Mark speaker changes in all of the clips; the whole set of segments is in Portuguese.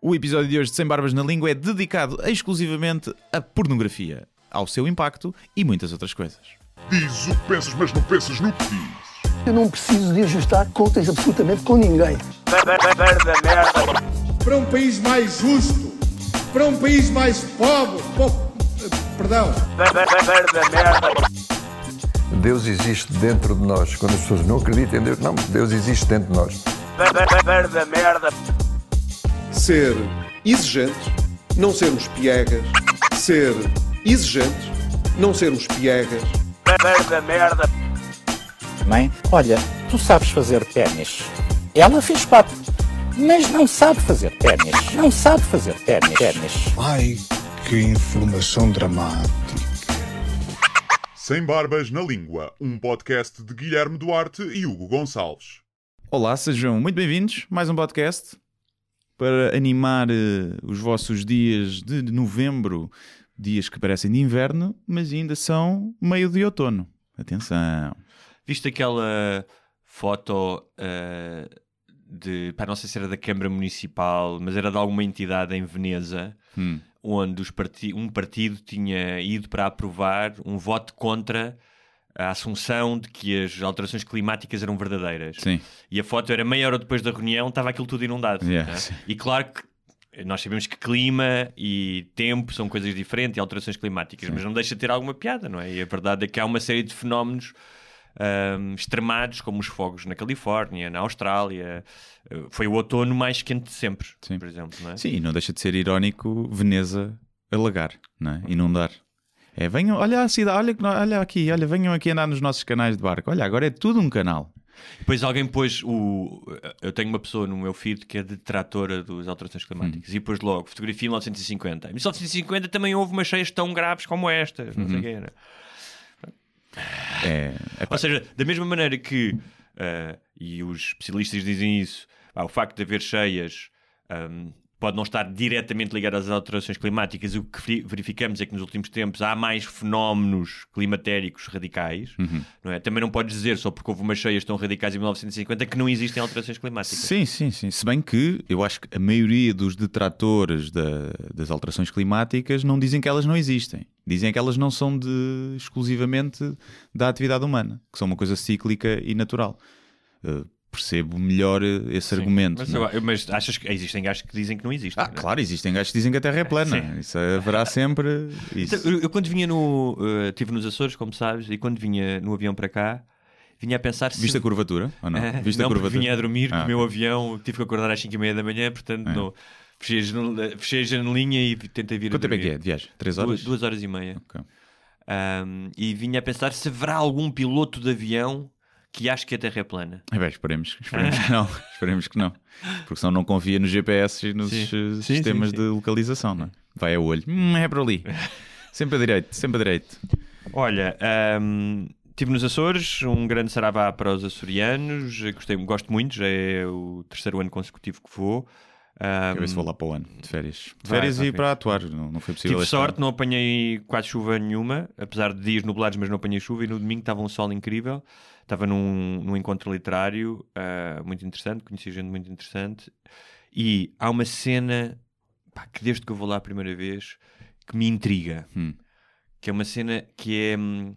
Speaker 1: O episódio de hoje de Sem Barbas na Língua é dedicado exclusivamente à pornografia, ao seu impacto e muitas outras coisas.
Speaker 2: Diz o que pensas, mas não pensas no que dizes.
Speaker 3: Eu não preciso de ajustar contas absolutamente com ninguém.
Speaker 4: para um país mais justo, para um país mais pobre, po- perdão,
Speaker 5: Deus existe dentro de nós. Quando as pessoas não acreditam em Deus, não, Deus existe dentro de nós.
Speaker 6: Ser exigentes, não sermos piegas, ser exigentes, não sermos piegas,
Speaker 7: Mãe, olha, tu sabes fazer ténis. Ela fez quatro, mas não sabe fazer ténis. Não sabe fazer ténis. ténis.
Speaker 8: Ai, que informação dramática.
Speaker 2: Sem Barbas na Língua, um podcast de Guilherme Duarte e Hugo Gonçalves.
Speaker 1: Olá, sejam muito bem-vindos. Mais um podcast para animar eh, os vossos dias de novembro, dias que parecem de inverno, mas ainda são meio de outono. Atenção.
Speaker 9: Viste aquela foto eh, de, pá, não sei se era da Câmara Municipal, mas era de alguma entidade em Veneza,
Speaker 1: Hum.
Speaker 9: onde parti- um partido tinha ido para aprovar um voto contra a assunção de que as alterações climáticas eram verdadeiras.
Speaker 1: Sim.
Speaker 9: E a foto era meia hora depois da reunião, estava aquilo tudo inundado.
Speaker 1: Yeah,
Speaker 9: né?
Speaker 1: sim.
Speaker 9: E claro que nós sabemos que clima e tempo são coisas diferentes e alterações climáticas, mas não deixa de ter alguma piada, não é? E a verdade é que há uma série de fenómenos ahm, extremados, como os fogos na Califórnia, na Austrália. Foi o outono mais quente de sempre,
Speaker 1: Sim.
Speaker 9: por exemplo, não é?
Speaker 1: Sim, e não deixa de ser irónico Veneza alagar, não é? Inundar. É, venham, olha a cidade, olha, olha aqui, olha, venham aqui andar nos nossos canais de barco. Olha, agora é tudo um canal.
Speaker 9: Depois alguém pôs o. Eu tenho uma pessoa no meu feed que é detratora das alterações
Speaker 1: Hum.
Speaker 9: climáticas e pôs logo fotografia 1950. Em 1950 também houve umas cheias tão graves como estas, não
Speaker 1: Uhum.
Speaker 9: sei quê, né?
Speaker 1: É, é
Speaker 9: Ou seja, da mesma maneira que, ah, e os especialistas dizem isso, pá, o facto de haver cheias ahm, pode não estar diretamente ligado às alterações climáticas, o que veri- verificamos é que nos últimos tempos há mais fenómenos climatéricos radicais,
Speaker 1: Uhum.
Speaker 9: não é? Também não podes dizer, só porque houve umas cheias tão radicais em 1950, que não existem alterações climáticas.
Speaker 1: Sim, sim, sim. Se bem que eu acho que a maioria dos detratores da- das alterações climáticas não dizem que elas não existem. Dizem que elas não são de, exclusivamente da atividade humana, que são uma coisa cíclica e natural. Uh, percebo melhor uh, esse
Speaker 9: Sim.
Speaker 1: argumento.
Speaker 9: Mas,
Speaker 1: é?
Speaker 9: mas achas que existem gajos que dizem que não existem?
Speaker 1: Ah,
Speaker 9: não é?
Speaker 1: claro, existem gajos que dizem que a Terra é plana.
Speaker 9: Sim.
Speaker 1: Isso haverá sempre. Isso.
Speaker 9: Então, Eu, eu quando vinha no. eh, estive nos Açores, como sabes, e quando vinha no avião para cá, vinha a pensar se.
Speaker 1: Viste a curvatura? Ou não?
Speaker 9: Ah,
Speaker 1: Viste a
Speaker 9: não, porque
Speaker 1: curvatura?
Speaker 9: vinha a dormir
Speaker 1: Ah,
Speaker 9: com o meu avião, tive que acordar às 5 e meia da manhã, portanto
Speaker 1: É.
Speaker 9: não, fechei, a janela- fechei a janelinha e tentei vir
Speaker 1: Quanto
Speaker 9: a
Speaker 1: tempo é que é viagem? Três horas?
Speaker 9: Duas, duas horas e meia.
Speaker 1: Ok.
Speaker 9: Ahm, e vinha a pensar se haverá algum piloto de avião que ache que a Terra é plana.
Speaker 1: É bem, esperemos, esperemos que não. esperemos que não. Porque senão não confia nos GPS e nos
Speaker 9: Sim.
Speaker 1: eh,
Speaker 9: Sim,
Speaker 1: sistemas
Speaker 9: sim,
Speaker 1: de localização, não é? Vai a olho. Hum, é para ali. Sempre a direito, sempre a direito.
Speaker 9: Olha, ahm, estive nos Açores, um grande saravá para os açorianos, gostei, gosto muito, já é o terceiro ano consecutivo que vou. Ahm,
Speaker 1: Quero ver se vou lá para o ano, de férias. De férias
Speaker 9: vai,
Speaker 1: e
Speaker 9: vai.
Speaker 1: para atuar. Não, não foi possível.
Speaker 9: Tive sorte,
Speaker 1: ano.
Speaker 9: não apanhei quase chuva nenhuma, apesar de dias nublados, mas não apanhei chuva. E no domingo estava um sol incrível. Estava num, num encontro literário ah, muito interessante, conheci gente muito interessante. E há uma cena pá, que desde que eu vou lá a primeira vez que me intriga,
Speaker 1: Hum.
Speaker 9: que é uma cena que é hum,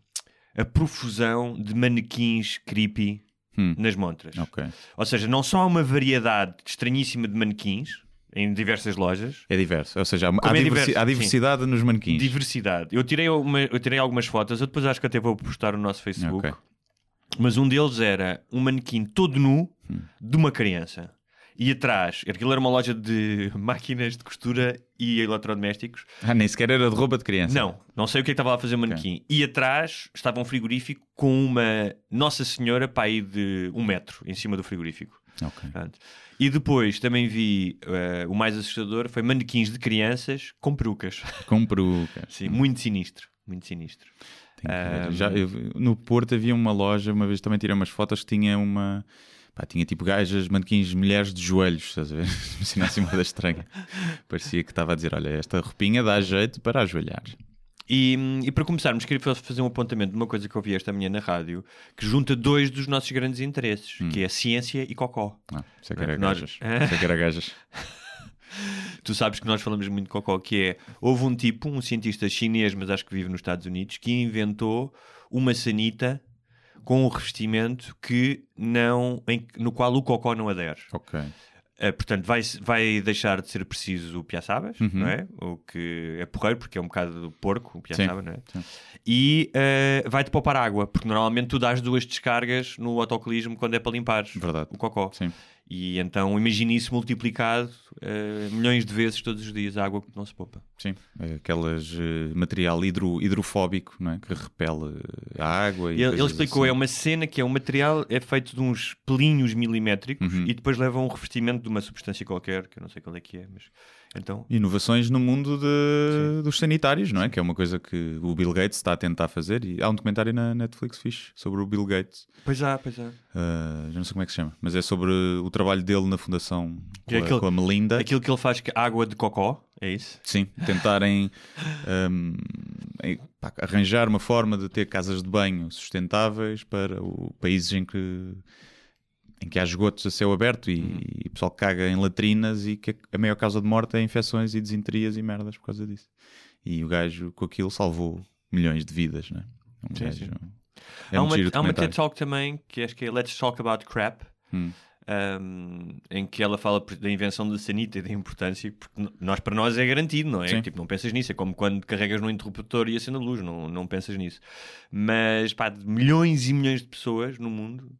Speaker 9: a profusão de manequins creepy
Speaker 1: Hum.
Speaker 9: nas montras.
Speaker 1: Ok.
Speaker 9: Ou seja, não só há uma variedade estranhíssima de manequins em diversas lojas,
Speaker 1: É diverso. Ou seja, há, há
Speaker 9: é diverso,
Speaker 1: há
Speaker 9: sim.
Speaker 1: diversidade nos manequins.
Speaker 9: Diversidade. Eu tirei, uma- eu tirei algumas fotos, eu depois acho que até vou postar no nosso Facebook.
Speaker 1: Ok.
Speaker 9: Mas um deles era um manequim todo nu
Speaker 1: Hum.
Speaker 9: de uma criança. E atrás, aquilo era uma loja de máquinas de costura e eletrodomésticos.
Speaker 1: Ah, nem sequer era de roupa de criança.
Speaker 9: Não, não sei o que é que estava lá a fazer o manequim. E atrás estava um frigorífico com uma Nossa Senhora para aí de um metro em cima do frigorífico.
Speaker 1: Ok.
Speaker 9: Pronto. E depois também vi eh, o mais assustador foi manequins de crianças com perucas.
Speaker 1: Com perucas.
Speaker 9: Sim, muito sinistro. Muito sinistro. Ahm.
Speaker 1: Já, eu- no Porto havia uma loja, uma vez também tirei umas fotos que tinha uma. Pá, tinha tipo gajas, manequins, mulheres de joelhos, estás a ver? Imagina assim uma estranha. Parecia que estava a dizer: olha, esta roupinha dá jeito para ajoelhar.
Speaker 9: E, e para começarmos, queria fazer um apontamento de uma coisa que eu vi esta manhã na rádio que junta dois dos nossos grandes interesses, que é ciência e cocó.
Speaker 1: Ah, é que era
Speaker 9: Nós-
Speaker 1: gajas. É que era gajas.
Speaker 9: tu sabes que nós falamos muito de cocó, que é, houve um tipo, um cientista chinês, mas acho que vive nos Estados Unidos, que inventou uma sanita com um revestimento que não, em- no qual o cocó não adere.
Speaker 1: Ok.
Speaker 9: Uh, portanto, vai, vai deixar de ser preciso o piaçabas,
Speaker 1: Uhum.
Speaker 9: não é? O que é porreiro, porque é um bocado do porco, o piaçaba, não é?
Speaker 1: sim.
Speaker 9: E uh, vai-te poupar água, porque normalmente tu dás duas descargas no autocolismo quando é para limpar
Speaker 1: Verdade.
Speaker 9: o cocó.
Speaker 1: Sim.
Speaker 9: E então imagina isso multiplicado uh, milhões de vezes todos os dias, a água que não se poupa.
Speaker 1: Sim. É Aquelas eh, material hidro, hidrofóbico, não é? Que repele a água. E
Speaker 9: Ele, ele explicou,
Speaker 1: assim.
Speaker 9: é uma cena que é um material, é feito de uns pelinhos milimétricos
Speaker 1: Uhum.
Speaker 9: e depois leva um revestimento de uma substância qualquer, que eu não sei qual é que é, mas então
Speaker 1: Inovações no mundo de- dos sanitários, não é? Que é uma coisa que o Bill Gates está a tentar fazer. E há um documentário na Netflix fixe sobre o Bill Gates.
Speaker 9: Pois há, pois há.
Speaker 1: Uh, já não sei como é que se chama, mas é sobre o trabalho dele na fundação com,
Speaker 9: É
Speaker 1: a,
Speaker 9: aquele-
Speaker 1: com a Melinda.
Speaker 9: Aquilo que ele faz que água de cocó, é isso?
Speaker 1: Sim, tentarem um, pá, arranjar uma forma de ter casas de banho sustentáveis para o, países em que, em que há esgotos a céu aberto e, e o pessoal caga em latrinas e que a maior causa de morte é infecções e desinterias e merdas por causa disso. E o gajo com aquilo salvou milhões de vidas, né? Um
Speaker 9: Sim,
Speaker 1: gajo-
Speaker 9: sim.
Speaker 1: É
Speaker 9: há
Speaker 1: muito
Speaker 9: uma, há uma. TED Talk também, que acho que é Let's Talk About Crap,
Speaker 1: Hum.
Speaker 9: um, em que ela fala da invenção da sanita e da importância, porque nós, para nós é garantido, não é?
Speaker 1: Sim.
Speaker 9: Tipo, não pensas nisso, é como quando carregas no interruptor e acende a luz, não, não pensas nisso. Mas, pá, milhões e milhões de pessoas no mundo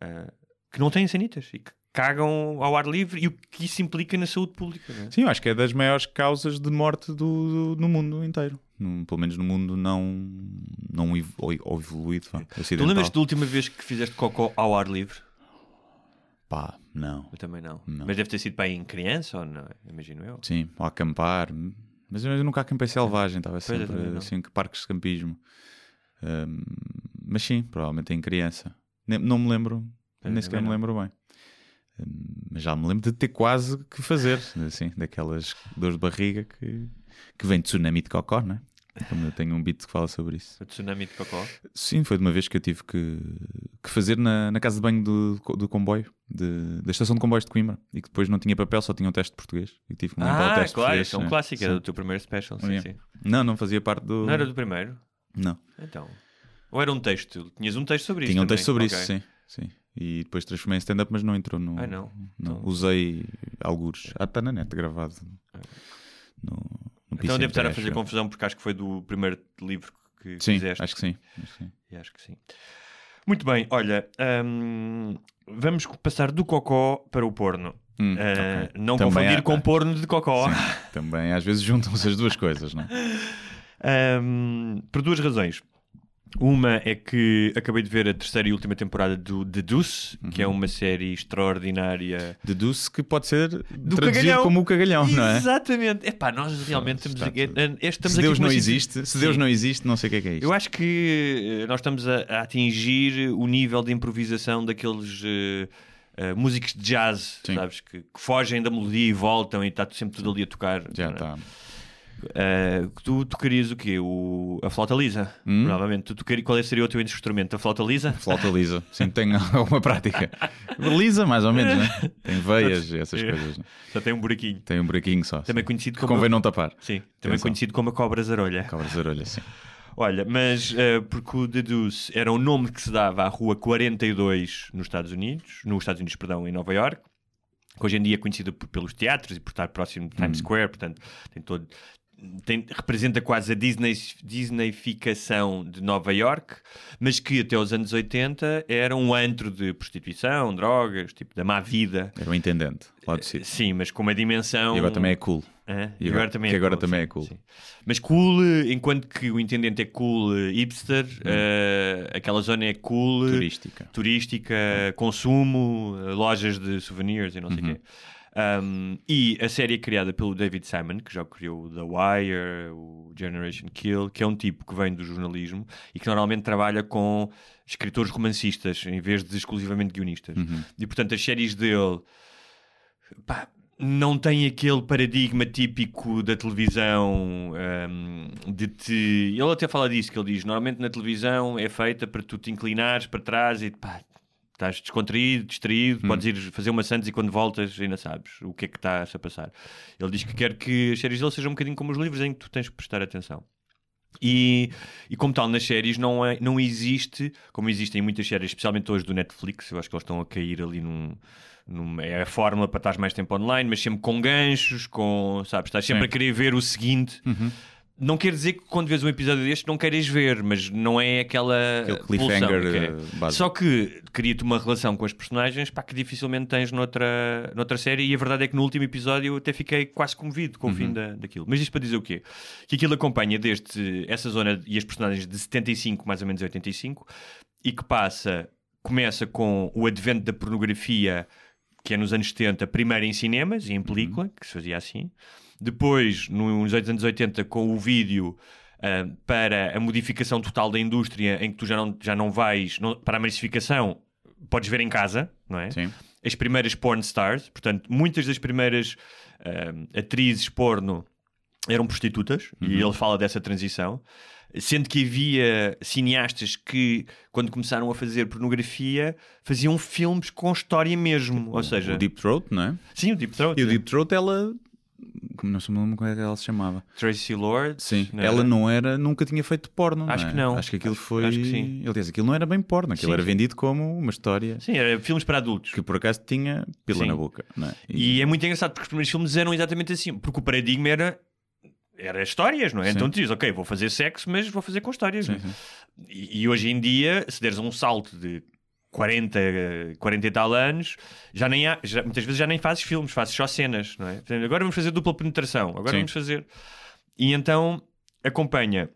Speaker 9: ah, que não têm sanitas e que cagam ao ar livre e o que isso implica na saúde pública, é?
Speaker 1: Sim, eu acho que é das maiores causas de morte do, do- no mundo inteiro. No- pelo menos no mundo não, não ou- ou evoluído.
Speaker 9: Tu lembras-te da última vez que fizeste cocó ao ar livre?
Speaker 1: Pá, não.
Speaker 9: Eu também não.
Speaker 1: Não.
Speaker 9: Mas deve ter sido para em criança ou não? Imagino eu.
Speaker 1: Sim, ou acampar. Mas eu nunca acampei selvagem, estava sempre
Speaker 9: não.
Speaker 1: assim, que parques de campismo. Ahm, mas sim, provavelmente em criança. Nem- não me lembro, nem sequer me
Speaker 9: também
Speaker 1: lembro bem. Ahm, mas já me lembro de ter quase que fazer, assim, daquelas dores de barriga que, que vem de tsunami de cocó, não é? Como eu tenho um beat que fala sobre isso.
Speaker 9: O tsunami de cocó.
Speaker 1: Sim, foi de uma vez que eu tive que, que fazer na, na casa de banho do, do comboio, de- da estação de comboios de Coimbra, e que depois não tinha papel, só tinha um teste de português. E tive que me limpar o
Speaker 9: Ah,
Speaker 1: teste
Speaker 9: claro,
Speaker 1: português.
Speaker 9: isso é um
Speaker 1: sim.
Speaker 9: clássico, era do teu primeiro special. Sim,
Speaker 1: Yeah.
Speaker 9: sim.
Speaker 1: Não, não fazia parte do.
Speaker 9: Não era do primeiro?
Speaker 1: Não.
Speaker 9: Então. Ou era um texto? Tinhas um texto sobre isso?
Speaker 1: Tinha um texto sobre
Speaker 9: também?
Speaker 1: isso, sim, sim. E depois transformei em stand-up, mas não entrou no.
Speaker 9: Ah, não?
Speaker 1: não.
Speaker 9: Então-
Speaker 1: Usei alguns. Ah, está na net gravado. No, no
Speaker 9: Então devo estar a fazer confusão porque acho que foi do primeiro livro que
Speaker 1: Sim,
Speaker 9: fizeste.
Speaker 1: acho que sim. Acho que sim.
Speaker 9: E acho que sim. Muito bem, olha, hum, vamos passar do cocó para o porno.
Speaker 1: Hum,
Speaker 9: Uh,
Speaker 1: ok.
Speaker 9: Não
Speaker 1: Também
Speaker 9: confundir
Speaker 1: há-
Speaker 9: com porno de cocó.
Speaker 1: Sim, também às vezes juntam-se as duas coisas, não é?
Speaker 9: Um, por duas razões. Uma é que acabei de ver a terceira e última temporada do The Deuce, que
Speaker 1: Uhum.
Speaker 9: é uma série extraordinária.
Speaker 1: Deduce que pode ser
Speaker 9: Do
Speaker 1: traduzido
Speaker 9: cagalhão.
Speaker 1: como o cagalhão, não é?
Speaker 9: Exatamente. Epá, nós realmente estamos aqui, estamos
Speaker 1: se Deus não existe, se Deus
Speaker 9: Sim.
Speaker 1: não existe, não sei o que é que é isto.
Speaker 9: Eu acho que eh, nós estamos a, a atingir o nível de improvisação daqueles eh, eh, músicos de jazz,
Speaker 1: Sim.
Speaker 9: sabes? Que, que fogem da melodia e voltam e está sempre tudo ali a tocar.
Speaker 1: Já
Speaker 9: é?
Speaker 1: está.
Speaker 9: Eh, tu tocarias o quê? O, a flauta lisa?
Speaker 1: Hum?
Speaker 9: Provavelmente. Tu qual seria o teu instrumento? A flauta lisa?
Speaker 1: Flauta lisa. Sim, tenho alguma prática. Lisa, mais ou menos, né? Tem veias e essas
Speaker 9: É.
Speaker 1: coisas. Né?
Speaker 9: Já tem um buraquinho.
Speaker 1: Tem um buraquinho só.
Speaker 9: Também
Speaker 1: sim.
Speaker 9: conhecido como.
Speaker 1: convém não tapar.
Speaker 9: Sim, também
Speaker 1: Atenção.
Speaker 9: conhecido como a cobra zarolha.
Speaker 1: Cobras de orelha, sim.
Speaker 9: Olha, mas eh, porque o The Deuce era o nome que se dava à rua 42 nos Estados Unidos, nos Estados Unidos, perdão, em Nova York, que hoje em dia é conhecida pelos teatros e por estar próximo de Times Square, portanto, tem todo. Tem- representa quase a Disney, Disneyficação de Nova York, mas que até os anos 80 era um antro de prostituição, drogas, tipo da má vida.
Speaker 1: Era o intendente lá de sítio.
Speaker 9: Sim, mas com uma dimensão.
Speaker 1: E agora também é cool.
Speaker 9: Hã?
Speaker 1: E agora- que agora também
Speaker 9: sim,
Speaker 1: é cool.
Speaker 9: sim. Mas cool, eh, enquanto que o intendente é cool eh, hipster, eh, aquela zona é cool eh.
Speaker 1: Turística.
Speaker 9: turística, consumo, eh, lojas de souvenirs e não sei o
Speaker 1: Uhum.
Speaker 9: quê. Um, e a série é criada pelo David Simon, que já criou o The Wire, o Generation Kill, que é um tipo que vem do jornalismo e que normalmente trabalha com escritores romancistas em vez de exclusivamente guionistas.
Speaker 1: Uhum.
Speaker 9: E portanto, as séries dele pá, não tem aquele paradigma típico da televisão hum, de te. Ele até fala disso, que ele diz: normalmente na televisão é feita para tu te inclinares para trás e pá, Estás descontraído, distraído,
Speaker 1: Hum.
Speaker 9: podes ir fazer uma Santos e quando voltas ainda sabes o que é que está a passar. Ele diz que quer que as séries dele sejam um bocadinho como os livros em que tu tens que prestar atenção. E, e como tal, nas séries não, é, não existe, como existem muitas séries, especialmente hoje do Netflix, eu acho que eles estão a cair ali num. num- é a fórmula para estar mais tempo online, mas sempre com ganchos, com. Sabes, estás sempre
Speaker 1: Sim.
Speaker 9: a querer ver o seguinte. Não quer dizer que quando vês um episódio deste não queiras ver, mas não é aquela
Speaker 1: Aquele cliffhanger,
Speaker 9: que é.
Speaker 1: eh.
Speaker 9: Só que cria-te uma relação com os personagens pá, que dificilmente tens noutra, noutra série. E a verdade é que no último episódio eu até fiquei quase comovido com o
Speaker 1: Uhum.
Speaker 9: fim da, daquilo. Mas isto para dizer o quê? Que aquilo acompanha desde essa zona e as personagens de 75 mais ou menos a 85 e que passa, começa com o advento da pornografia que é nos anos 70, primeiro em cinemas e em película, que se fazia assim. Depois, nos anos 80, com o vídeo ah, para a modificação total da indústria, em que tu já não, já não vais não- para a massificação, podes ver em casa, não é?
Speaker 1: Sim.
Speaker 9: As primeiras porn stars, portanto, muitas das primeiras ah, atrizes porno eram prostitutas, e ele fala dessa transição. Sendo que havia cineastas que, quando começaram a fazer pornografia, faziam filmes com história mesmo. Ou seja,
Speaker 1: O Deep Throat, não é?
Speaker 9: sim, o Deep Throat.
Speaker 1: E o Deep Throat, ela. Não sei como é que ela se chamava.
Speaker 9: Tracy Lord.
Speaker 1: Sim,
Speaker 9: não
Speaker 1: ela
Speaker 9: era?
Speaker 1: não era, nunca tinha feito porno.
Speaker 9: Acho
Speaker 1: é?
Speaker 9: que não.
Speaker 1: Acho que aquilo foi.
Speaker 9: acho que sim.
Speaker 1: Aliás, aquilo não era bem porno, aquilo
Speaker 9: Sim.
Speaker 1: era vendido como uma história
Speaker 9: Sim, era filmes para adultos.
Speaker 1: que por acaso tinha pila
Speaker 9: Sim.
Speaker 1: na boca. Não é?
Speaker 9: E é muito engraçado porque os primeiros filmes eram exatamente assim, porque o paradigma era. Era histórias, não é?
Speaker 1: Sim.
Speaker 9: Então tu dizes, ok, vou fazer sexo, mas vou fazer com histórias. É? E, e hoje em dia, se deres um salto de 40, eh, 40 e tal anos, já nem há, já- muitas vezes já nem fazes filmes, fazes só cenas, não é? Portanto, agora vamos fazer dupla penetração, agora
Speaker 1: Sim.
Speaker 9: vamos fazer. E então acompanha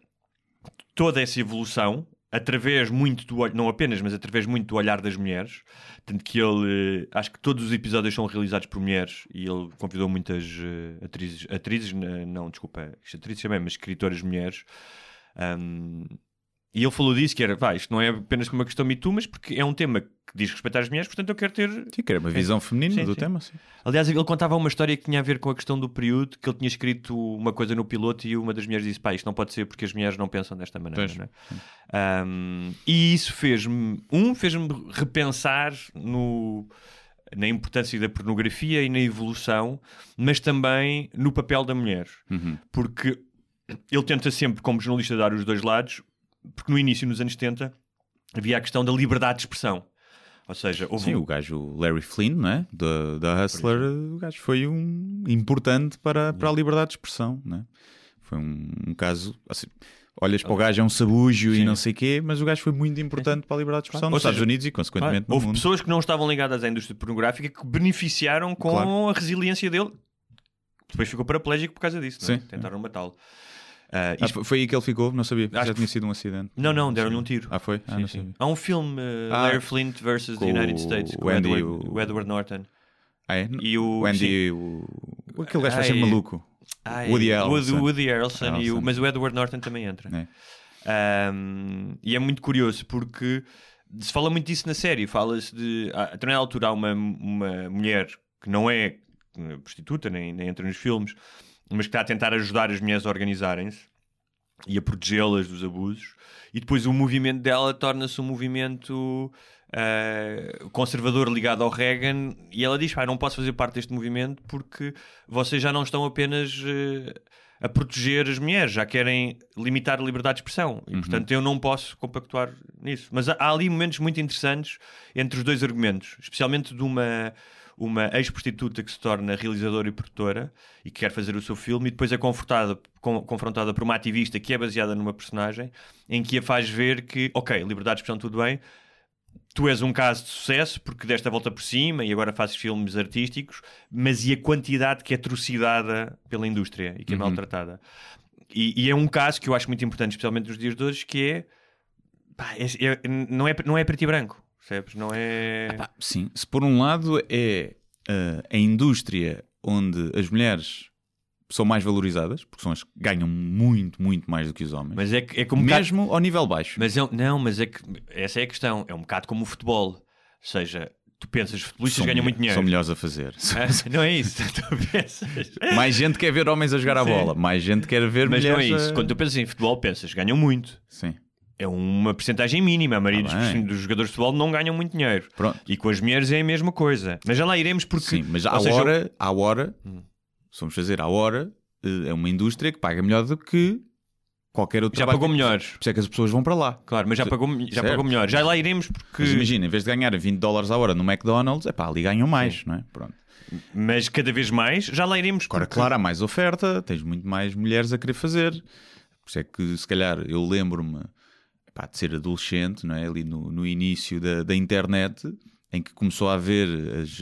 Speaker 9: toda essa evolução através muito do olho, não apenas, mas através muito do olhar das mulheres. Tanto que ele, acho que todos os episódios são realizados por mulheres e ele convidou muitas eh, atrizes, atrizes, eh, não, desculpa, isto atrizes também, mas escritoras mulheres. Ahm, e ele falou disso, que era, pá, isto não é apenas uma questão Me Too, mas porque é um tema que diz respeito às mulheres, portanto eu quero ter...
Speaker 1: Sim, que era uma visão feminina
Speaker 9: Sim,
Speaker 1: do
Speaker 9: sim.
Speaker 1: tema. Sim.
Speaker 9: Aliás, ele contava uma história que tinha a ver com a questão do período, que ele tinha escrito uma coisa no piloto e uma das mulheres disse, pá, isto não pode ser porque as mulheres não pensam desta maneira, não é? E isso fez-me, um, fez-me repensar no, na importância da pornografia e na evolução, mas também no papel da mulher.
Speaker 1: Uhum.
Speaker 9: Porque ele tenta sempre, como jornalista, dar os dois lados, porque no início, nos anos 70, havia a questão da liberdade de expressão. Ou seja, houve
Speaker 1: Sim,
Speaker 9: um-
Speaker 1: o gajo Larry Flynn, não é? Da, da Hustler, o gajo foi um importante para, para a liberdade de expressão, não é? Foi um, um caso. assim, olhas para o gajo, é um sabúgio e
Speaker 9: Sim.
Speaker 1: não sei o quê, mas o gajo foi muito importante para a liberdade de expressão
Speaker 9: Ou
Speaker 1: nos Estados Unidos e, consequentemente,
Speaker 9: Claro,
Speaker 1: no
Speaker 9: houve
Speaker 1: mundo.
Speaker 9: pessoas que não estavam ligadas à indústria pornográfica que beneficiaram com
Speaker 1: Claro.
Speaker 9: a resiliência dele. Depois ficou paraplégico por causa disso, é? Tentaram matá-lo. Ah,
Speaker 1: Ah,
Speaker 9: isto-
Speaker 1: foi- foi aí que ele ficou? Não sabia.
Speaker 9: Acho
Speaker 1: Já tinha sido um acidente.
Speaker 9: Não, não, deram-lhe um tiro.
Speaker 1: Ah, foi? Ah,
Speaker 9: Sim. Há um filme, uh,
Speaker 1: Ah,
Speaker 9: Larry Flint versus the United States, com o Edward,
Speaker 1: o-
Speaker 9: o Edward Norton.
Speaker 1: Ah, é?
Speaker 9: E o-
Speaker 1: o Andy, o... aquele gajo vai ser maluco.
Speaker 9: Ai,
Speaker 1: Woody Harrelson.
Speaker 9: Woody Harrelson, e o-
Speaker 1: Harrelson.
Speaker 9: mas o Edward Norton também entra.
Speaker 1: É.
Speaker 9: Um, e é muito curioso porque se fala muito disso na série. Fala-se de. A determinada altura há uma, uma mulher que não é eh, prostituta, nem, nem entra nos filmes, mas que está a tentar ajudar as mulheres a organizarem-se e a protegê-las dos abusos. E depois o movimento dela torna-se um movimento eh, conservador ligado ao Reagan. E ela diz: "Pá, não posso fazer parte deste movimento porque vocês já não estão apenas. eh, a proteger as mulheres, já querem limitar a liberdade de expressão e portanto eu não posso compactuar nisso. Mas há, há ali momentos muito interessantes entre os dois argumentos, especialmente de uma, uma ex-prostituta que se torna realizadora e produtora e que quer fazer o seu filme e depois é confrontada, com- confrontada por uma ativista que é baseada numa personagem em que a faz ver que, ok, liberdade de expressão tudo bem, tu és um caso de sucesso porque desta volta por cima e agora fazes filmes artísticos, mas e a quantidade que é trucidada pela indústria e que é maltratada? E, e é um caso que eu acho muito importante, especialmente nos dias de hoje, que é, pá, é- é- não, é não é preto e branco, percebes? Não é.
Speaker 1: Pá, sim, se por um lado é ah, a indústria onde as mulheres são mais valorizadas, porque são as que ganham muito, muito mais do que os homens,
Speaker 9: Mas é, que- é como um bocado-
Speaker 1: mesmo ao nível baixo.
Speaker 9: Mas é, não, mas é que essa é a questão. É um bocado como o futebol. Ou seja, tu pensas, os futebolistas
Speaker 1: são,
Speaker 9: ganham muito dinheiro.
Speaker 1: são melhores a fazer.
Speaker 9: Ah, não é isso. Tu pensas.
Speaker 1: mais gente quer ver homens a jogar a bola, mais gente quer ver
Speaker 9: Mas não é
Speaker 1: mulheres.
Speaker 9: isso.
Speaker 1: a-
Speaker 9: Quando tu pensas em futebol, pensas, ganham muito.
Speaker 1: Sim.
Speaker 9: É uma percentagem mínima. A maioria
Speaker 1: Tá
Speaker 9: dos, dos jogadores de futebol não ganham muito dinheiro.
Speaker 1: Pronto.
Speaker 9: E com as mulheres é a mesma coisa. Mas já lá iremos porque.
Speaker 1: Sim, mas à
Speaker 9: seja, Hum.
Speaker 1: hora, à hora, se vamos fazer à hora, eh, é uma indústria que paga melhor do que qualquer outro
Speaker 9: Já pagou
Speaker 1: que-
Speaker 9: melhor.
Speaker 1: Por isso é que as pessoas vão para lá.
Speaker 9: Claro, mas já pagou, já
Speaker 1: Certo.
Speaker 9: pagou melhor. Já lá iremos porque.
Speaker 1: Mas imagina, em vez de ganharem 20 dólares a hora no McDonald's, é pá, ali ganham mais, não é? Pronto.
Speaker 9: Mas cada vez mais, já lá iremos.
Speaker 1: Agora,
Speaker 9: porque-
Speaker 1: claro, há mais oferta, tens muito mais mulheres a querer fazer. Por isso é que, se calhar, eu lembro-me pá, de ser adolescente, não é? ali no, no início da, da internet, em que começou a haver as,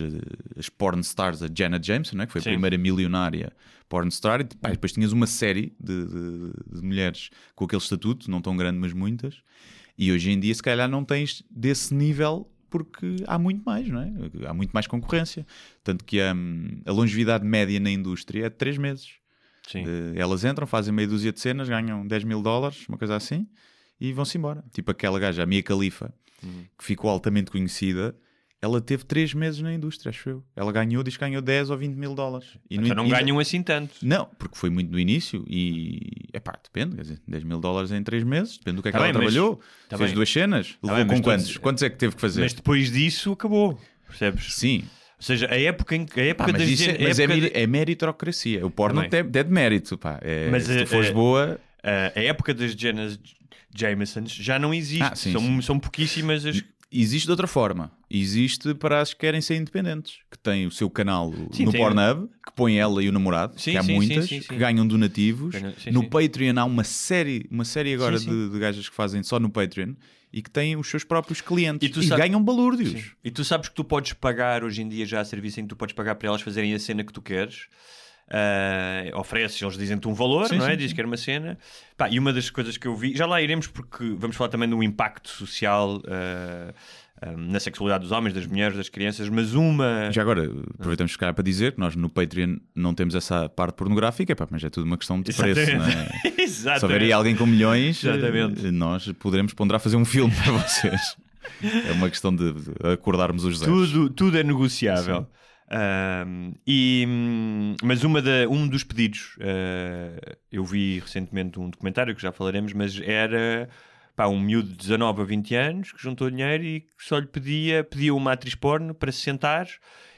Speaker 1: as porn stars, a Janet Jameson, não é? que foi
Speaker 9: Sim.
Speaker 1: a primeira milionária porn star, e pá, depois tinhas uma série de, de- de mulheres com aquele estatuto, não tão grande, mas muitas, e hoje em dia, se calhar, não tens desse nível. Porque há muito mais, não é? Há muito mais concorrência. Tanto que a, a longevidade média na indústria é de 3 meses.
Speaker 9: Sim.
Speaker 1: Eh, elas entram, fazem meia dúzia de cenas, ganham 10 mil dólares, uma coisa assim, e vão-se embora. Tipo aquela gaja, a Mia Khalifa,
Speaker 9: Uhum.
Speaker 1: que ficou altamente conhecida, ela teve 3 meses na indústria, acho eu. Ela ganhou, diz que ganhou 10 ou 20 mil dólares. E
Speaker 9: Então não ganham assim tanto.
Speaker 1: Não, porque foi muito no início e, é pá, depende, quer dizer, 10 mil dólares em 3 meses, depende do que é que
Speaker 9: Tá
Speaker 1: ela
Speaker 9: bem, mas-
Speaker 1: trabalhou.
Speaker 9: tá
Speaker 1: Fez
Speaker 9: bem.
Speaker 1: duas cenas, levou
Speaker 9: bem,
Speaker 1: com quantos? Quantos é que teve que fazer?
Speaker 9: Mas depois disso acabou. Percebes?
Speaker 1: Sim.
Speaker 9: Ou seja, a época em que. A época
Speaker 1: Pá, mas
Speaker 9: das
Speaker 1: é, mas é,
Speaker 9: época de-
Speaker 1: é meritocracia. O porno
Speaker 9: Tá
Speaker 1: é, é de mérito, pá. É,
Speaker 9: Mas,
Speaker 1: se
Speaker 9: eh,
Speaker 1: tu fores
Speaker 9: eh,
Speaker 1: boa,
Speaker 9: a, a época das Jennas Jamesons já não existe.
Speaker 1: Ah, sim,
Speaker 9: são,
Speaker 1: sim.
Speaker 9: são pouquíssimas as.
Speaker 1: Existe de outra forma. Existe para as que querem ser independentes, que têm o seu canal
Speaker 9: Sim,
Speaker 1: no
Speaker 9: tem-
Speaker 1: Pornhub, que põe ela e o namorado,
Speaker 9: Sim,
Speaker 1: que há
Speaker 9: sim,
Speaker 1: muitas, que ganham donativos. No. Patreon há uma série, uma série agora. De, de gajas que fazem só no Patreon e que têm os seus próprios clientes
Speaker 9: E tu
Speaker 1: e
Speaker 9: sabes-
Speaker 1: ganham balúrdios.
Speaker 9: E tu sabes que tu podes pagar hoje em dia já há serviço em que tu podes pagar para elas fazerem a cena que tu queres. Ah, ofereces, eles dizem-te um valor,
Speaker 1: Sim,
Speaker 9: não é?
Speaker 1: sim,
Speaker 9: Diz
Speaker 1: sim.
Speaker 9: que era uma cena. Pá, e uma das coisas que eu vi, já lá iremos porque vamos falar também do impacto social ah, na sexualidade dos homens, das mulheres, das crianças, mas uma.
Speaker 1: Já agora, aproveitamos se calhar para dizer que nós no Patreon não temos essa parte pornográfica, pá, mas é tudo uma questão de preço, não é?
Speaker 9: Exatamente.
Speaker 1: Se houver aí alguém com milhões,
Speaker 9: Exatamente.
Speaker 1: eh, nós poderemos ponderar fazer um filme para vocês. É uma questão de acordarmos os zeros.
Speaker 9: Tudo, tudo é negociável. E, mas uma da, um dos pedidos, ah, eu vi recentemente um documentário que já falaremos, mas era pá, um miúdo de 19 a 20 anos que juntou dinheiro e só lhe pedia, pedia uma atriz porno para se sentar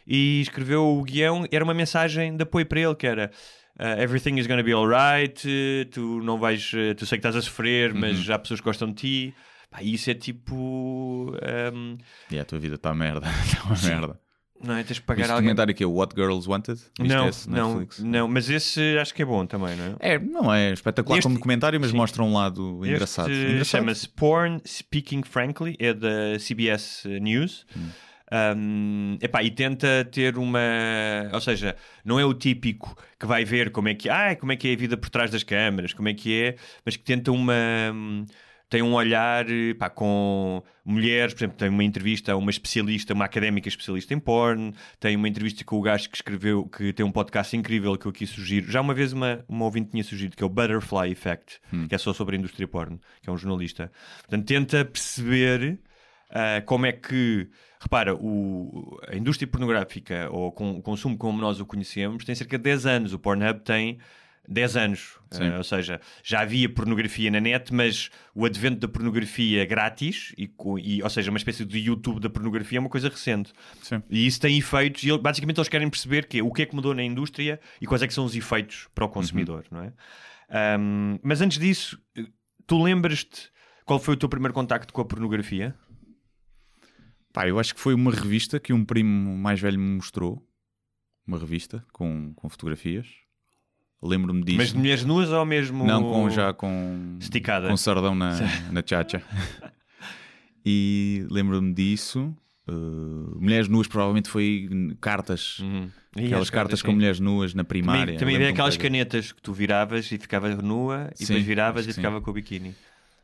Speaker 9: e escreveu o guião. Era uma mensagem de apoio para ele que era. ah, everything is gonna be alright, tu não vais, tu sei que estás a sofrer, mas já pessoas que gostam de ti. Pá, isso é tipo. ahm,
Speaker 1: E a tua vida está merda. Está uma merda.
Speaker 9: não é? Tens
Speaker 1: Este
Speaker 9: pagar alguém.
Speaker 1: documentário aqui é o What Girls Wanted? Viste
Speaker 9: Não,
Speaker 1: esse,
Speaker 9: não,
Speaker 1: Netflix?
Speaker 9: não, mas esse acho que é bom também, não é?
Speaker 1: É, não é espetacular
Speaker 9: Este-
Speaker 1: como documentário, mas
Speaker 9: sim.
Speaker 1: mostra um lado engraçado.
Speaker 9: Este
Speaker 1: Engraçado.
Speaker 9: chama-se Porn Speaking Frankly, é da CBS News.
Speaker 1: Hum.
Speaker 9: Um, epá, e tenta ter uma. Ou seja, não é o típico que vai ver como é que, ah, como é, que é a vida por trás das câmaras, como é que é, mas que tenta uma. Tem um olhar pá, com mulheres, por exemplo, tem uma entrevista a uma especialista, uma académica especialista em porn, tem uma entrevista com o gajo que escreveu, que tem um podcast incrível que eu aqui sugiro. Já uma vez uma, uma ouvinte tinha sugerido, que é o Butterfly Effect, que é só sobre a indústria porn, que é um jornalista. Portanto, tenta perceber ah, como é que, repara, o, a indústria pornográfica ou com, o consumo como nós o conhecemos tem cerca de 10 anos. O Pornhub tem 10 anos. Ah, ou seja, já havia pornografia na net, mas o advento da pornografia grátis, e, e, ou seja, uma espécie de YouTube da pornografia é uma coisa recente.
Speaker 1: Sim.
Speaker 9: E isso tem efeitos, e basicamente eles querem perceber que, o que é que mudou na indústria e quais é que são os efeitos para o consumidor, não é? Ahm, mas antes disso, tu lembras-te qual foi o teu primeiro contacto com a pornografia?
Speaker 1: Pá, eu acho que foi uma revista que um primo mais velho me mostrou. Uma revista com, com fotografias. Lembro-me disso.
Speaker 9: Mas de mulheres nuas ou mesmo.
Speaker 1: Não, com, já com,
Speaker 9: Esticada.
Speaker 1: com sardão na, na chacha. e lembro-me disso. Uh, mulheres nuas provavelmente foi cartas.
Speaker 9: Uhum.
Speaker 1: Aquelas
Speaker 9: as
Speaker 1: cartas com
Speaker 9: sim.
Speaker 1: mulheres nuas na primária.
Speaker 9: Também, também havia aquelas canetas que tu viravas e ficava nua e
Speaker 1: Sim,
Speaker 9: depois viravas e ficava com o biquíni.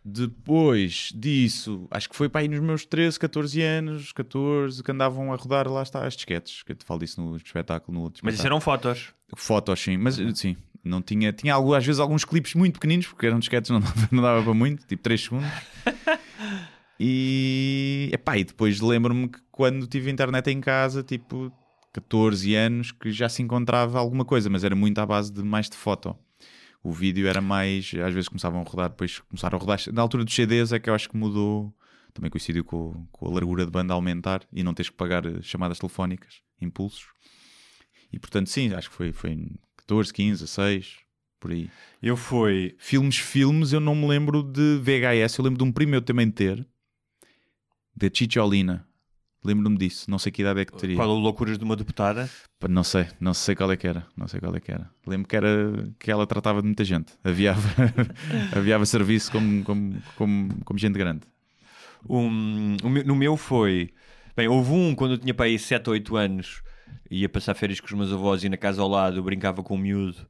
Speaker 1: Depois disso, acho que foi para aí nos meus 13, 14 anos, 14, que andavam a rodar, lá está, as disquetes, que eu te falo disso no espetáculo, no outro
Speaker 9: Mas isso eram fotos.
Speaker 1: Fotos, sim, mas sim, não tinha, tinha algo, às vezes alguns clipes muito pequeninos, porque eram disquetes, não dava, não dava para muito, tipo 3 segundos. E, epá, e depois lembro-me que quando tive internet em casa, tipo 14 anos, que já se encontrava alguma coisa, mas era muito à base de mais de foto. O vídeo era mais. Às vezes começavam a rodar, depois começaram a rodar. Na altura dos CDs é que eu acho que mudou. Também coincidiu com, com a largura de banda aumentar e não teres que pagar eh, chamadas telefónicas, impulsos. E portanto, sim, acho que foi, foi em 14, 15, 16, por aí.
Speaker 9: Eu fui.
Speaker 1: Filmes, filmes, eu não me lembro de VHS. Eu lembro de um primo meu também ter, da Chicholina. Lembro-me disso. Não sei que idade é que teria.
Speaker 9: Qual o Loucuras de uma Deputada?
Speaker 1: Não sei, não sei qual é que era. Não sei qual é que era. Lembro que era que ela tratava de muita gente. Aviava, aviava serviço como, como, como, como gente grande.
Speaker 9: Um, no meu foi. Bem, houve um quando eu tinha para aí 7 ou 8 anos, ia passar férias com os meus avós e na casa ao lado brincava com um miúdo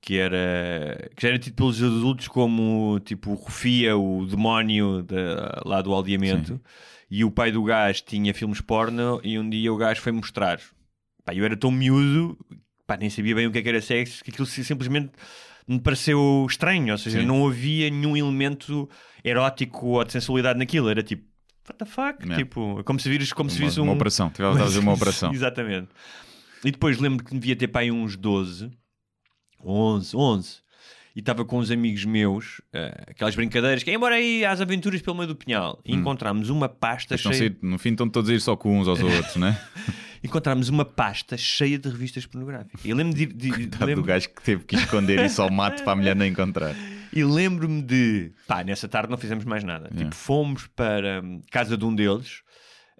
Speaker 9: que era que já era tido pelos adultos como tipo o Rufia, o demónio da- lá do aldeamento. E o pai do gajo tinha filmes porno e um dia o gajo foi mostrar. Pá, eu era tão miúdo, pá, nem sabia bem o que é que era sexo, que aquilo simplesmente me pareceu estranho. Ou seja,
Speaker 1: Sim.
Speaker 9: não havia nenhum elemento erótico ou de sensualidade naquilo. Era tipo, what the fuck?
Speaker 1: Yeah.
Speaker 9: Tipo, como se vires, como se
Speaker 1: Uma,
Speaker 9: visse um...
Speaker 1: uma operação. Tive a fazer uma operação.
Speaker 9: Exatamente. E depois lembro que devia ter aí uns 12, 11, 11. E estava com uns amigos meus, eh, aquelas brincadeiras, que embora aí às aventuras pelo meio do pinhal. E encontramos uma pasta
Speaker 1: Mas não
Speaker 9: cheia...
Speaker 1: sei, no fim estão todos a ir só com uns aos outros, né?
Speaker 9: Encontramos uma pasta cheia de revistas pornográficas. E lembro de... de,
Speaker 1: Tá
Speaker 9: lembro-
Speaker 1: do gajo que teve que esconder isso ao mato para a mulher não encontrar.
Speaker 9: E lembro-me de. Pá, nessa tarde não fizemos mais nada.
Speaker 1: Yeah.
Speaker 9: Tipo, fomos para hum, casa de um deles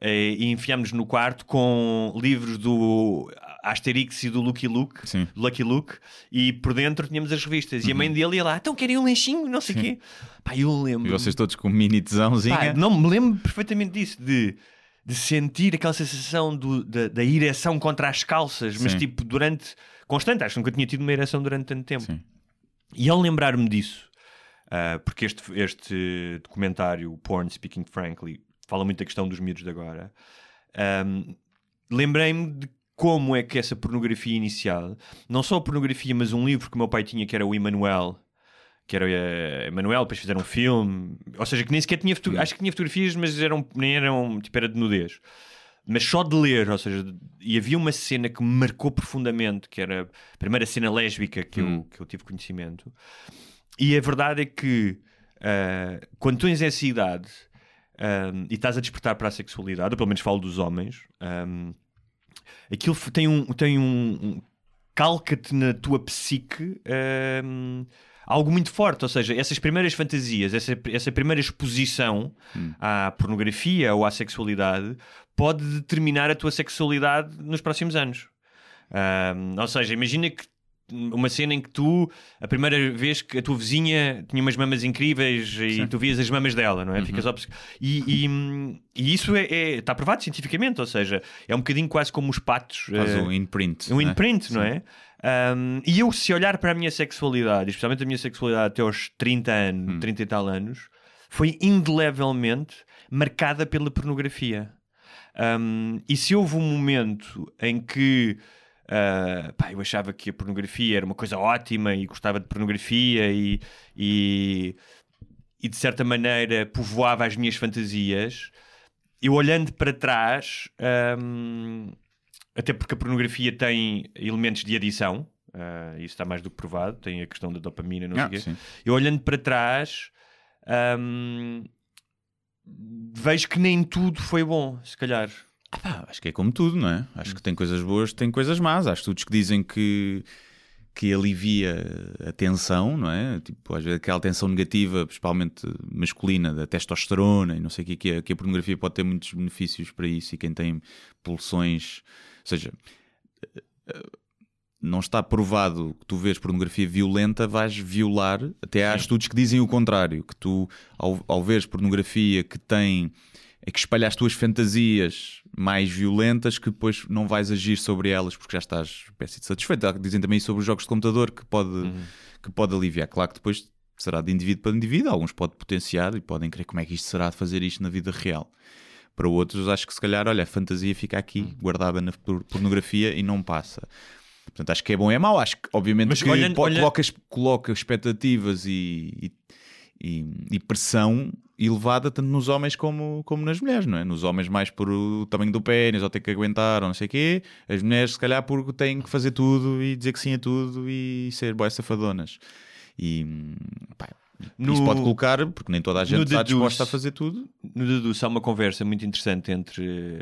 Speaker 9: eh, e enfiámos no quarto com livros do Asterix e do Lucky Luke,
Speaker 1: Sim.
Speaker 9: Lucky Luke, e por dentro tínhamos as revistas. E a mãe dele ia lá, então querem um lanchinho, não sei o quê. Pá, eu lembro.
Speaker 1: E vocês todos com um mini tesãozinha.
Speaker 9: Pá, não me lembro perfeitamente disso, de, de sentir aquela sensação do- da, da ereção contra as calças, mas
Speaker 1: Sim.
Speaker 9: tipo durante. constante. Acho que nunca tinha tido uma ereção durante tanto tempo.
Speaker 1: Sim.
Speaker 9: E ao lembrar-me disso, ah, porque este, este documentário, Porn Speaking Frankly, fala muito da questão dos miúdos de agora, ahm, lembrei-me de como é que essa pornografia inicial, não só a pornografia, mas um livro que o meu pai tinha que era o Emanuel, que era uh, Emanuel, depois fizeram um filme, ou seja, que nem sequer tinha foto- acho que tinha fotografias, mas eram, nem eram, tipo, era de nudez. Mas só de ler, ou seja, e havia uma cena que me marcou profundamente, que era a primeira cena lésbica que, eu, que eu tive conhecimento. E a verdade é que ah, quando tens essa idade ah, e estás a despertar para a sexualidade, ou pelo menos falo dos homens, ah, aquilo tem um. Tem um, um- calca-te na tua psique ah, algo muito forte. Ou seja, essas primeiras fantasias, essa, essa primeira exposição à pornografia ou à sexualidade pode determinar a tua sexualidade nos próximos anos. Ah, ou seja, imagina que uma cena em que tu, a primeira vez que a tua vizinha tinha umas mamas incríveis e tu vias as mamas dela, não é? Ficas obce- e, e, e isso é, é- está provado cientificamente, ou seja, é um bocadinho quase como os patos.
Speaker 1: Faz
Speaker 9: eh,
Speaker 1: um imprint.
Speaker 9: um
Speaker 1: né?
Speaker 9: imprint, não é? Um, e eu, se olhar para a minha sexualidade, especialmente a minha sexualidade até aos 30 anos,
Speaker 1: Hum.
Speaker 9: 30 e tal anos, foi indelevelmente marcada pela pornografia. Um, e se houve um momento em que ah, pá, eu achava que a pornografia era uma coisa ótima e gostava de pornografia e, e, e de certa maneira povoava as minhas fantasias, eu olhando para trás, hum, até porque a pornografia tem elementos de adição, ah, isso está mais do que provado, tem a questão da dopamina, não sei
Speaker 1: Ah,
Speaker 9: o quê. Eu olhando para trás, hum, vejo que nem tudo foi bom, se calhar.
Speaker 1: Acho que é como tudo, não é? Acho que tem coisas boas, tem coisas más. Há estudos que dizem que, que alivia a tensão, não é? Tipo, às vezes aquela tensão negativa, principalmente masculina, da testosterona e não sei o que, que a, que a pornografia pode ter muitos benefícios para isso. E quem tem pulsões, ou seja, não está provado que tu vês pornografia violenta, vais violar. Até há estudos que dizem o contrário: que tu, ao, ao veres pornografia que tem. É que espalha as tuas fantasias mais violentas que depois não vais agir sobre elas porque já estás espécie de satisfeito. Dizem também sobre os jogos de computador que pode, que pode aliviar. Claro que depois será de indivíduo para indivíduo, alguns pode potenciar e podem crer como é que isto será de fazer isto na vida real. Para outros, acho que se calhar, olha, a fantasia fica aqui guardada na por- pornografia e não passa. Portanto, acho que é bom e é mau. Acho que, obviamente,
Speaker 9: Mas
Speaker 1: que
Speaker 9: olhando- olha-
Speaker 1: coloca, coloca expectativas e, e, e- e pressão elevada tanto nos homens como, como nas mulheres, não é? Nos homens mais por o tamanho do pênis ou ter que aguentar ou não sei o quê. As mulheres, se calhar, porque têm que fazer tudo e dizer que sim a tudo e ser boas safadonas. E pá,
Speaker 9: No-
Speaker 1: isso pode colocar, porque nem toda a gente está disposta a fazer tudo.
Speaker 9: No Deduce há uma conversa muito interessante entre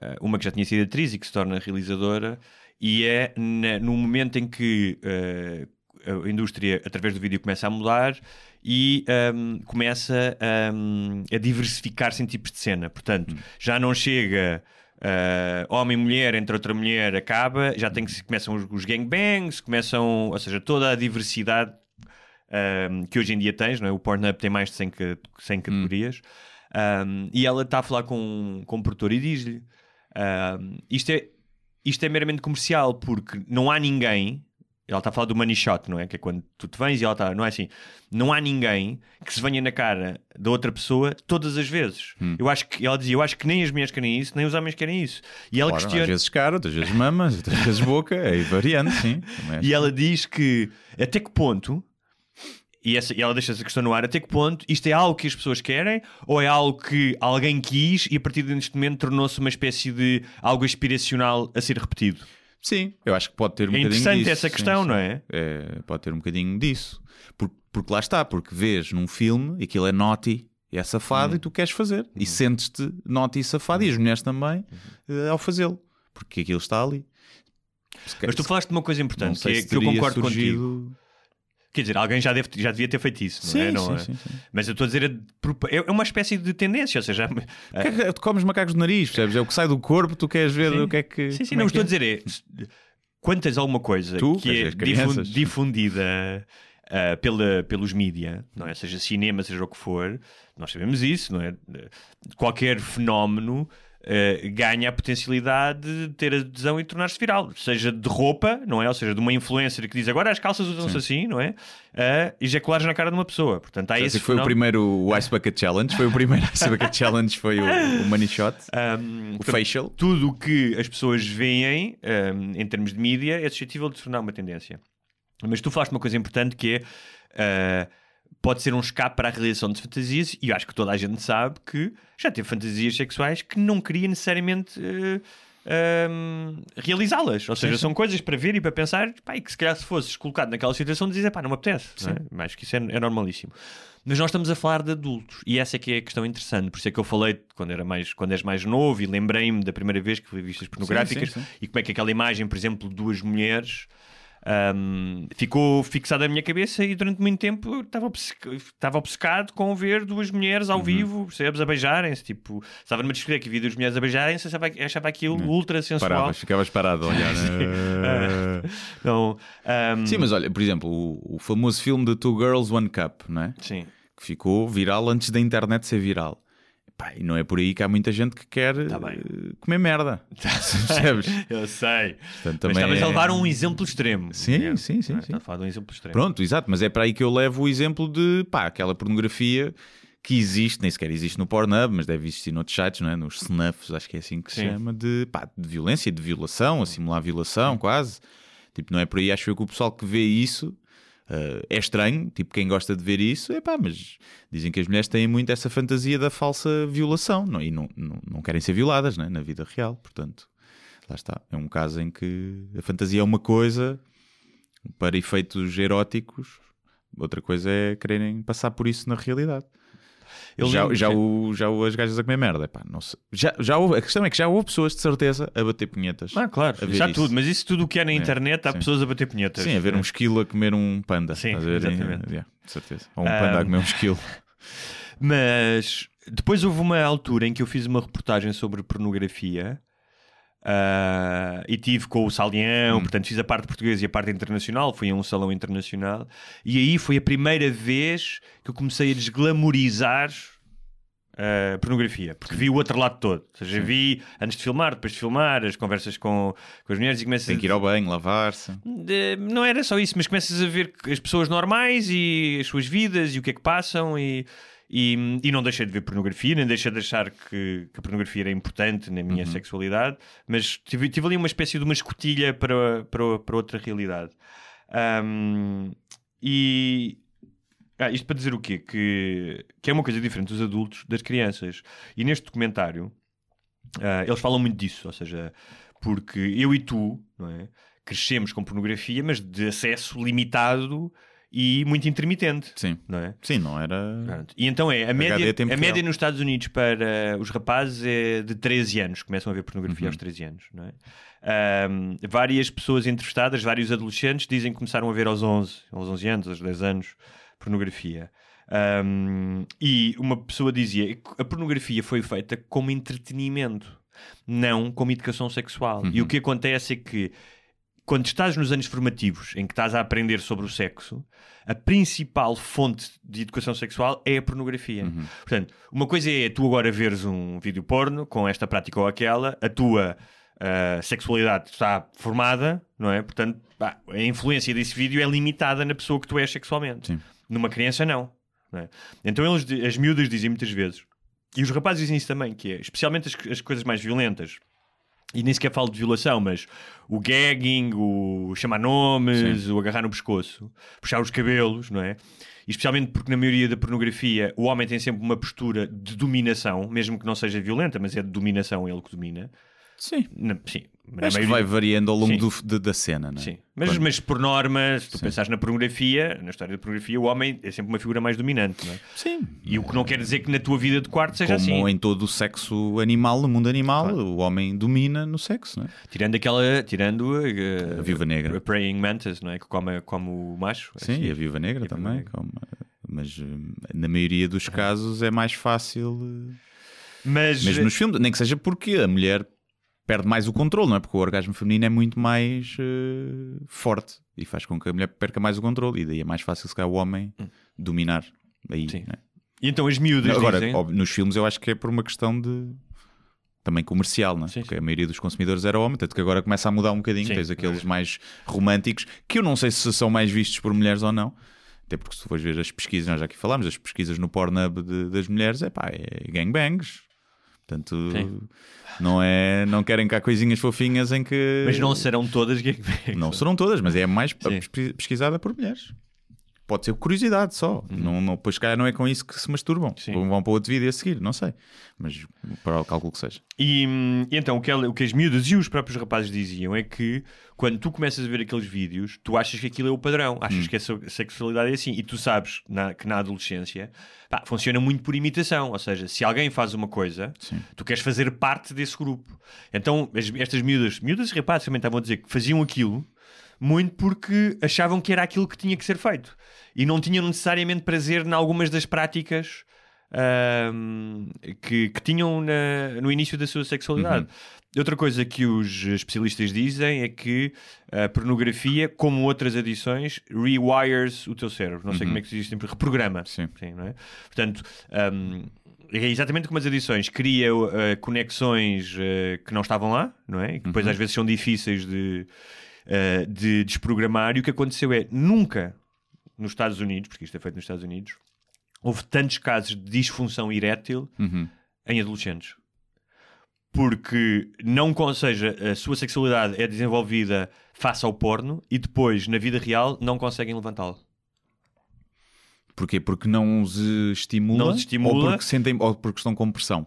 Speaker 9: eh, uma que já tinha sido atriz e que se torna realizadora, e é na- no momento em que eh, a indústria, através do vídeo, começa a mudar e ehm, começa ehm, a diversificar-se em tipos de cena. Portanto, já não chega. eh, homem e mulher entre outra mulher acaba, já tem que começam os, os gangbangs, começam, ou seja, toda a diversidade um, que hoje em dia tens, não é? o Pornhub tem mais de 100, ca- 100 categorias, Um, e ela está a falar com, com o produtor e diz-lhe: um, isto, é, isto é meramente comercial, porque não há ninguém. Ela está a falar do money shot, não é? Que é quando tu te vens e ela está, não é assim. Não há ninguém que se venha na cara da outra pessoa todas as vezes. Eu acho que ela dizia: Eu acho que nem as mulheres querem isso, nem os homens querem isso. E ela
Speaker 1: Claro,
Speaker 9: questiona.
Speaker 1: Às vezes cara, outras vezes mamas, outras vezes boca, é variante, sim. Acho
Speaker 9: E ela diz que até que ponto, e, essa- e ela deixa essa questão no ar, até que ponto isto é algo que as pessoas querem ou é algo que alguém quis e a partir deste momento tornou-se uma espécie de algo aspiracional a ser repetido?
Speaker 1: Sim, eu acho que pode ter um
Speaker 9: É
Speaker 1: bocadinho
Speaker 9: interessante
Speaker 1: disso.
Speaker 9: essa
Speaker 1: sim,
Speaker 9: questão,
Speaker 1: sim.
Speaker 9: não é?
Speaker 1: Pode ter um bocadinho disso. Por- Porque, lá está, porque vês num filme e aquilo é naughty, e é safado
Speaker 9: Uhum.
Speaker 1: e tu queres fazer. E sentes-te naughty e safado, e as mulheres também,
Speaker 9: Uhum.
Speaker 1: eh, ao fazê-lo. Porque aquilo está ali.
Speaker 9: Mas tu falaste de uma coisa importante que, é- que eu concordo contigo. Quer dizer, alguém já, deve, já devia ter feito isso, não
Speaker 1: Sim,
Speaker 9: é? Não
Speaker 1: sim,
Speaker 9: é?
Speaker 1: sim, sim.
Speaker 9: Mas eu estou a dizer, é é uma espécie de tendência, ou seja,
Speaker 1: Que é que Tu comes macacos do nariz, percebes? É o que sai do corpo, tu queres ver o que é que.
Speaker 9: Sim, sim, não
Speaker 1: é
Speaker 9: estou a
Speaker 1: que é.
Speaker 9: dizer é tens alguma coisa
Speaker 1: Tu,
Speaker 9: que é difundida ah, pela, pelos mídia, não é? Seja cinema, seja o que for, nós sabemos isso, não é? Qualquer fenómeno ah, ganha a potencialidade de ter adesão e tornar-se viral, seja de roupa, não é? Ou seja, de uma influencer que diz agora as calças usam-se assim, não é? A ejaculares na cara de uma pessoa. Portanto, há
Speaker 1: Esse foi o primeiro o Ice Bucket Challenge. Foi o primeiro Ice Bucket Challenge, foi o, o Money Shot,
Speaker 9: Um,
Speaker 1: o
Speaker 9: portanto,
Speaker 1: facial.
Speaker 9: tudo o que as pessoas veem um, em termos de mídia é suscetível de se tornar uma tendência. Mas tu falaste uma coisa importante que é. uh, pode ser um escape para a realização de fantasias, e eu acho que toda a gente sabe que já teve fantasias sexuais que não queria necessariamente uh, um, realizá-las. Ou seja, são coisas para ver e para pensar, pá, e que se calhar se fosses colocado naquela situação, dizes, pá, não me apetece. Não é? Acho que isso é, é normalíssimo. Mas nós estamos a falar de adultos e essa é que é a questão interessante. Por isso é que eu falei quando, era mais, quando és mais novo e lembrei-me da primeira vez que fui vistas pornográficas
Speaker 1: sim, sim.
Speaker 9: e como é que aquela imagem, por exemplo, de duas mulheres um, ficou fixada na minha cabeça e durante muito tempo estava estava obcecado com ver duas mulheres
Speaker 1: Uhum.
Speaker 9: ao vivo, percebes, a beijarem-se. Tipo, estava numa discoteca e vi duas mulheres a beijarem-se, achava, achava aquilo ultra sensual.
Speaker 1: Paravas, ficavas parado a olhar.
Speaker 9: Ah, não, um,
Speaker 1: Sim, mas olha, por exemplo, o, o famoso filme de Two Girls, One Cup, não é?
Speaker 9: sim.
Speaker 1: Que ficou viral antes da internet ser viral. Pá, e não é por aí que há muita gente que quer
Speaker 9: Tá
Speaker 1: eh, comer merda. Percebes?
Speaker 9: Eu sei.
Speaker 1: Portanto,
Speaker 9: Mas
Speaker 1: também
Speaker 9: estavas
Speaker 1: é-
Speaker 9: a levar um exemplo extremo.
Speaker 1: Sim,
Speaker 9: É.
Speaker 1: sim, sim,
Speaker 9: Ah,
Speaker 1: sim.
Speaker 9: De um exemplo extremo.
Speaker 1: Pronto, exato, mas é para aí que eu levo o exemplo de pá, aquela pornografia que existe, nem sequer existe no Pornhub, mas deve existir noutros sites, não é? nos snuffs, acho que é assim que se
Speaker 9: Sim.
Speaker 1: chama, de, pá, de violência, de violação, a simular violação, quase. Tipo, não é por aí, acho eu que o pessoal que vê isso eh, é estranho, tipo, quem gosta de ver isso, é pá, mas dizem que as mulheres têm muito essa fantasia da falsa violação não, e não, não, não querem ser violadas não é? na vida real, portanto, lá está. É um caso em que a fantasia é uma coisa para efeitos eróticos, outra coisa é quererem passar por isso na realidade. Já, já, o, já as gajas a comer merda, pá, não sei. Já, já houve- a questão é que já houve pessoas de certeza a bater punhetas.
Speaker 9: Ah, claro, já
Speaker 1: isso.
Speaker 9: tudo, mas isso tudo o que é na internet há
Speaker 1: sim.
Speaker 9: pessoas a bater punhetas.
Speaker 1: Sim, a ver um esquilo a comer um panda.
Speaker 9: Sim,
Speaker 1: estás a ver?
Speaker 9: exatamente.
Speaker 1: Yeah, de certeza. Ou um panda a comer um esquilo.
Speaker 9: Mas depois houve uma altura em que eu fiz uma reportagem sobre pornografia ah, e tive com o Salião,
Speaker 1: Hum.
Speaker 9: portanto fiz a parte portuguesa e a parte internacional, fui a um salão internacional e aí foi a primeira vez que eu comecei a desglamorizar a pornografia, porque vi o outro lado todo. Ou seja, vi antes de filmar, depois de filmar, as conversas com, com as mulheres e começas
Speaker 1: Tem que ir ao banho, lavar-se.
Speaker 9: não era só isso, mas começas a ver as pessoas normais e as suas vidas e o que é que passam e, e, e não deixei de ver pornografia, nem deixei de achar que, que a pornografia era importante na minha sexualidade, mas tive, tive ali uma espécie de uma escotilha para, para, para outra realidade. Ahm, e ah, isto para dizer o quê? Que, que é uma coisa diferente dos adultos das crianças. E neste documentário ah, eles falam muito disso, ou seja, porque eu e tu, não é? Crescemos com pornografia, mas de acesso limitado e muito intermitente.
Speaker 1: Sim.
Speaker 9: Não é?
Speaker 1: Sim, não era.
Speaker 9: Pronto. E então é, a média, a média nos Estados Unidos para os rapazes é de 13 anos, começam a ver pornografia
Speaker 1: Uhum.
Speaker 9: aos 13 anos, não é? Ahm, várias pessoas entrevistadas, vários adolescentes, dizem que começaram a ver aos 11, aos 11 anos, aos 10 anos, pornografia. Ahm, e uma pessoa dizia que a pornografia foi feita como entretenimento, não como educação sexual. E o que acontece é que quando estás nos anos formativos, em que estás a aprender sobre o sexo, a principal fonte de educação sexual é a pornografia. Portanto, uma coisa é tu agora veres um vídeo porno com esta prática ou aquela, a tua ah, sexualidade está formada, não é? Portanto, pá, a influência desse vídeo é limitada na pessoa que tu és sexualmente.
Speaker 1: Sim.
Speaker 9: Numa criança, não. não é? Então, eles, as miúdas dizem muitas vezes, e os rapazes dizem isso também, que é, especialmente as, as coisas mais violentas, e nem sequer falo de violação, mas o gagging, o chamar nomes, o agarrar no pescoço, puxar os cabelos, não é? E especialmente porque na maioria da pornografia o homem tem sempre uma postura de dominação, mesmo que não seja violenta, mas é de dominação ele que domina.
Speaker 1: Sim.
Speaker 9: Na- sim, na
Speaker 1: Acho que
Speaker 9: maioria-
Speaker 1: vai variando ao longo do- de- da cena, não é?
Speaker 9: Sim, mas,
Speaker 1: Quando-
Speaker 9: mas por norma, se tu
Speaker 1: Sim.
Speaker 9: pensares na pornografia, na história da pornografia, o homem é sempre uma figura mais dominante, não é?
Speaker 1: Sim.
Speaker 9: E o que não quer dizer que na tua vida de quarto seja
Speaker 1: Como
Speaker 9: assim.
Speaker 1: em todo o sexo animal, no mundo animal, o homem domina no sexo, não é?
Speaker 9: Tirando aquela, tirando a,
Speaker 1: A viúva negra.
Speaker 9: a praying mantis, não é? Que come, come o macho.
Speaker 1: Sim,
Speaker 9: Assim.
Speaker 1: e a viúva negra
Speaker 9: a
Speaker 1: também.
Speaker 9: negra.
Speaker 1: como- mas hum, na maioria dos casos é mais fácil, eh,
Speaker 9: Mas,
Speaker 1: mesmo nos filmes, nem que seja porque a mulher perde mais o controle, não é? Porque o orgasmo feminino é muito mais eh, forte e faz com que a mulher perca mais o controle, e daí é mais fácil se calhar o homem dominar. Aí,
Speaker 9: Hum. Sim.
Speaker 1: não é?
Speaker 9: E então as miúdas
Speaker 1: Agora,
Speaker 9: dizem...
Speaker 1: óbvio, nos filmes eu acho que é por uma questão de também comercial, não é?
Speaker 9: Sim,
Speaker 1: Porque
Speaker 9: sim.
Speaker 1: a maioria dos consumidores era homem, tanto que agora começa a mudar um bocadinho.
Speaker 9: Sim,
Speaker 1: Tens aqueles
Speaker 9: é.
Speaker 1: mais românticos, que eu não sei se são mais vistos por mulheres ou não. Até porque se tu fores ver as pesquisas, nós já aqui falámos, as pesquisas no Pornhub de- das mulheres, é pá, é gangbangs. Portanto,
Speaker 9: Sim.
Speaker 1: não é, não querem cá coisinhas fofinhas em que
Speaker 9: Mas não serão todas
Speaker 1: não serão todas, mas é mais
Speaker 9: Sim.
Speaker 1: pesqui- pesquisada por mulheres. Pode ser curiosidade só. Não, não, pois cá não é com isso que se masturbam.
Speaker 9: Uhum. Sim.
Speaker 1: Vão para outro vídeo a seguir, não sei. Mas para o cálculo que seja.
Speaker 9: E, hum, e então o que, ela- o que as miúdas e os próprios rapazes diziam é que quando tu começas a ver aqueles vídeos, tu achas que aquilo é o padrão,
Speaker 1: Hum.
Speaker 9: achas que a se- sexualidade é assim, e tu sabes na- que na adolescência pá, funciona muito por imitação. Ou seja, se alguém faz uma coisa,
Speaker 1: Sim.
Speaker 9: tu queres fazer parte desse grupo. Então as- estas miúdas, miúdas e rapazes também estavam a dizer que faziam aquilo muito porque achavam que era aquilo que tinha que ser feito e não tinham necessariamente prazer em algumas das práticas que, que tinham na- no início da sua sexualidade. Outra coisa que os especialistas dizem é que a pornografia, como outras adições, rewires o teu cérebro. Não sei como é que se diz sempre, reprograma.
Speaker 1: Sim.
Speaker 9: não é? Portanto, ahm, é exatamente como as adições, cria eh, conexões eh, que não estavam lá, não é? E que depois às vezes são difíceis de, eh, de desprogramar. E o que aconteceu é nunca nos Estados Unidos, porque isto é feito nos Estados Unidos, houve tantos casos de disfunção erétil
Speaker 1: Uhum.
Speaker 9: em adolescentes. Porque não, ou seja, a sua sexualidade é desenvolvida face ao porno e depois, na vida real, não conseguem levantá-lo.
Speaker 1: Porquê? Porque não os estimula,
Speaker 9: Não os estimula.
Speaker 1: Ou porque, sentem, ou porque estão com pressão.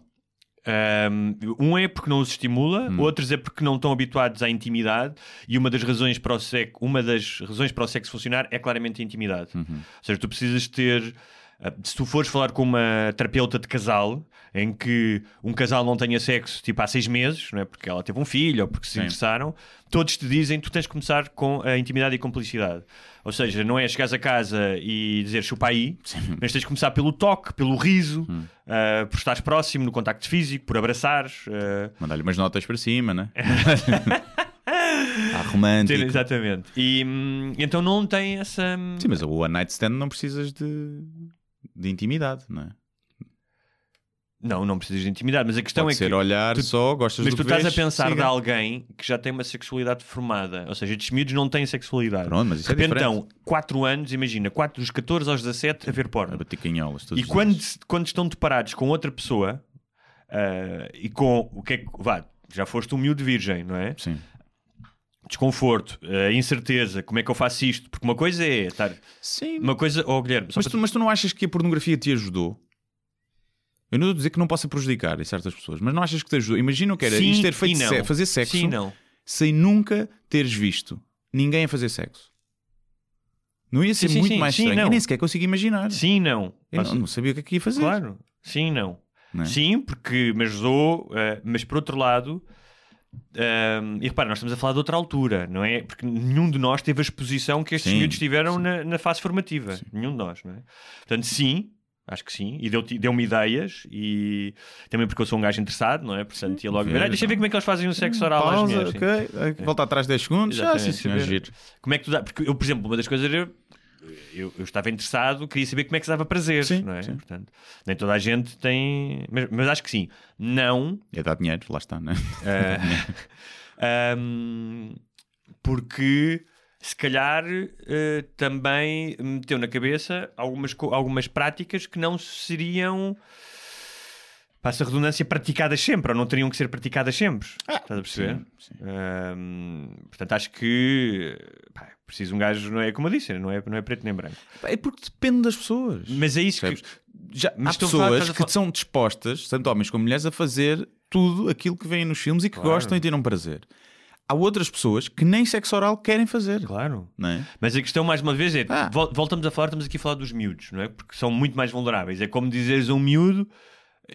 Speaker 9: Um é porque não os estimula,
Speaker 1: Hum.
Speaker 9: outros é porque não estão habituados à intimidade e uma das razões para o sexo, uma das razões para o sexo funcionar é claramente a intimidade.
Speaker 1: Uhum.
Speaker 9: Ou seja, tu precisas ter ah, se tu fores falar com uma terapeuta de casal em que um casal não tenha sexo tipo há seis meses, não é? porque ela teve um filho ou porque se
Speaker 1: Sim.
Speaker 9: interessaram, todos te dizem que tu tens de começar com a intimidade e cumplicidade. Ou seja, não é chegares a casa e dizer chupa aí, mas tens de começar pelo toque, pelo riso,
Speaker 1: Hum.
Speaker 9: ah, por estares próximo no contacto físico, por abraçares. ah,
Speaker 1: Mandar-lhe umas notas para cima, né? ah, romântico.
Speaker 9: ter- exatamente. E hum, então não tem essa. hum,
Speaker 1: Sim, mas o One Night Stand não precisas de, de intimidade, não é?
Speaker 9: Não, não precisas de intimidade, mas a questão
Speaker 1: Pode
Speaker 9: é
Speaker 1: ser
Speaker 9: que.
Speaker 1: olhar
Speaker 9: tu-
Speaker 1: só, gostas
Speaker 9: Mas
Speaker 1: do
Speaker 9: tu
Speaker 1: que
Speaker 9: estás a
Speaker 1: vês,
Speaker 9: pensar
Speaker 1: siga.
Speaker 9: de alguém que já tem uma sexualidade formada. Ou seja, estes miúdos não têm sexualidade.
Speaker 1: Pronto, mas isso é
Speaker 9: de repente
Speaker 1: diferente.
Speaker 9: estão 4 anos, imagina, 4 dos 14 aos 17 a ver
Speaker 1: A
Speaker 9: porno.
Speaker 1: bater canholas
Speaker 9: E quando, quando estão deparados com outra pessoa ah, e com o que é que. Vá, já foste um miúdo virgem, não é?
Speaker 1: Sim.
Speaker 9: Desconforto, ah, incerteza, como é que eu faço isto? Porque uma coisa é estar.
Speaker 1: Sim.
Speaker 9: Uma coisa. Oh, Guilherme,
Speaker 1: Mas
Speaker 9: para-
Speaker 1: tu, mas tu não achas que a pornografia te ajudou? Eu não estou a dizer que não possa prejudicar em certas pessoas, mas não achas que te ajudou? Imagina o que era
Speaker 9: Sim
Speaker 1: isto ter feito se- fazer sexo
Speaker 9: Sim, não.
Speaker 1: sem nunca teres visto ninguém a fazer sexo. Não ia ser
Speaker 9: Sim, sim,
Speaker 1: muito
Speaker 9: sim.
Speaker 1: mais
Speaker 9: Sim,
Speaker 1: estranho.
Speaker 9: não.
Speaker 1: Eu nem sequer consigo imaginar.
Speaker 9: Sim não.
Speaker 1: Eu não, sabia o que é que ia fazer.
Speaker 9: Claro, sim não.
Speaker 1: Não é?
Speaker 9: Sim, porque me ajudou, eh, mas por outro lado, ehm, e repara, nós estamos a falar de outra altura, não é? Porque nenhum de nós teve a exposição que estes
Speaker 1: Sim,
Speaker 9: miúdos tiveram na, na fase formativa. Nenhum de nós, não é? Portanto, sim, acho que sim, e deu- deu-me ideias, e também porque eu sou um gajo interessado, não é? Portanto, ia logo ver, "Ah, deixa eu ver como é que eles fazem o sexo oral às
Speaker 1: Pausa,
Speaker 9: mulheres. sim."
Speaker 1: ok. Volta atrás 10 segundos. Ah, sim,
Speaker 9: saber
Speaker 1: giro.
Speaker 9: Como é que tu dá? Porque eu, por exemplo, uma das coisas era. Eu, eu estava interessado, queria saber como é que se dava prazer,
Speaker 1: Sim,
Speaker 9: não é?
Speaker 1: sim.
Speaker 9: Portanto, nem toda a gente tem. Mas, mas acho que sim. Não.
Speaker 1: É dar dinheiro, lá está, não é?
Speaker 9: eh, ahm, porque se calhar eh, também meteu na cabeça algumas, algumas práticas que não seriam. Passa a redundância, praticadas sempre, ou não teriam que ser praticadas sempre. Estás a perceber?
Speaker 1: sim, sim.
Speaker 9: Portanto, acho que pá, preciso um gajo, não é como eu disse, não é, não é preto nem branco.
Speaker 1: É porque depende das pessoas.
Speaker 9: Mas é isso que.
Speaker 1: Percebes? Já, há
Speaker 9: estou a falar-
Speaker 1: pessoas que são dispostas, tanto homens como mulheres, a fazer tudo aquilo que vem nos filmes e que
Speaker 9: Claro.
Speaker 1: gostam e tiram prazer. Há outras pessoas que nem sexo oral querem fazer.
Speaker 9: Claro.
Speaker 1: É?
Speaker 9: Mas a questão, mais uma vez, é:
Speaker 1: Ah.
Speaker 9: vol- voltamos a falar, estamos aqui a falar dos miúdos, não é? Porque são muito mais vulneráveis. É como dizeres a um miúdo,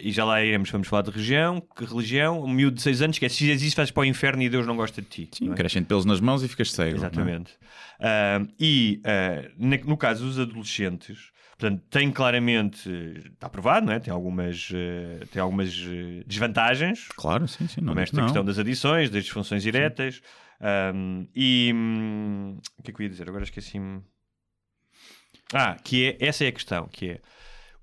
Speaker 9: e já lá iremos, vamos falar de religião, que religião, um miúdo de 6 anos que é se isso, vais para o inferno e Deus não gosta de ti.
Speaker 1: Sim,
Speaker 9: é?
Speaker 1: crescem pelos nas mãos e ficas cego. não é?
Speaker 9: Exatamente. Ah, e ah, na- no caso dos adolescentes, portanto, tem claramente, está provado, não é? Tem algumas, eh, tem algumas eh, desvantagens,
Speaker 1: Claro, sim, sim. Não,
Speaker 9: como esta
Speaker 1: não.
Speaker 9: questão das adições, das disfunções diretas. Um, e hum, o que é que eu ia dizer? Agora esqueci-me. Ah, que é, essa é a questão, que é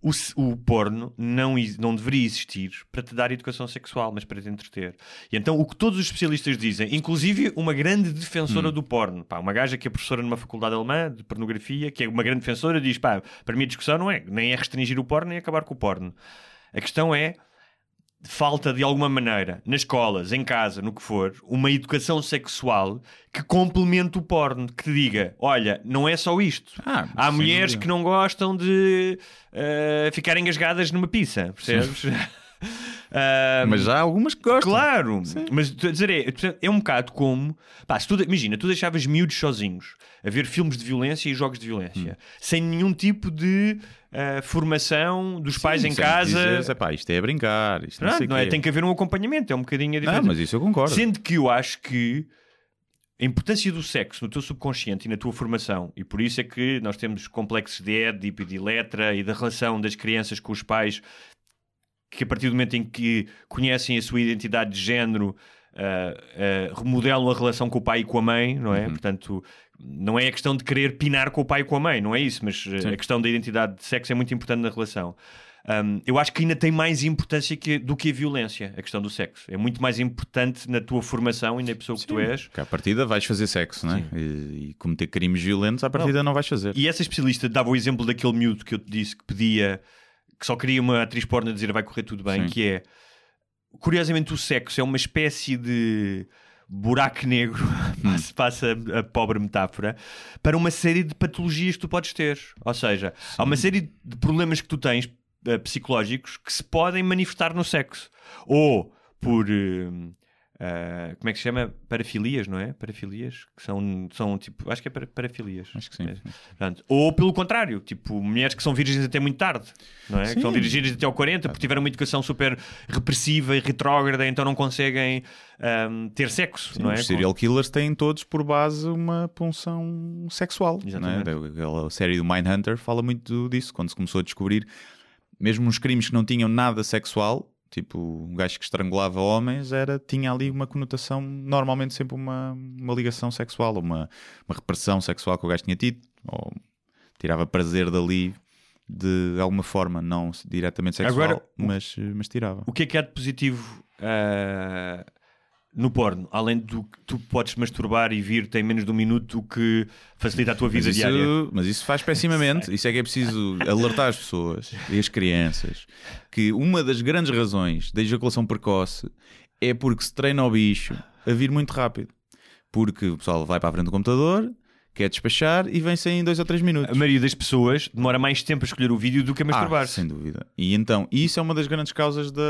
Speaker 9: o, o porno não, não deveria existir para te dar educação sexual, mas para te entreter. E então o que todos os especialistas dizem, inclusive uma grande defensora do porno, pá, uma gaja que é professora numa faculdade alemã de pornografia, que é uma grande defensora, diz, pá, para mim a discussão não é, nem é restringir o porno, nem acabar com o porno. A questão é falta de alguma maneira, nas escolas, em casa, no que for, uma educação sexual que complemente o porno, que te diga: olha, não é só isto.
Speaker 1: Ah,
Speaker 9: Há mulheres
Speaker 1: dúvida.
Speaker 9: que não gostam de eh, ficar engasgadas numa pizza, percebes?
Speaker 1: Mas há algumas que gostam.
Speaker 9: Claro, mas estou a dizer, é, é um bocado como. Pá, tu, imagina, tu deixavas miúdos sozinhos a ver filmes de violência e jogos de violência, sem nenhum tipo de ah, formação dos pais em
Speaker 1: Sim,
Speaker 9: casa.
Speaker 1: Dizes, "Epá, isto é a brincar. Isto não,
Speaker 9: Não, não é?
Speaker 1: quê."
Speaker 9: Tem que haver um acompanhamento, é um bocadinho a
Speaker 1: Não, mas isso eu concordo.
Speaker 9: Sendo que eu acho que a importância do sexo no teu subconsciente e na tua formação, e por isso é que nós temos complexos de Édipo e de Letra e da relação das crianças com os pais, que a partir do momento em que conhecem a sua identidade de género, ah, ah, remodelam a relação com o pai e com a mãe, não é?
Speaker 1: Uhum.
Speaker 9: Portanto, não é a questão de querer pinar com o pai e com a mãe, não é isso, mas ah,
Speaker 1: Sim.
Speaker 9: a questão da identidade de sexo é muito importante na relação. Um, eu acho que ainda tem mais importância que- do que a violência, a questão do sexo. É muito mais importante na tua formação e na pessoa que tu és.
Speaker 1: Que à partida vais fazer sexo, não é? E, e cometer crimes violentos, à partida não, vais fazer.
Speaker 9: E essa especialista dava o exemplo daquele miúdo que eu te disse que pedia, que só queria uma atriz porno a dizer vai correr tudo bem,
Speaker 1: Sim.
Speaker 9: que é curiosamente o sexo é uma espécie de buraco negro, passa- passa a pobre metáfora, para uma série de patologias que tu podes ter. Ou seja, há uma série de problemas que tu tens eh, psicológicos que se podem manifestar no sexo. Ou por. eh, eh, como é que se chama? Parafilias, não é? Parafilias? Que são, são tipo. Acho que é para, parafilias.
Speaker 1: Acho que sim.
Speaker 9: É. Portanto, ou pelo contrário, tipo, mulheres que são virgens até muito tarde, não é? Que são
Speaker 1: Sim.
Speaker 9: virgens até ao 40 porque tiveram uma educação super repressiva e retrógrada, então não conseguem ahm, ter sexo, não é?
Speaker 1: Os serial killers têm todos por base uma punção sexual. Não é?
Speaker 9: Exatamente.
Speaker 1: Aquela série do Mindhunter fala muito disso, quando se começou a descobrir mesmo uns crimes que não tinham nada sexual, tipo um gajo que estrangulava homens, era, tinha ali uma conotação, normalmente sempre uma, uma ligação sexual, uma, uma repressão sexual que o gajo tinha tido, ou tirava prazer dali de alguma forma, não diretamente sexual,
Speaker 9: Agora,
Speaker 1: mas, mas tirava.
Speaker 9: O que é que há de positivo ah, no porno? Além do que tu podes masturbar e vir tem menos de um minuto, que facilita a tua vida
Speaker 1: Mas
Speaker 9: diária.
Speaker 1: isso, mas isso faz pessimamente. Isso é que é preciso alertar as pessoas e as crianças que uma das grandes razões da ejaculação precoce é porque se treina o bicho a vir muito rápido. Porque o pessoal vai para a frente do computador, quer despachar e vem-se em dois ou três minutos.
Speaker 9: A maioria das pessoas demora mais tempo a escolher o vídeo do que a
Speaker 1: Ah,
Speaker 9: masturbar-se.
Speaker 1: sem dúvida. E então, isso é uma das grandes causas da.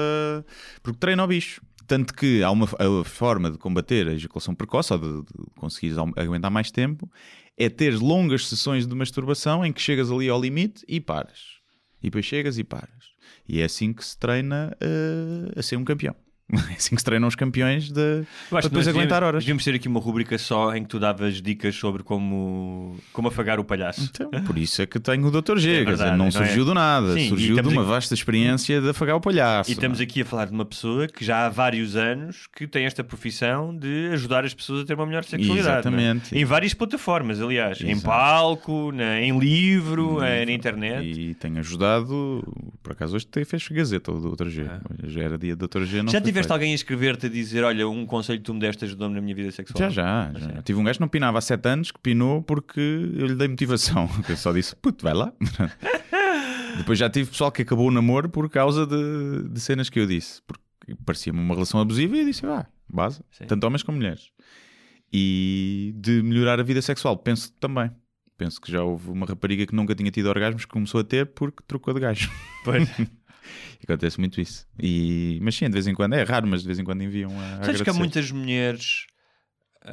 Speaker 1: Porque treina o bicho. Tanto que há uma a forma de combater a ejaculação precoce ou de, de conseguires au- aguentar mais tempo é ter longas sessões de masturbação em que chegas ali ao limite e paras. E depois chegas e paras. E é assim que se treina uh, a ser um campeão. É assim que se treinam os campeões de, para depois aguentar horas.
Speaker 9: devíamos ter aqui uma rubrica só em que tu davas dicas sobre como, como afagar o palhaço.
Speaker 1: Então, por isso é que tenho o Dr. G.
Speaker 9: É
Speaker 1: dizer,
Speaker 9: verdade,
Speaker 1: não,
Speaker 9: não
Speaker 1: surgiu
Speaker 9: é?
Speaker 1: do nada,
Speaker 9: Sim,
Speaker 1: surgiu de uma
Speaker 9: aqui-
Speaker 1: vasta experiência de afagar o palhaço.
Speaker 9: E estamos aqui a falar de uma pessoa que já há vários anos que tem esta profissão de ajudar as pessoas a ter uma melhor sexualidade. é?
Speaker 1: Exatamente.
Speaker 9: Em várias plataformas, aliás. Em
Speaker 1: Exato.
Speaker 9: palco, na- em livro, eh, na internet.
Speaker 1: E tenho ajudado, por acaso hoje fez Gazeta o Dr. G. Já era dia do Dr. G. Não
Speaker 9: Ah. já
Speaker 1: foi
Speaker 9: tiveste alguém a escrever-te a dizer: Olha, um conselho que tu me deste ajudou-me na minha vida sexual?
Speaker 1: Já, já, já. Tive um gajo que não pinava há 7 anos que pinou porque eu lhe dei motivação. Eu só disse, puto, vai lá. Depois já tive pessoal que acabou o namoro por causa de, de cenas que eu disse. Porque parecia-me uma relação abusiva e eu disse, vá, base.
Speaker 9: Sim.
Speaker 1: Tanto homens como mulheres. E de melhorar a vida sexual, penso também. Penso que já houve uma rapariga que nunca tinha tido orgasmos que começou a ter porque trocou de gajo.
Speaker 9: Pois.
Speaker 1: Acontece muito isso. E, mas sim, de vez em quando, é raro, mas de vez em quando enviam a.
Speaker 9: Sabes que há
Speaker 1: agradecer.
Speaker 9: muitas mulheres,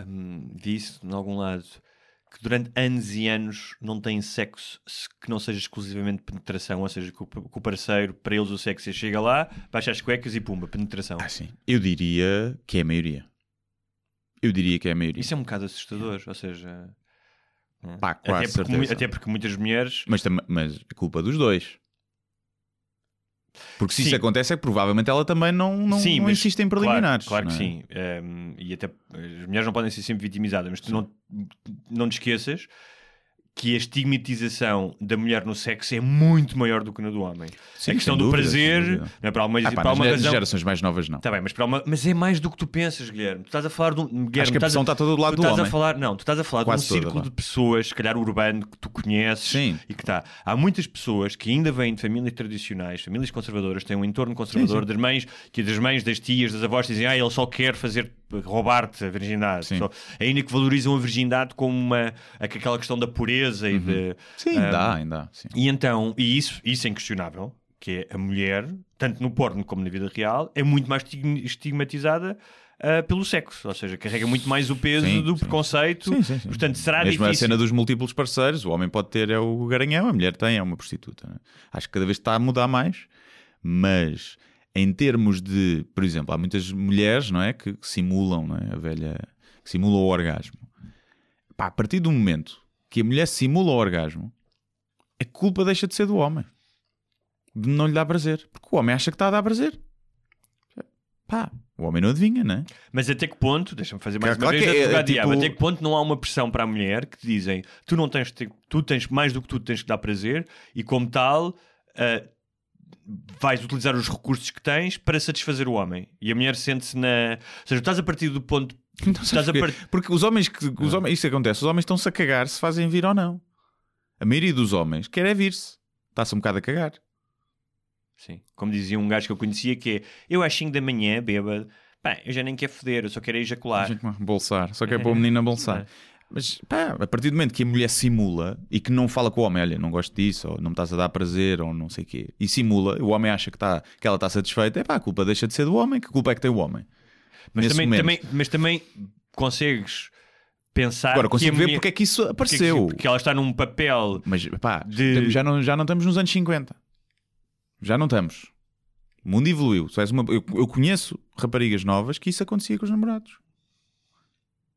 Speaker 9: hum, disse em algum lado, que durante anos e anos não têm sexo se- que não seja exclusivamente penetração, ou seja, que o, parceiro, para eles o sexo é chega lá, baixa as cuecas e pumba, penetração.
Speaker 1: Ah, sim. Eu diria que é a maioria. Eu diria que é a maioria.
Speaker 9: Isso é um bocado assustador, ou seja... hum,
Speaker 1: Pá,
Speaker 9: até,
Speaker 1: quase
Speaker 9: porque, até porque muitas mulheres...
Speaker 1: Mas, mas é culpa dos dois. Porque se
Speaker 9: Sim.
Speaker 1: isso acontece é que provavelmente ela também não, não,
Speaker 9: sim,
Speaker 1: não insiste em
Speaker 9: claro-
Speaker 1: preliminares.
Speaker 9: Claro, que
Speaker 1: não é?
Speaker 9: sim. Hum, e até as mulheres não podem ser sempre vitimizadas, mas tu não, não te esqueças que a estigmatização da mulher no sexo é muito maior do que na do homem.
Speaker 1: Sim,
Speaker 9: a questão do
Speaker 1: dúvida,
Speaker 9: prazer, não é para uma,
Speaker 1: Ah,
Speaker 9: para uma razão.
Speaker 1: gerações mais novas não.
Speaker 9: Tá bem, mas, para uma... mas é mais do que tu pensas, Guilherme. Tu estás a falar de um. Guilherme,
Speaker 1: Acho que a pressão está toda do lado
Speaker 9: tu
Speaker 1: do
Speaker 9: estás
Speaker 1: homem.
Speaker 9: A falar... Não, tu estás a falar
Speaker 1: Quase
Speaker 9: de um círculo de pessoas, se calhar urbano, que tu conheces
Speaker 1: Sim.
Speaker 9: e que está. Há muitas pessoas que ainda vêm de famílias tradicionais, famílias conservadoras, têm um entorno conservador
Speaker 1: sim.
Speaker 9: das mães, que das mães, das tias, das avós dizem, ah, ele só quer fazer roubar-te a virgindade.
Speaker 1: Sim.
Speaker 9: Só... Ainda que valorizam a virgindade como uma aquela questão da pureza e de.
Speaker 1: Uhum. Sim,
Speaker 9: ah,
Speaker 1: dá, ainda. Sim.
Speaker 9: e então, e isso, isso é inquestionável, que é a mulher, tanto no porno como na vida real, é muito mais estig- estigmatizada ah, pelo sexo, ou seja, carrega muito mais o peso
Speaker 1: Sim,
Speaker 9: do
Speaker 1: sim.
Speaker 9: preconceito.
Speaker 1: Sim.
Speaker 9: Portanto, será
Speaker 1: Mesmo a
Speaker 9: difícil.
Speaker 1: cena dos múltiplos parceiros, o homem pode ter é o garanhão, a mulher tem é uma prostituta. né? Acho que cada vez está a mudar mais, mas em termos de, por exemplo, há muitas mulheres, não é, que simulam, não é, a velha, que simulam o orgasmo. Pá, a partir do momento que a mulher simula o orgasmo, a culpa deixa de ser do homem. De não lhe dar prazer, porque o homem acha que está a dar prazer. Pá, o homem não adivinha, não é?
Speaker 9: Mas até que ponto, deixa-me fazer mais
Speaker 1: Claro
Speaker 9: uma
Speaker 1: que
Speaker 9: vez
Speaker 1: é- é
Speaker 9: advogado
Speaker 1: tipo-
Speaker 9: até que ponto não há uma pressão para a mulher que te dizem tu não tens, tu tens mais do que tu tens que dar prazer e como tal ah, vais utilizar os recursos que tens para satisfazer o homem e a mulher sente-se na ou seja, estás a partir do ponto estás
Speaker 1: sabes
Speaker 9: a
Speaker 1: Porque os homens que. Os homens, isso acontece, os homens estão-se a cagar se fazem vir ou não. A maioria dos homens quer é vir-se. Está-se um bocado a cagar.
Speaker 9: Sim. Como dizia um gajo que eu conhecia que é eu às 5 da manhã, bêbado, pá, eu já nem quero foder, eu só quero ejacular.
Speaker 1: Bolsar. Só que é para o menino a bolsar. Mas pá, a partir do momento que a mulher simula e que não fala com o homem, olha, não gosto disso, ou não me estás a dar prazer, ou não sei o quê, e simula, o homem acha que, está, que ela está satisfeita, é pá, a culpa deixa de ser do homem, que culpa é que tem o homem?
Speaker 9: Mas também, também, mas também consegues pensar
Speaker 1: Agora consigo ver porque é que isso
Speaker 9: porque é
Speaker 1: apareceu.
Speaker 9: porque ela está num papel
Speaker 1: Mas pá,
Speaker 9: De-
Speaker 1: já, não, já não estamos nos anos 50. Já não estamos. O mundo evoluiu. Uma- eu, eu conheço raparigas novas que isso acontecia com os namorados.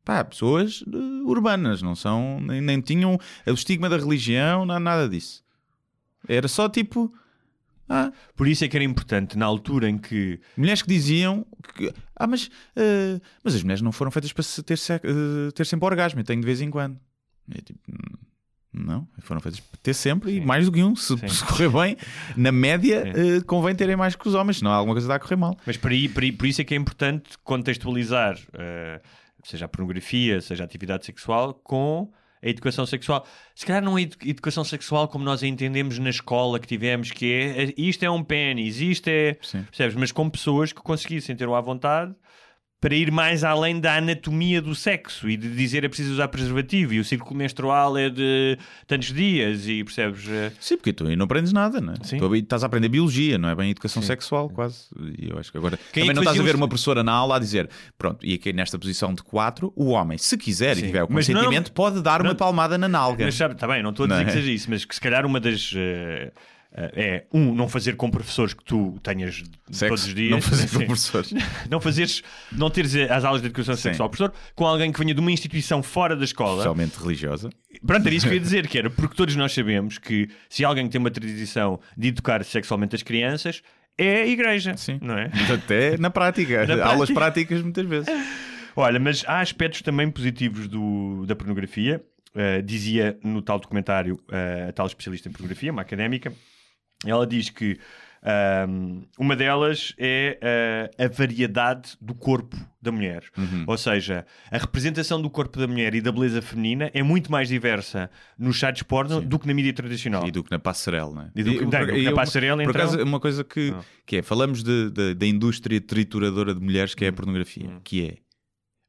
Speaker 1: Pá, pessoas eh, urbanas, não são. Nem, nem tinham o estigma da religião, não, nada disso. Era só tipo. Ah,
Speaker 9: Por isso é que era importante, na altura em que.
Speaker 1: mulheres que diziam que, ah, mas, eh, mas as mulheres não foram feitas para se- ter, eh, ter sempre orgasmo, eu tenho de vez em quando. E é tipo, "Hum, não, foram feitas para ter sempre e
Speaker 9: Sim.
Speaker 1: mais do que um. Se,
Speaker 9: Sim.
Speaker 1: se correr bem, na média, eh, convém terem mais que os homens, senão alguma coisa está a correr mal.
Speaker 9: Mas por, aí, por, aí- por isso é que é importante contextualizar, eh, seja a pornografia, seja a atividade sexual, com a educação sexual. Se calhar não é edu- educação sexual como nós a entendemos na escola que tivemos, que é isto é um pênis, isto é.
Speaker 1: Sim.
Speaker 9: Percebes? Mas com pessoas que conseguissem ter-o à vontade para ir mais além da anatomia do sexo e de dizer é preciso usar preservativo e o ciclo menstrual é de tantos dias e percebes? eh,
Speaker 1: Sim, porque tu aí não aprendes nada, né?
Speaker 9: Sim.
Speaker 1: Tu estás a aprender biologia, não é bem educação sexual, quase. E eu acho que agora
Speaker 9: Quem é
Speaker 1: também
Speaker 9: que
Speaker 1: não estás a ver
Speaker 9: os-
Speaker 1: uma professora na aula a dizer, pronto, e aqui nesta posição de 4, o homem, se quiser
Speaker 9: Sim.
Speaker 1: e tiver o
Speaker 9: Mas não-
Speaker 1: consentimento, pode dar uma
Speaker 9: não-
Speaker 1: palmada na nalga.
Speaker 9: Mas sabe, está bem, não estou a dizer
Speaker 1: Não é?
Speaker 9: que seja isso, mas que se calhar uma das. eh, é, um, não fazer com professores que tu tenhas
Speaker 1: Sexo,
Speaker 9: todos os dias.
Speaker 1: não fazer com professores.
Speaker 9: Não fazeres, não teres as aulas de educação
Speaker 1: Sim.
Speaker 9: sexual professor com alguém que venha de uma instituição fora da escola.
Speaker 1: Especialmente religiosa.
Speaker 9: Pronto, era isso que eu ia dizer, que era porque todos nós sabemos que se alguém tem uma tradição de educar sexualmente as crianças, é a igreja.
Speaker 1: Sim.
Speaker 9: Não é?
Speaker 1: Mas até na prática.
Speaker 9: Na
Speaker 1: Aulas
Speaker 9: prática.
Speaker 1: práticas muitas vezes.
Speaker 9: Olha, mas há aspectos também positivos do, da pornografia. Uh, dizia no tal documentário uh, a tal especialista em pornografia, uma académica, ela diz que um, uma delas é uh, a variedade do corpo da mulher.
Speaker 1: Uhum.
Speaker 9: Ou seja, a representação do corpo da mulher e da beleza feminina é muito mais diversa nos sites porno do que na mídia tradicional.
Speaker 1: E do que na passarela, não é?
Speaker 9: E do que-
Speaker 1: por-
Speaker 9: do que na passarela,
Speaker 1: Por
Speaker 9: então-
Speaker 1: acaso, uma coisa que,
Speaker 9: Não.
Speaker 1: que é, falamos da indústria trituradora de mulheres,
Speaker 9: Hum.
Speaker 1: que é a pornografia, que é,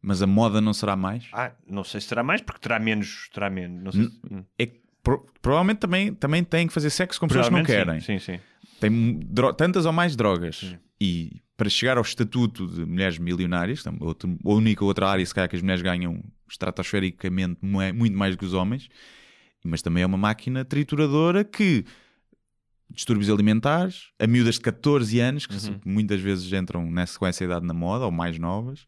Speaker 1: mas a moda não será mais?
Speaker 9: Ah, não sei se terá mais, porque terá menos. Terá menos não sei se- hum.
Speaker 1: É que pro- provavelmente também, também têm que fazer sexo com pessoas que não querem.
Speaker 9: Sim, sim. sim.
Speaker 1: Tem tantas ou mais drogas. E para chegar ao estatuto de mulheres milionárias, outro- a única outra área, se calhar, que as mulheres ganham estratosfericamente é muito mais do que os homens, mas também é uma máquina trituradora que distúrbios alimentares, a miúdas de 14 anos, que
Speaker 9: Uhum.
Speaker 1: muitas vezes entram nessa, com essa idade na moda, ou mais novas,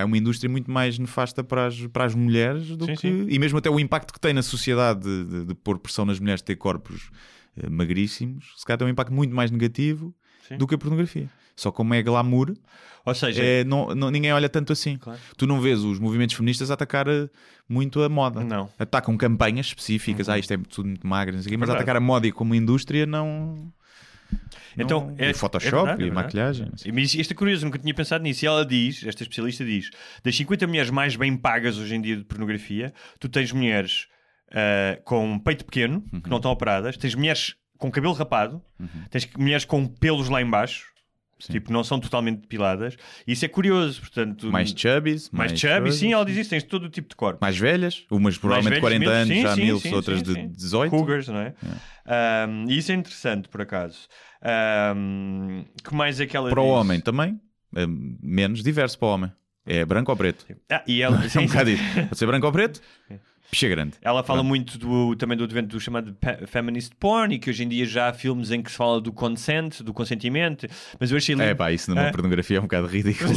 Speaker 1: é uma indústria muito mais nefasta para as, para as mulheres do
Speaker 9: Sim,
Speaker 1: que.
Speaker 9: sim.
Speaker 1: E mesmo até o impacto que tem na sociedade de, de- de pôr pressão nas mulheres de ter corpos eh, magríssimos, se calhar tem um impacto muito mais negativo
Speaker 9: Sim.
Speaker 1: do que a pornografia. Só como é glamour,
Speaker 9: Ou seja,
Speaker 1: é, não, não- ninguém olha tanto assim.
Speaker 9: Claro.
Speaker 1: Tu não vês os movimentos feministas atacar eh, muito a moda.
Speaker 9: Não.
Speaker 1: Atacam campanhas específicas, ah, isto é tudo muito magro, não sei quê, mas
Speaker 9: Verdade.
Speaker 1: atacar a moda e como indústria não.
Speaker 9: Então,
Speaker 1: não-
Speaker 9: é-
Speaker 1: e Photoshop
Speaker 9: é verdade,
Speaker 1: e
Speaker 9: é
Speaker 1: maquilhagem. sei.
Speaker 9: Mas isto é curioso, nunca tinha pensado nisso. E ela diz, esta especialista diz, das 50 mulheres mais bem pagas hoje em dia de pornografia, tu tens mulheres ah, com peito pequeno,
Speaker 1: Uhum.
Speaker 9: que não estão operadas, tens mulheres com cabelo rapado, tens mulheres com pelos lá em baixo, tipo, não são totalmente depiladas. Isso é curioso, portanto...
Speaker 1: Mais chubbies,
Speaker 9: mais,
Speaker 1: mais
Speaker 9: chubby,
Speaker 1: coisas.
Speaker 9: sim, ela diz isso, tens todo o tipo de corpo.
Speaker 1: Mais velhas, umas provavelmente
Speaker 9: Mais velhos
Speaker 1: 40 anos,
Speaker 9: mesmo,
Speaker 1: já
Speaker 9: sim,
Speaker 1: mil,
Speaker 9: sim,
Speaker 1: outras
Speaker 9: sim,
Speaker 1: de
Speaker 9: sim.
Speaker 1: 18.
Speaker 9: Cougars, não é? Um, e isso é interessante, por acaso. Um, que mais é que ela
Speaker 1: Para o
Speaker 9: diz?
Speaker 1: homem também, eh, menos diverso para o homem. É branco ou preto?
Speaker 9: Ah, e ela,
Speaker 1: É um
Speaker 9: sim,
Speaker 1: bocado isso. Pode ser branco ou preto? Picha grande.
Speaker 9: ela fala muito do, também do advento do chamado feminist porn e que hoje em dia já há filmes em que se fala do consent, do consentimento, mas eu achei.
Speaker 1: É pá, isso numa
Speaker 9: Ah.
Speaker 1: pornografia é um bocado ridículo.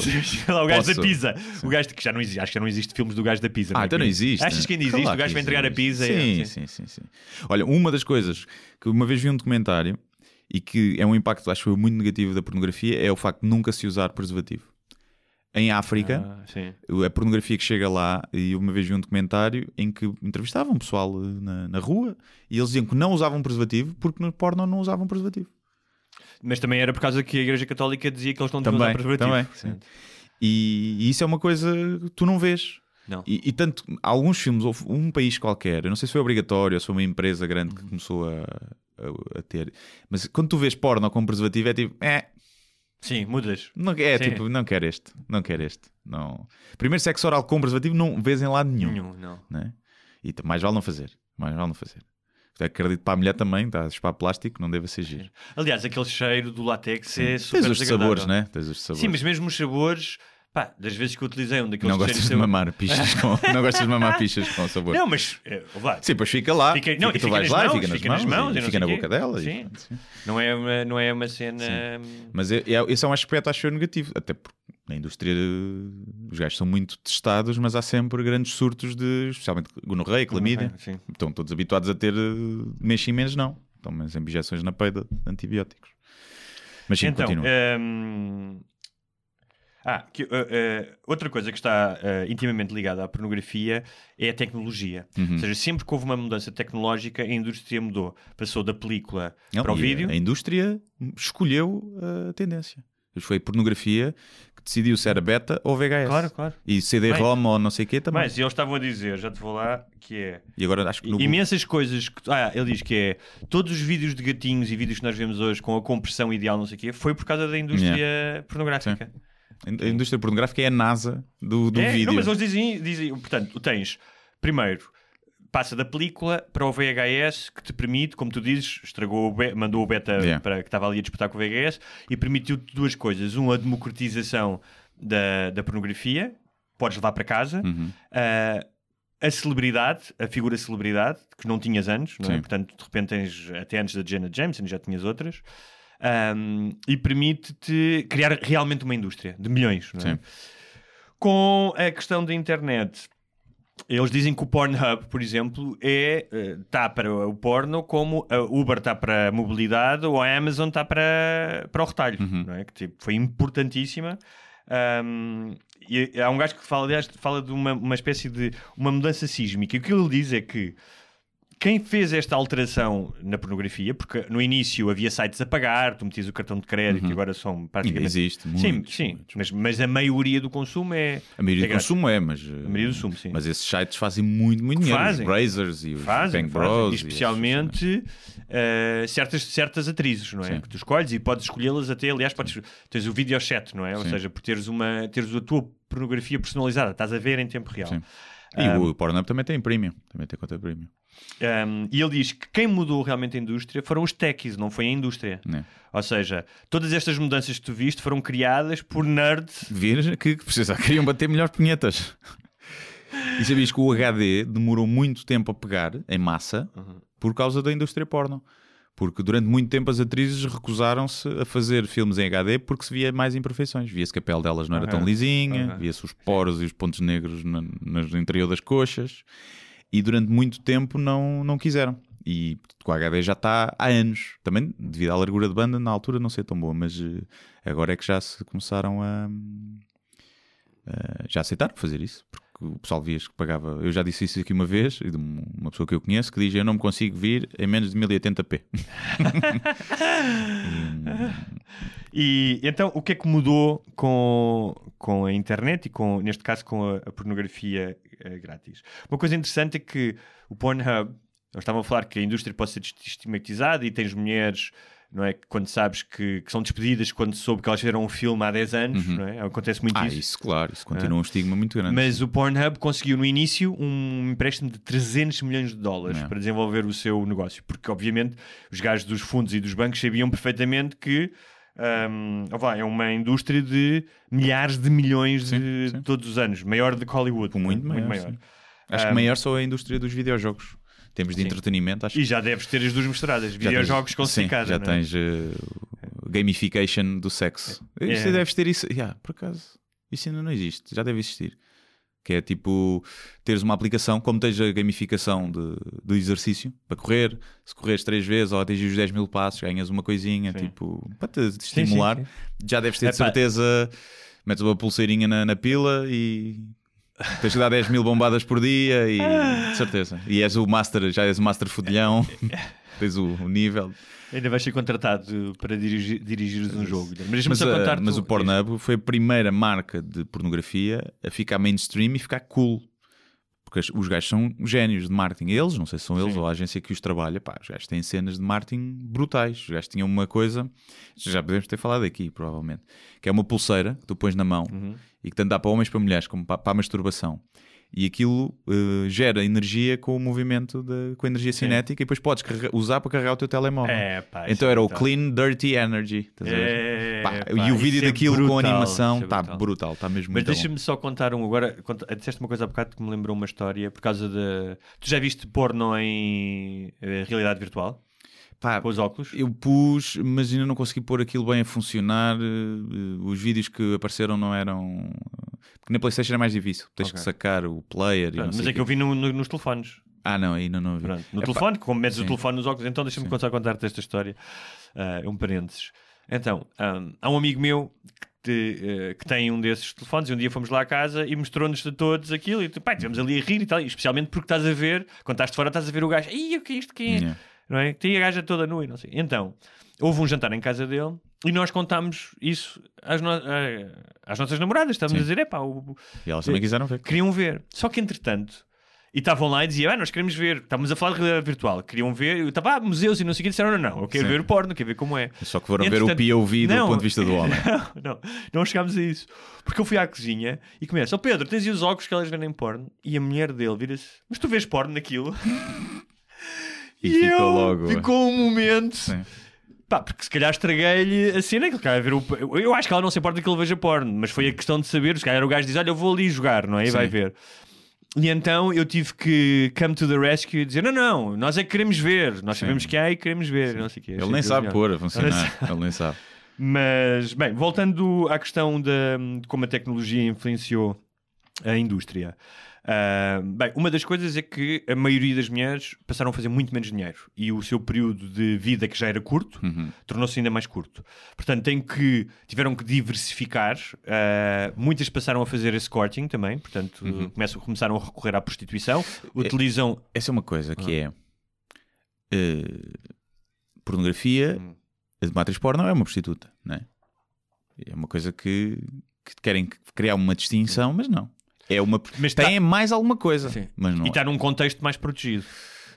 Speaker 9: Lá, o gajo
Speaker 1: Posso?
Speaker 9: da pizza. O gajo que já não existe, acho que já não existe filmes do gajo da pizza.
Speaker 1: Ah,
Speaker 9: é?
Speaker 1: então não existe.
Speaker 9: Achas que ainda existe?
Speaker 1: Claro
Speaker 9: o gajo vai entregar a pizza.
Speaker 1: Sim,
Speaker 9: é,
Speaker 1: sim, sim, sim. Olha, uma das coisas que uma vez vi um documentário e que é um impacto, acho eu, muito negativo da pornografia é o facto de nunca se usar preservativo. Em África,
Speaker 9: Ah,
Speaker 1: a pornografia que chega lá, e uma vez vi um documentário em que entrevistavam pessoal eh, na, na rua e eles diziam que não usavam preservativo porque no porno não usavam preservativo.
Speaker 9: Mas também era por causa que a Igreja Católica dizia que eles não deviam usar preservativo.
Speaker 1: também. E, e isso é uma coisa que tu não vês.
Speaker 9: Não.
Speaker 1: E, e tanto, alguns filmes, houve um país qualquer, eu não sei se foi obrigatório ou se foi uma empresa grande
Speaker 9: Uhum.
Speaker 1: que começou a, a- a ter, mas quando tu vês porno com preservativo é tipo, é,
Speaker 9: Sim, mudas.
Speaker 1: não, é
Speaker 9: Sim.
Speaker 1: tipo, não quero este, não quero este. Não. Primeiro sexo oral com preservativo não vês em lado nenhum.
Speaker 9: Nenhum, não.
Speaker 1: Né? E mais vale não fazer, mais vale não fazer. Acredito para a mulher também, está a chupar plástico, não deve ser giro.
Speaker 9: Aliás, aquele cheiro do látex é super
Speaker 1: Tens os sabores, né? Tens os sabores.
Speaker 9: Sim, mas mesmo os sabores, pá, das vezes que eu utilizei um daqueles
Speaker 1: não gostas de mamar pichas com, não gostas de mamar pichas com sabor.
Speaker 9: Não, mas é, lá,
Speaker 1: Sim, depois fica lá.
Speaker 9: Fica- não, e
Speaker 1: tu
Speaker 9: fica
Speaker 1: vais lá,
Speaker 9: mãos,
Speaker 1: fica nas
Speaker 9: fica nas
Speaker 1: mãos,
Speaker 9: mãos,
Speaker 1: e
Speaker 9: e não
Speaker 1: fica na
Speaker 9: quê.
Speaker 1: boca dela. e-
Speaker 9: Sim.
Speaker 1: sim.
Speaker 9: não, é uma, não é uma cena.
Speaker 1: Mas é, é- esse é um aspecto, acho eu, negativo. Até porque na indústria eh, os gajos são muito testados, mas há sempre grandes surtos de, especialmente gonorreia, clamídia.
Speaker 9: Sim.
Speaker 1: Estão todos habituados a ter meximentos, não. Estão mas em injeções na peida de antibióticos. Mas sim,
Speaker 9: Então,
Speaker 1: continua.
Speaker 9: hum, ah, que, uh, uh, outra coisa que está uh, intimamente ligada à pornografia é a tecnologia.
Speaker 1: Uhum.
Speaker 9: Ou seja, sempre que houve uma mudança tecnológica, a indústria mudou. Passou da película
Speaker 1: Não,
Speaker 9: para o vídeo.
Speaker 1: A indústria escolheu a tendência. Foi pornografia que decidiu se era beta ou VHS.
Speaker 9: Claro, claro.
Speaker 1: E CD-ROM ou não sei o quê também.
Speaker 9: Mas eles estavam a dizer, já te vou lá, que é
Speaker 1: E agora acho que no...
Speaker 9: imensas coisas. Que, ah, ele diz que é todos os vídeos de gatinhos e vídeos que nós vemos hoje com a compressão ideal, não sei o quê, foi por causa da indústria pornográfica.
Speaker 1: A indústria pornográfica é a NASA do, do
Speaker 9: é,
Speaker 1: vídeo.
Speaker 9: Não, mas eles dizem, dizem, portanto, tens, primeiro, passa da película para o VHS que te permite, como tu dizes, estragou, o mandou o beta
Speaker 1: Yeah.
Speaker 9: para que estava ali a disputar com o VHS e permitiu-te duas coisas. Um, a democratização da, da pornografia, podes levar para casa.
Speaker 1: Uhum.
Speaker 9: Ah, a celebridade, a figura celebridade, que não tinhas antes, não é? Portanto, de repente tens, até antes da Jenna Jameson, já tinhas outras. Ahm, e permite-te criar realmente uma indústria de milhões, não é?
Speaker 1: Sim.
Speaker 9: Com a questão da internet, eles dizem que o Pornhub, por exemplo, é está para o porno como a Uber está para a mobilidade ou a Amazon está para, para o retalho,
Speaker 1: Uhum.
Speaker 9: não é? Que tipo, foi importantíssima. Ahm, e há um gajo que fala, aliás, fala de uma, uma espécie de uma mudança sísmica. E o que ele diz é que quem fez esta alteração na pornografia, porque no início havia sites a pagar, tu metias o cartão de crédito e agora são praticamente.
Speaker 1: existe.
Speaker 9: Sim,
Speaker 1: muitos,
Speaker 9: sim,
Speaker 1: muitos.
Speaker 9: mas, mas a maioria do consumo é.
Speaker 1: A maioria
Speaker 9: é
Speaker 1: do consumo é, mas. A
Speaker 9: maioria do consumo, sim.
Speaker 1: Mas esses sites fazem muito, muito dinheiro.
Speaker 9: Fazem.
Speaker 1: Os Brazers e os
Speaker 9: fazem,
Speaker 1: Bang
Speaker 9: fazem.
Speaker 1: Bros.
Speaker 9: E
Speaker 1: e
Speaker 9: especialmente eh, certas, certas atrizes, não é?
Speaker 1: Sim.
Speaker 9: Que tu escolhes e podes escolhê-las até, aliás, podes, tens o videochat, não é? Ou
Speaker 1: Sim.
Speaker 9: seja, por teres, uma, teres a tua pornografia personalizada, estás a ver em tempo real.
Speaker 1: Sim. E o Pornhub também tem premium. Também tem conta premium.
Speaker 9: Um, e ele diz que quem mudou realmente a indústria foram os techies, não foi a indústria.
Speaker 1: Né?
Speaker 9: Ou seja, todas estas mudanças que tu viste foram criadas por nerds.
Speaker 1: Vir que precisa, queriam bater melhores punhetas. E sabias que o HD demorou muito tempo a pegar em massa
Speaker 9: Uhum.
Speaker 1: por causa da indústria porno. Porque durante muito tempo as atrizes recusaram-se a fazer filmes em HD porque se via mais imperfeições. Via-se que a pele delas não era tão
Speaker 9: Aham.
Speaker 1: lisinha,
Speaker 9: Aham.
Speaker 1: via-se os poros e os pontos negros na- no interior das coxas. E durante muito tempo não, não quiseram. E com o HD já está há anos. Também devido à largura de banda, na altura não sei tão boa, mas eh, agora é que já se começaram a. a- já aceitaram fazer isso. Porque o pessoal via que pagava. Eu já disse isso aqui uma vez, de uma pessoa que eu conheço, que diz: Eu não me consigo vir em menos de 1080p.
Speaker 9: E então, o que é que mudou com, com a internet e, com, neste caso, com a, a pornografia eh, grátis? Uma coisa interessante é que o Pornhub, nós estávamos a falar que a indústria pode ser estigmatizada e tens mulheres. Não é? Quando sabes que, que são despedidas quando soube que elas fizeram um filme há 10 anos, não é? Acontece muito
Speaker 1: Ah,
Speaker 9: isso.
Speaker 1: isso, claro, isso continua um estigma muito grande.
Speaker 9: Mas o Pornhub conseguiu no início um empréstimo de 300 milhões de dólares
Speaker 1: É.
Speaker 9: para desenvolver o seu negócio, porque obviamente os gajos dos fundos e dos bancos sabiam perfeitamente que vá, é uma indústria de milhares de milhões
Speaker 1: Sim,
Speaker 9: de
Speaker 1: sim.
Speaker 9: todos os anos, maior do que Hollywood,
Speaker 1: muito
Speaker 9: é?
Speaker 1: maior. sim. Acho que
Speaker 9: Um,
Speaker 1: maior só é a indústria dos videojogos. Temos de
Speaker 9: Sim.
Speaker 1: entretenimento, acho
Speaker 9: E já deves ter as duas misturadas, videojogos com
Speaker 1: sim, já
Speaker 9: é?
Speaker 1: tens eh, gamification do sexo.
Speaker 9: É.
Speaker 1: Isso deves ter isso. Yeah, por acaso, isso ainda não existe. Já deve existir. Que é tipo teres uma aplicação, como tens a gamificação de, de exercício para correr. Se correres três vezes ou atingir os 10 mil passos, ganhas uma coisinha
Speaker 9: Sim.
Speaker 1: tipo para te estimular.
Speaker 9: sim.
Speaker 1: Já deves ter de
Speaker 9: Epá.
Speaker 1: certeza. Metes uma pulseirinha na, na pila e tens que dar 10 mil bombadas por dia e de certeza. E és o master, já és o master fodilhão. tens o, o nível.
Speaker 9: Ainda vais ser contratado para dirigir, dirigires um jogo. Mas
Speaker 1: Mas,
Speaker 9: só
Speaker 1: a- mas o Pornhub foi a primeira marca de pornografia a ficar mainstream e ficar cool. Porque os gajos são génios de marketing. Eles, não sei se são eles
Speaker 9: Sim.
Speaker 1: ou a agência que os trabalha, pá, os gajos têm cenas de marketing brutais. Os gajos tinham uma coisa, já podemos ter falado aqui, provavelmente, que é uma pulseira que tu pões na mão
Speaker 9: Uhum.
Speaker 1: e que tanto dá para homens para mulheres, como para, para a masturbação. E aquilo eh, gera energia com o movimento, de, com a energia cinética e depois podes carregar- usar para carregar o teu telemóvel.
Speaker 9: É, pá,
Speaker 1: então
Speaker 9: é
Speaker 1: era o
Speaker 9: brutal.
Speaker 1: Clean Dirty Energy.
Speaker 9: É,
Speaker 1: Pá,
Speaker 9: pá,
Speaker 1: e o vídeo
Speaker 9: é
Speaker 1: daquilo com
Speaker 9: brutal,
Speaker 1: animação
Speaker 9: isso é
Speaker 1: está
Speaker 9: brutal.
Speaker 1: está mesmo
Speaker 9: Mas deixa-me só contar um agora. Conta, disseste uma coisa há bocado que me lembrou uma história por causa de. Tu já viste porno em eh, realidade virtual?
Speaker 1: Pá,
Speaker 9: Com os óculos?
Speaker 1: eu pus, mas ainda não consegui pôr aquilo bem a funcionar. eh, Os vídeos que apareceram não eram. Porque na PlayStation é mais difícil. Tens
Speaker 9: Ok.
Speaker 1: que sacar o player. e não
Speaker 9: Pronto, mas é que eu vi no- no- nos telefones.
Speaker 1: Ah, não, ainda não vi.
Speaker 9: Pronto, no
Speaker 1: Epá,
Speaker 9: telefone, como metes o
Speaker 1: sim.
Speaker 9: telefone nos óculos, então deixa-me começar a contar-te esta história. É um parênteses. Então, ah, há um amigo meu que, te- eh, que tem um desses telefones e um dia fomos lá à casa e mostrou-nos a todos aquilo e pá, estivemos ali a rir e tal, e especialmente porque estás a ver, quando estás de fora, estás a ver o gajo, Ih, o que é isto? Quem é?
Speaker 1: Yeah.
Speaker 9: Não é? Tem a gaja toda nua e não sei. Então, houve um jantar em casa dele e nós contámos isso às, no- a- às nossas namoradas. Estávamos
Speaker 1: Sim.
Speaker 9: a dizer, é pá, o,
Speaker 1: E elas também quiseram ver.
Speaker 9: queriam ver. Só que, entretanto, E estavam lá e diziam, ah, nós queremos ver, estávamos a falar de realidade virtual, queriam ver, eu estava, ah, museus e não sei o que, disseram, não, não, eu quero
Speaker 1: Sim.
Speaker 9: ver o porno, quero ver como é.
Speaker 1: Só que foram
Speaker 9: E,
Speaker 1: ver o
Speaker 9: entretanto-
Speaker 1: POV do ponto de vista do homem.
Speaker 9: Não, não, não chegámos a isso. Porque eu fui à cozinha e começo, ó Pedro, tens aí os óculos que elas vendem porno? E a mulher dele vira-se, mas tu vês porno naquilo?
Speaker 1: E ficou
Speaker 9: eu,
Speaker 1: logo.
Speaker 9: Ficou um momento.
Speaker 1: Sim.
Speaker 9: Pá, porque se calhar estraguei-lhe a cena que ele quer ver o... Eu acho que ela não se importa que ele veja porno, mas foi a questão de saber. Se calhar o gajo diz: Olha, eu vou ali jogar, não é? E vai
Speaker 1: Sim.
Speaker 9: ver. E então eu tive que come to the rescue e dizer: Não, não, nós é que queremos ver, nós sabemos que há e queremos ver. Não sei o quê.
Speaker 1: Ele nem
Speaker 9: que
Speaker 1: sabe
Speaker 9: melhor.
Speaker 1: pôr a funcionar. Ele nem sabe.
Speaker 9: Mas, bem, voltando à questão da- de como a tecnologia influenciou a indústria. Ah, bem, uma das coisas é que a maioria das mulheres passaram a fazer muito menos dinheiro e o seu período de vida, que já era curto, tornou-se ainda mais curto. Portanto, tem que, tiveram que diversificar. Ah, muitas passaram a fazer escorting também, portanto, começam, começaram a recorrer à prostituição. Utilizam.
Speaker 1: Essa é uma coisa que é. eh, pornografia,
Speaker 9: Hum.
Speaker 1: a de matriz porno é uma prostituta, não é? É uma coisa que, que querem criar uma distinção, mas não. É uma.
Speaker 9: Mas
Speaker 1: tem
Speaker 9: tá-
Speaker 1: mais alguma coisa,
Speaker 9: Sim.
Speaker 1: mas não.
Speaker 9: E
Speaker 1: é.
Speaker 9: está num contexto mais protegido.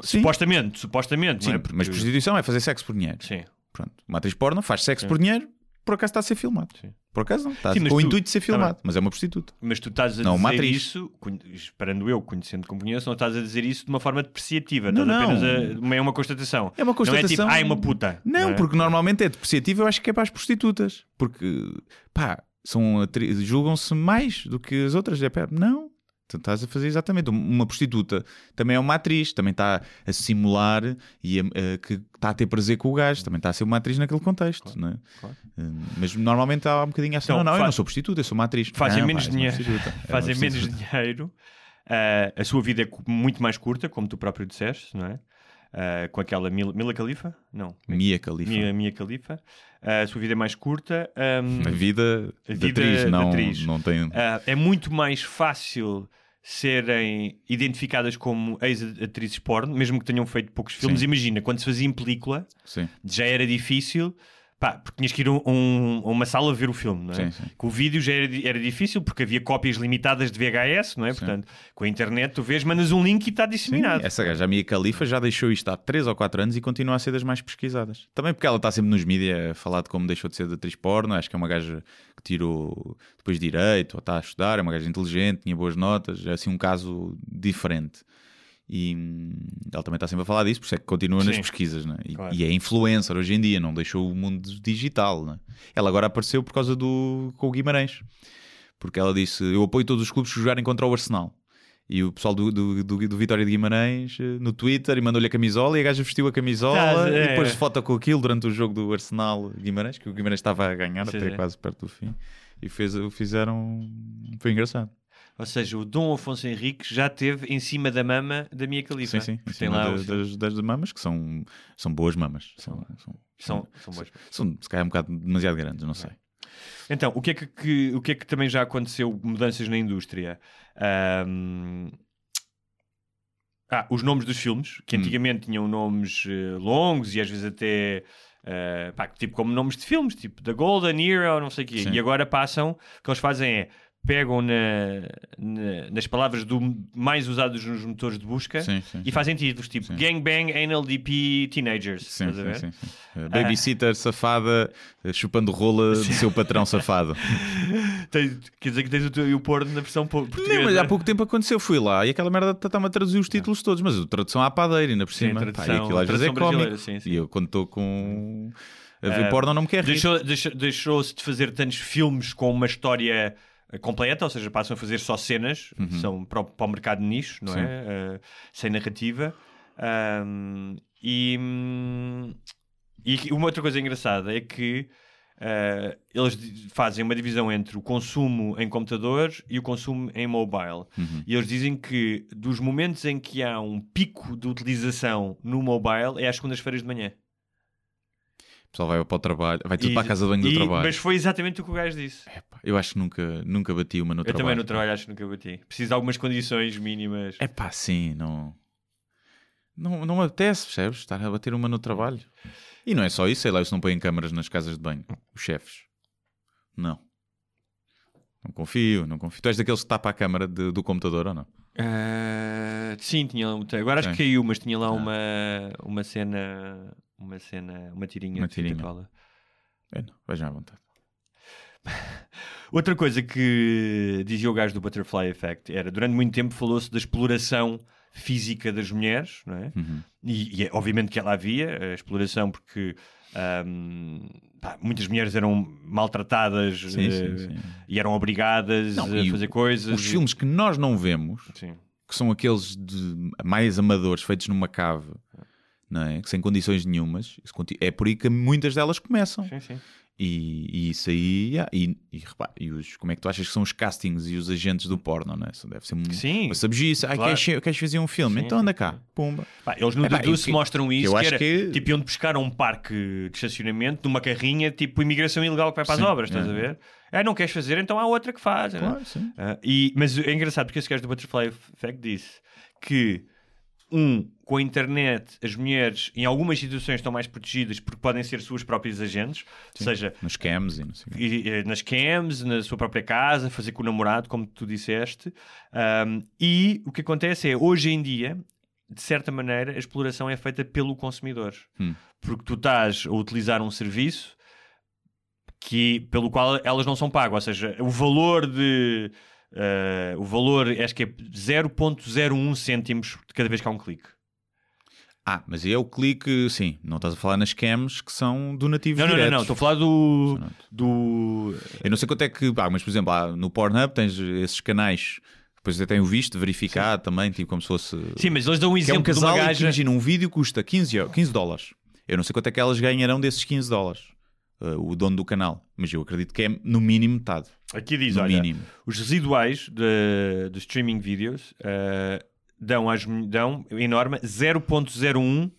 Speaker 1: Sim.
Speaker 9: Supostamente, supostamente,
Speaker 1: Sim,
Speaker 9: não é?
Speaker 1: mas
Speaker 9: Porque-
Speaker 1: prostituição é fazer sexo por dinheiro.
Speaker 9: Sim.
Speaker 1: Pronto. Matriz porno faz sexo
Speaker 9: Sim.
Speaker 1: por dinheiro, por acaso está a ser filmado.
Speaker 9: Sim.
Speaker 1: Por acaso não. Está
Speaker 9: Sim, mas
Speaker 1: com o
Speaker 9: tu-
Speaker 1: intuito de ser
Speaker 9: tá
Speaker 1: filmado, mas é uma prostituta.
Speaker 9: Mas tu estás a
Speaker 1: Não, uma
Speaker 9: dizer
Speaker 1: atriz.
Speaker 9: isso, esperando eu, conhecendo como conheço, não estás a dizer isso de uma forma depreciativa.
Speaker 1: Não, não.
Speaker 9: a. É uma constatação.
Speaker 1: É uma constatação.
Speaker 9: Não é tipo, é uma puta.
Speaker 1: Não,
Speaker 9: é?
Speaker 1: porque normalmente é depreciativo, eu acho que é para as prostitutas. Porque, pá, são julgam-se mais do que as outras. É, não. Tu estás a fazer exatamente. Uma prostituta também é uma atriz, também está a simular e a- a- que está a ter prazer com o gajo, também está a ser uma atriz naquele contexto. não é?
Speaker 9: claro.
Speaker 1: Eh, Mas normalmente há um bocadinho assim:
Speaker 9: Então,
Speaker 1: não, não, eu
Speaker 9: fa-
Speaker 1: não sou prostituta, eu sou uma atriz.
Speaker 9: Fazem
Speaker 1: Não,
Speaker 9: menos dinheiro. Fazem menos dinheiro. Ah, a sua vida é muito mais curta, como tu próprio disseste, não é? Ah, com aquela Mila, Mila Khalifa? Não.
Speaker 1: Mia Khalifa.
Speaker 9: Mia, Mia Khalifa. A sua vida é mais curta. ahm,
Speaker 1: A vida,
Speaker 9: A
Speaker 1: de
Speaker 9: vida
Speaker 1: atriz não,
Speaker 9: atriz.
Speaker 1: não tem.
Speaker 9: Ah, é muito mais fácil serem identificadas como ex-atrizes porno, mesmo que tenham feito poucos filmes.
Speaker 1: Sim.
Speaker 9: Imagina, quando se fazia em película,
Speaker 1: Sim.
Speaker 9: já era difícil, pá, porque tinhas que ir a um- a uma sala ver o filme, não é?
Speaker 1: Sim, sim.
Speaker 9: Com o vídeo já era, era difícil, porque havia cópias limitadas de VHS, não é? Portanto, com a internet tu vês, mandas um link e está disseminado.
Speaker 1: Sim, essa gaja, a Mia Khalifa, já deixou isto há 3 ou 4 anos e continua a ser das mais pesquisadas. Também porque ela está sempre nos mídias a falar de como deixou de ser de atriz porno. Acho que é uma gaja que tirou depois direito ou está a estudar. É uma gaja inteligente, tinha boas notas. É assim um caso diferente. E hum, ela também está sempre a falar disso, por isso é que continua nas
Speaker 9: Sim.
Speaker 1: pesquisas. Né? E,
Speaker 9: Claro.
Speaker 1: e é influencer hoje em dia, não deixou o mundo digital. Né? Ela agora apareceu por causa do com o Guimarães, porque ela disse: Eu apoio todos os clubes que jogarem contra o Arsenal. E o pessoal do, do, do, do Vitória de Guimarães eh, no Twitter e mandou-lhe a camisola e a gaja vestiu a camisola
Speaker 9: Tá, é.
Speaker 1: e depois foto com aquilo durante o jogo do Arsenal Guimarães, que o Guimarães estava a ganhar
Speaker 9: Sim,
Speaker 1: até
Speaker 9: sim.
Speaker 1: quase perto do fim. E fez, fizeram. Foi engraçado.
Speaker 9: Ou seja, o Dom Afonso Henrique já teve em cima da mama da Mia Khalifa.
Speaker 1: Sim, sim. Em cima
Speaker 9: lá
Speaker 1: das, das mamas, que são, são boas mamas. São, são,
Speaker 9: São, são boas.
Speaker 1: são, se calhar, um bocado demasiado grandes, não sei.
Speaker 9: Então, o que, é que, que- o que é que também já aconteceu, mudanças na indústria? Ahm, Ah, os nomes dos filmes, que
Speaker 1: Hum.
Speaker 9: antigamente tinham nomes eh, longos e às vezes até, eh, pá, tipo como nomes de filmes, tipo The Golden Era ou não sei o quê.
Speaker 1: Sim.
Speaker 9: E agora passam, o que eles fazem é, pegam na- na- nas palavras do, mais usadas nos motores de busca
Speaker 1: Sim, sim,
Speaker 9: e fazem títulos, tipo
Speaker 1: Sim.
Speaker 9: Gangbang Anal DP Teenagers.
Speaker 1: Sim, sim, sim, sim. Uh, Babysitter safada uh, chupando rola do seu patrão safado.
Speaker 9: Quer dizer que tens o teu o porno na versão po- portuguesa.
Speaker 1: Não, mas há pouco tempo aconteceu, fui lá e aquela merda está-me a traduzir os títulos todos, mas a tradução à padeira ainda por
Speaker 9: Sim,
Speaker 1: cima. Pá,
Speaker 9: tradução-
Speaker 1: e aquilo às vezes é cómico.
Speaker 9: sim, sim.
Speaker 1: E eu quando estou com a ver
Speaker 9: Ah,
Speaker 1: porno não me quer rir.
Speaker 9: Deixou- Deixou-se de fazer tantos filmes com uma história eh, completa, ou seja, passam a fazer só cenas, são para o, para o mercado de nicho, não
Speaker 1: Uhum. Sim.
Speaker 9: é? Eh, sem narrativa. Ahm, e, e uma outra coisa engraçada é que eh, eles fazem uma divisão entre o consumo em computador e o consumo em mobile.
Speaker 1: Uhum.
Speaker 9: E eles dizem que dos momentos em que há um pico de utilização no mobile é às segundas-feiras de manhã.
Speaker 1: O pessoal vai para o trabalho, vai tudo
Speaker 9: E-
Speaker 1: para a casa de banho do
Speaker 9: e-
Speaker 1: trabalho.
Speaker 9: Mas foi exatamente o que o gajo disse.
Speaker 1: Eu acho que nunca, nunca bati uma no
Speaker 9: Eu
Speaker 1: trabalho.
Speaker 9: também no trabalho acho que nunca bati. Preciso de algumas condições mínimas.
Speaker 1: É pá, sim, não... não. Não apetece, percebes? Estar a bater uma no trabalho. E não é só isso, sei lá, eles não põem câmaras nas casas de banho, os chefes. Não. Não confio, não confio. Tu és daqueles que tapa a câmara de- do computador ou não?
Speaker 9: Ah, sim, tinha agora acho
Speaker 1: Sim.
Speaker 9: que caiu, mas tinha lá
Speaker 1: Ah.
Speaker 9: uma, uma cena, uma cena, uma tirinha.
Speaker 1: Uma
Speaker 9: de
Speaker 1: tirinha.
Speaker 9: cola.
Speaker 1: É, não, vejam à vontade.
Speaker 9: Outra coisa que dizia o gajo do Butterfly Effect era durante muito tempo falou-se da exploração física das mulheres, não é?
Speaker 1: Uhum.
Speaker 9: E, e é obviamente que ela havia a exploração porque ahm, pá, muitas mulheres eram maltratadas
Speaker 1: Sim,
Speaker 9: eh,
Speaker 1: sim, sim.
Speaker 9: e eram obrigadas
Speaker 1: Não,
Speaker 9: a fazer coisas.
Speaker 1: Os filmes que nós não vemos, que são aqueles de mais amadores, feitos numa cave, não é? Sem condições nenhumas, é por aí que muitas delas começam.
Speaker 9: Sim, sim.
Speaker 1: E, e isso aí, yeah, e, e, repá, e os, como é que tu achas que são os castings e os agentes do porno, não é? Isso deve ser um,
Speaker 9: Sim,
Speaker 1: uma sabugice.
Speaker 9: Claro.
Speaker 1: queres, queres fazer um filme?
Speaker 9: Sim,
Speaker 1: então anda cá, pumba.
Speaker 9: Pá, eles no
Speaker 1: Epá,
Speaker 9: Deduce
Speaker 1: e que-
Speaker 9: mostram isso,
Speaker 1: eu
Speaker 9: que
Speaker 1: acho
Speaker 9: era
Speaker 1: que-
Speaker 9: tipo iam buscar um parque de estacionamento de uma carrinha, tipo imigração ilegal que vai para as
Speaker 1: Sim,
Speaker 9: obras, estás
Speaker 1: é.
Speaker 9: a ver? Ah, não queres fazer, então há outra que faz. né?
Speaker 1: Claro, sim.
Speaker 9: Ah, e, mas é engraçado porque esse gajo do Butterfly Effect disse que, um, com a internet, as mulheres em algumas situações estão mais protegidas porque podem ser suas próprias agentes, ou seja,
Speaker 1: Nos cams e
Speaker 9: e, eh, nas cams, na sua própria casa, fazer com o namorado, como tu disseste. Ahm, e o que acontece é, hoje em dia, de certa maneira, a exploração é feita pelo consumidor.
Speaker 1: Hum.
Speaker 9: Porque tu estás a utilizar um serviço que, pelo qual elas não são pagas. Ou seja, o valor de. eh, o valor, acho que é 0.01 cêntimos de cada vez que há um clique.
Speaker 1: Ah, mas é o clique, sim, não estás a falar nas cams que são donativos
Speaker 9: Não, não, não,
Speaker 1: diretos.
Speaker 9: não, estou a falar do. Do
Speaker 1: Eu não sei quanto é que. Ah, mas por exemplo, lá no Pornhub tens esses canais. Depois eu tenho visto, verificado também, tipo como se fosse.
Speaker 9: sim, mas eles dão um
Speaker 1: que é um
Speaker 9: exemplo de
Speaker 1: casal
Speaker 9: uma
Speaker 1: que,
Speaker 9: gaja.
Speaker 1: imagina, um vídeo custa 15, eu- 15 dólares. Eu não sei quanto é que elas ganharão desses 15 dólares. uh, o dono do canal. Mas eu acredito que é no mínimo metade.
Speaker 9: Aqui diz,
Speaker 1: No
Speaker 9: olha,
Speaker 1: mínimo.
Speaker 9: os residuais de, de streaming vídeos eh, dão, às, mu- dão, em norma, 0.01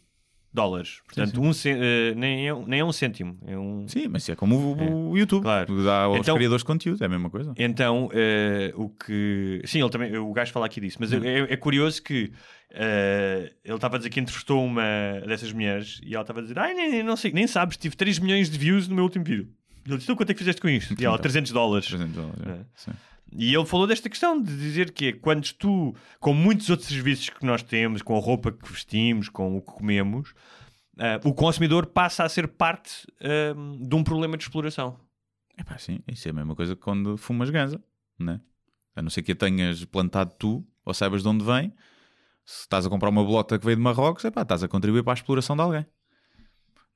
Speaker 9: dólares. Portanto, Um, cê- eh, nem, é, um- nem é um cêntimo. É um...
Speaker 1: Sim, mas é como o, o YouTube.
Speaker 9: Claro.
Speaker 1: Dá aos
Speaker 9: Então-
Speaker 1: criadores de conteúdo, é a mesma coisa.
Speaker 9: Então, eh, o que. Sim, ele também, o gajo fala aqui disso, mas é, é curioso que eh, ele estava a dizer que entrevistou uma dessas mulheres e ela estava a dizer: Ai, nem, não sei, nem sabes, tive 3 milhões de views no meu último vídeo. Ele disse: "Então, quanto é que fizeste com isto? E ela, 300 dólares.
Speaker 1: 300 dólares, é.
Speaker 9: É.
Speaker 1: Sim.
Speaker 9: E ele falou desta questão de dizer que é quando tu, com muitos outros serviços que nós temos, com a roupa que vestimos, com o que comemos, ah, o consumidor passa a ser parte ah, de um problema de exploração.
Speaker 1: Epá, sim, isso é a mesma coisa que quando fumas ganza, né? A não ser que a tenhas plantado tu, ou saibas de onde vem, se estás a comprar uma bolota que veio de Marrocos, epá, estás a contribuir para a exploração de alguém.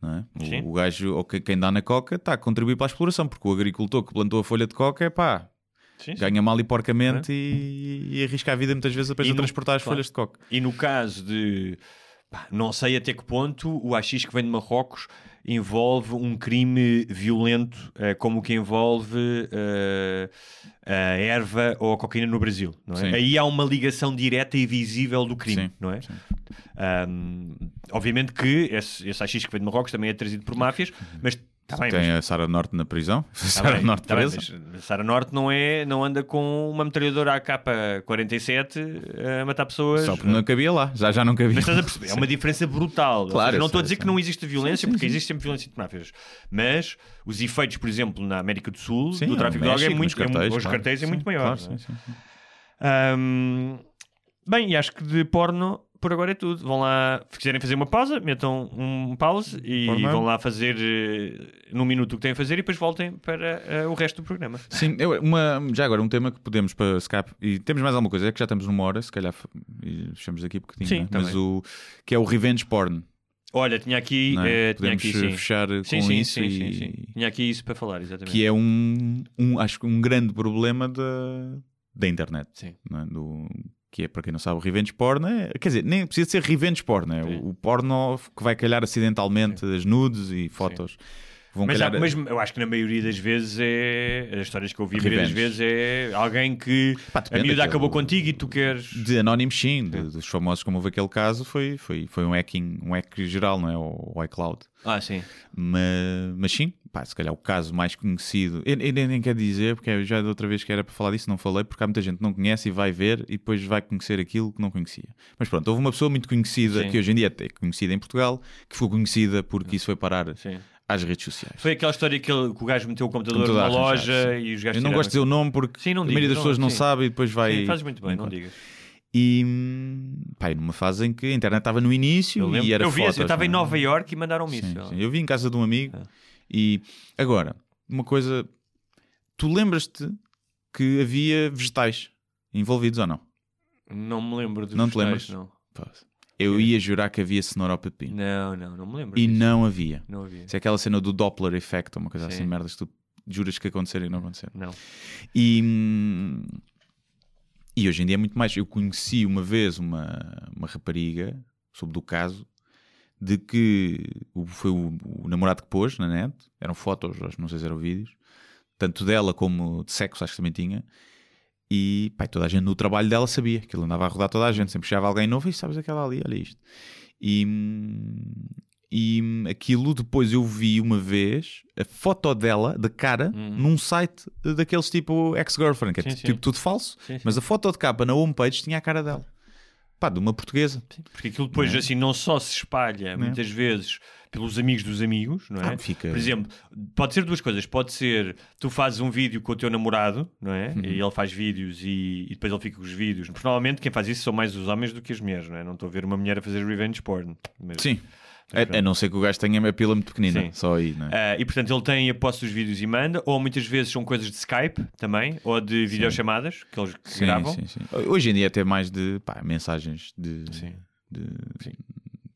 Speaker 1: É? O, o gajo, ou que- quem dá na coca, está a contribuir para a exploração, porque o agricultor que plantou a folha de coca, epá,
Speaker 9: Sim, sim.
Speaker 1: ganha mal e porcamente e, e arrisca a vida muitas vezes depois
Speaker 9: E
Speaker 1: a
Speaker 9: no-
Speaker 1: transportar as
Speaker 9: claro.
Speaker 1: folhas de coca.
Speaker 9: E no caso de. pá, não sei até que ponto o AX que vem de Marrocos envolve um crime violento eh, como o que envolve eh, a erva ou a cocaína no Brasil. Não é?
Speaker 1: Sim.
Speaker 9: Aí há uma ligação direta e visível do crime,
Speaker 1: Sim,
Speaker 9: não é? Um, obviamente que esse, esse AX que vem de Marrocos também é trazido por máfias, mas está bem,
Speaker 1: Tem
Speaker 9: mas-
Speaker 1: a Sara Norte na prisão.
Speaker 9: tá
Speaker 1: Sara
Speaker 9: bem,
Speaker 1: Norte
Speaker 9: tá bem,
Speaker 1: presa.
Speaker 9: mas Sara Norte não, é, não anda com uma metralhadora AK-47 a matar pessoas.
Speaker 1: Só porque não cabia lá, já, já não cabia.
Speaker 9: Mas estás a perceber? É uma diferença brutal.
Speaker 1: Claro,
Speaker 9: seja, não estou a dizer que não existe violência,
Speaker 1: Sim, sim,
Speaker 9: porque
Speaker 1: sim.
Speaker 9: existe sempre violência entre máfias. Mas os efeitos, por exemplo, na América do Sul, do tráfico de droga é
Speaker 1: México,
Speaker 9: muito.
Speaker 1: cartéis,
Speaker 9: é,
Speaker 1: claro.
Speaker 9: cartéis é muito maior.
Speaker 1: claro,
Speaker 9: é?
Speaker 1: sim,
Speaker 9: bem, e acho que de porno por agora é tudo. Vão lá, se quiserem fazer uma pausa, metam um pause e vão lá fazer eh, num minuto o que têm a fazer e depois voltem para eh, o resto do programa.
Speaker 1: Sim, eu- uma, já agora um tema que podemos para Skype e temos mais alguma coisa, é que já estamos numa hora, se calhar e fechamos daqui um bocadinho,
Speaker 9: Sim,
Speaker 1: né? mas o que é o revenge porn.
Speaker 9: Olha, tinha aqui,
Speaker 1: é?
Speaker 9: eh, tinha aqui sim.
Speaker 1: fechar com
Speaker 9: Sim, sim,
Speaker 1: isso
Speaker 9: sim,
Speaker 1: e
Speaker 9: sim, sim. Tinha aqui isso para falar, exatamente.
Speaker 1: que é um, um acho que um grande problema da, da internet,
Speaker 9: Sim.
Speaker 1: não é? Do, que é para quem não sabe o revenge porn, é, quer dizer, nem precisa ser revenge porn, é
Speaker 9: Sim.
Speaker 1: o, o porno que vai calhar acidentalmente as nudes e fotos. Vão
Speaker 9: Mas, há-
Speaker 1: calhar,
Speaker 9: mas eu acho que na maioria das vezes é. As histórias que eu vi, a maioria das
Speaker 1: Revenge.
Speaker 9: vezes é alguém que
Speaker 1: Pá,
Speaker 9: a miúda acabou contigo e tu queres.
Speaker 1: de anónimos sim, de- dos famosos como houve aquele caso foi, foi, foi um hacking, um hack geral, não é? O, o iCloud.
Speaker 9: Ah, sim.
Speaker 1: Mas, mas sim, pá, se calhar o caso mais conhecido, eu, eu nem nem quero dizer, porque eu já da outra vez que era para falar disso, não falei, porque há muita gente que não conhece e vai ver e depois vai conhecer aquilo que não conhecia. Mas pronto, houve uma pessoa muito conhecida,
Speaker 9: Sim.
Speaker 1: que hoje em dia é conhecida em Portugal, que ficou conhecida porque isso foi parar
Speaker 9: sim.
Speaker 1: às redes sociais.
Speaker 9: Foi aquela história que, ele- que o gajo meteu o computador numa loja
Speaker 1: sim.
Speaker 9: e os gajos.
Speaker 1: Eu não gosto de dizer o nome porque
Speaker 9: Sim,
Speaker 1: a maioria das pessoas não sabe e depois vai.
Speaker 9: Sim, fazes muito bem, não digas.
Speaker 1: E e numa fase em que a internet estava no início
Speaker 9: Eu,
Speaker 1: e era
Speaker 9: eu vi
Speaker 1: fotos,
Speaker 9: isso, eu estava em
Speaker 1: é?
Speaker 9: Nova York e mandaram-me isso.
Speaker 1: sim. Eu vi em casa de um amigo
Speaker 9: Ah.
Speaker 1: E agora, uma coisa, tu lembras-te que havia vegetais envolvidos ou não?
Speaker 9: Não me lembro dos
Speaker 1: Não te
Speaker 9: vegetais,
Speaker 1: lembras?
Speaker 9: Não.
Speaker 1: Pá, Eu ia jurar que havia cenoura ao pepino
Speaker 9: não, não, não me lembro.
Speaker 1: e
Speaker 9: disso.
Speaker 1: não havia.
Speaker 9: Não havia.
Speaker 1: Isso é aquela cena do Doppler effect, ou uma coisa
Speaker 9: Sim.
Speaker 1: assim, merdas que tu juras que aconteceram e não aconteceram.
Speaker 9: Não.
Speaker 1: E, hum, e hoje em dia é muito mais. Eu conheci uma vez uma, uma rapariga, soube do caso, de que foi o, o namorado que pôs na net, eram fotos, acho- não sei se eram vídeos, tanto dela como de sexo, acho que também tinha. E pá, toda a gente no trabalho dela sabia que ele andava a rodar toda a gente, sempre chegava alguém novo e sabes aquela ali, olha isto. E, e aquilo depois eu vi uma vez a foto dela, de cara,
Speaker 9: Hum.
Speaker 1: num site daqueles tipo ex-girlfriend, que é
Speaker 9: Sim,
Speaker 1: tipo
Speaker 9: sim.
Speaker 1: tudo falso,
Speaker 9: sim.
Speaker 1: mas a foto de capa na homepage tinha a cara dela. Pá, de uma portuguesa.
Speaker 9: Porque aquilo depois
Speaker 1: Não é?
Speaker 9: assim não só se espalha muitas vezes pelos amigos dos amigos, não é?
Speaker 1: Ah, fica-
Speaker 9: Por exemplo, pode ser duas coisas. Pode ser tu fazes um vídeo com o teu namorado, não é?
Speaker 1: Uhum.
Speaker 9: E ele faz vídeos e, e depois ele fica com os vídeos. Porque normalmente quem faz isso são mais os homens do que as mulheres, não é? Não estou a ver uma mulher a fazer revenge porn. Mas-
Speaker 1: Sim. A, a não ser que o gajo tenha uma pila muito pequenina,
Speaker 9: Sim.
Speaker 1: só aí, não é?
Speaker 9: Ah, e portanto ele tem a posse dos vídeos e manda, ou muitas vezes são coisas de Skype também, ou de videochamadas que eles
Speaker 1: Sim,
Speaker 9: gravam.
Speaker 1: sim, sim. Hoje em dia é até mais de pá, mensagens de,
Speaker 9: Sim.
Speaker 1: de-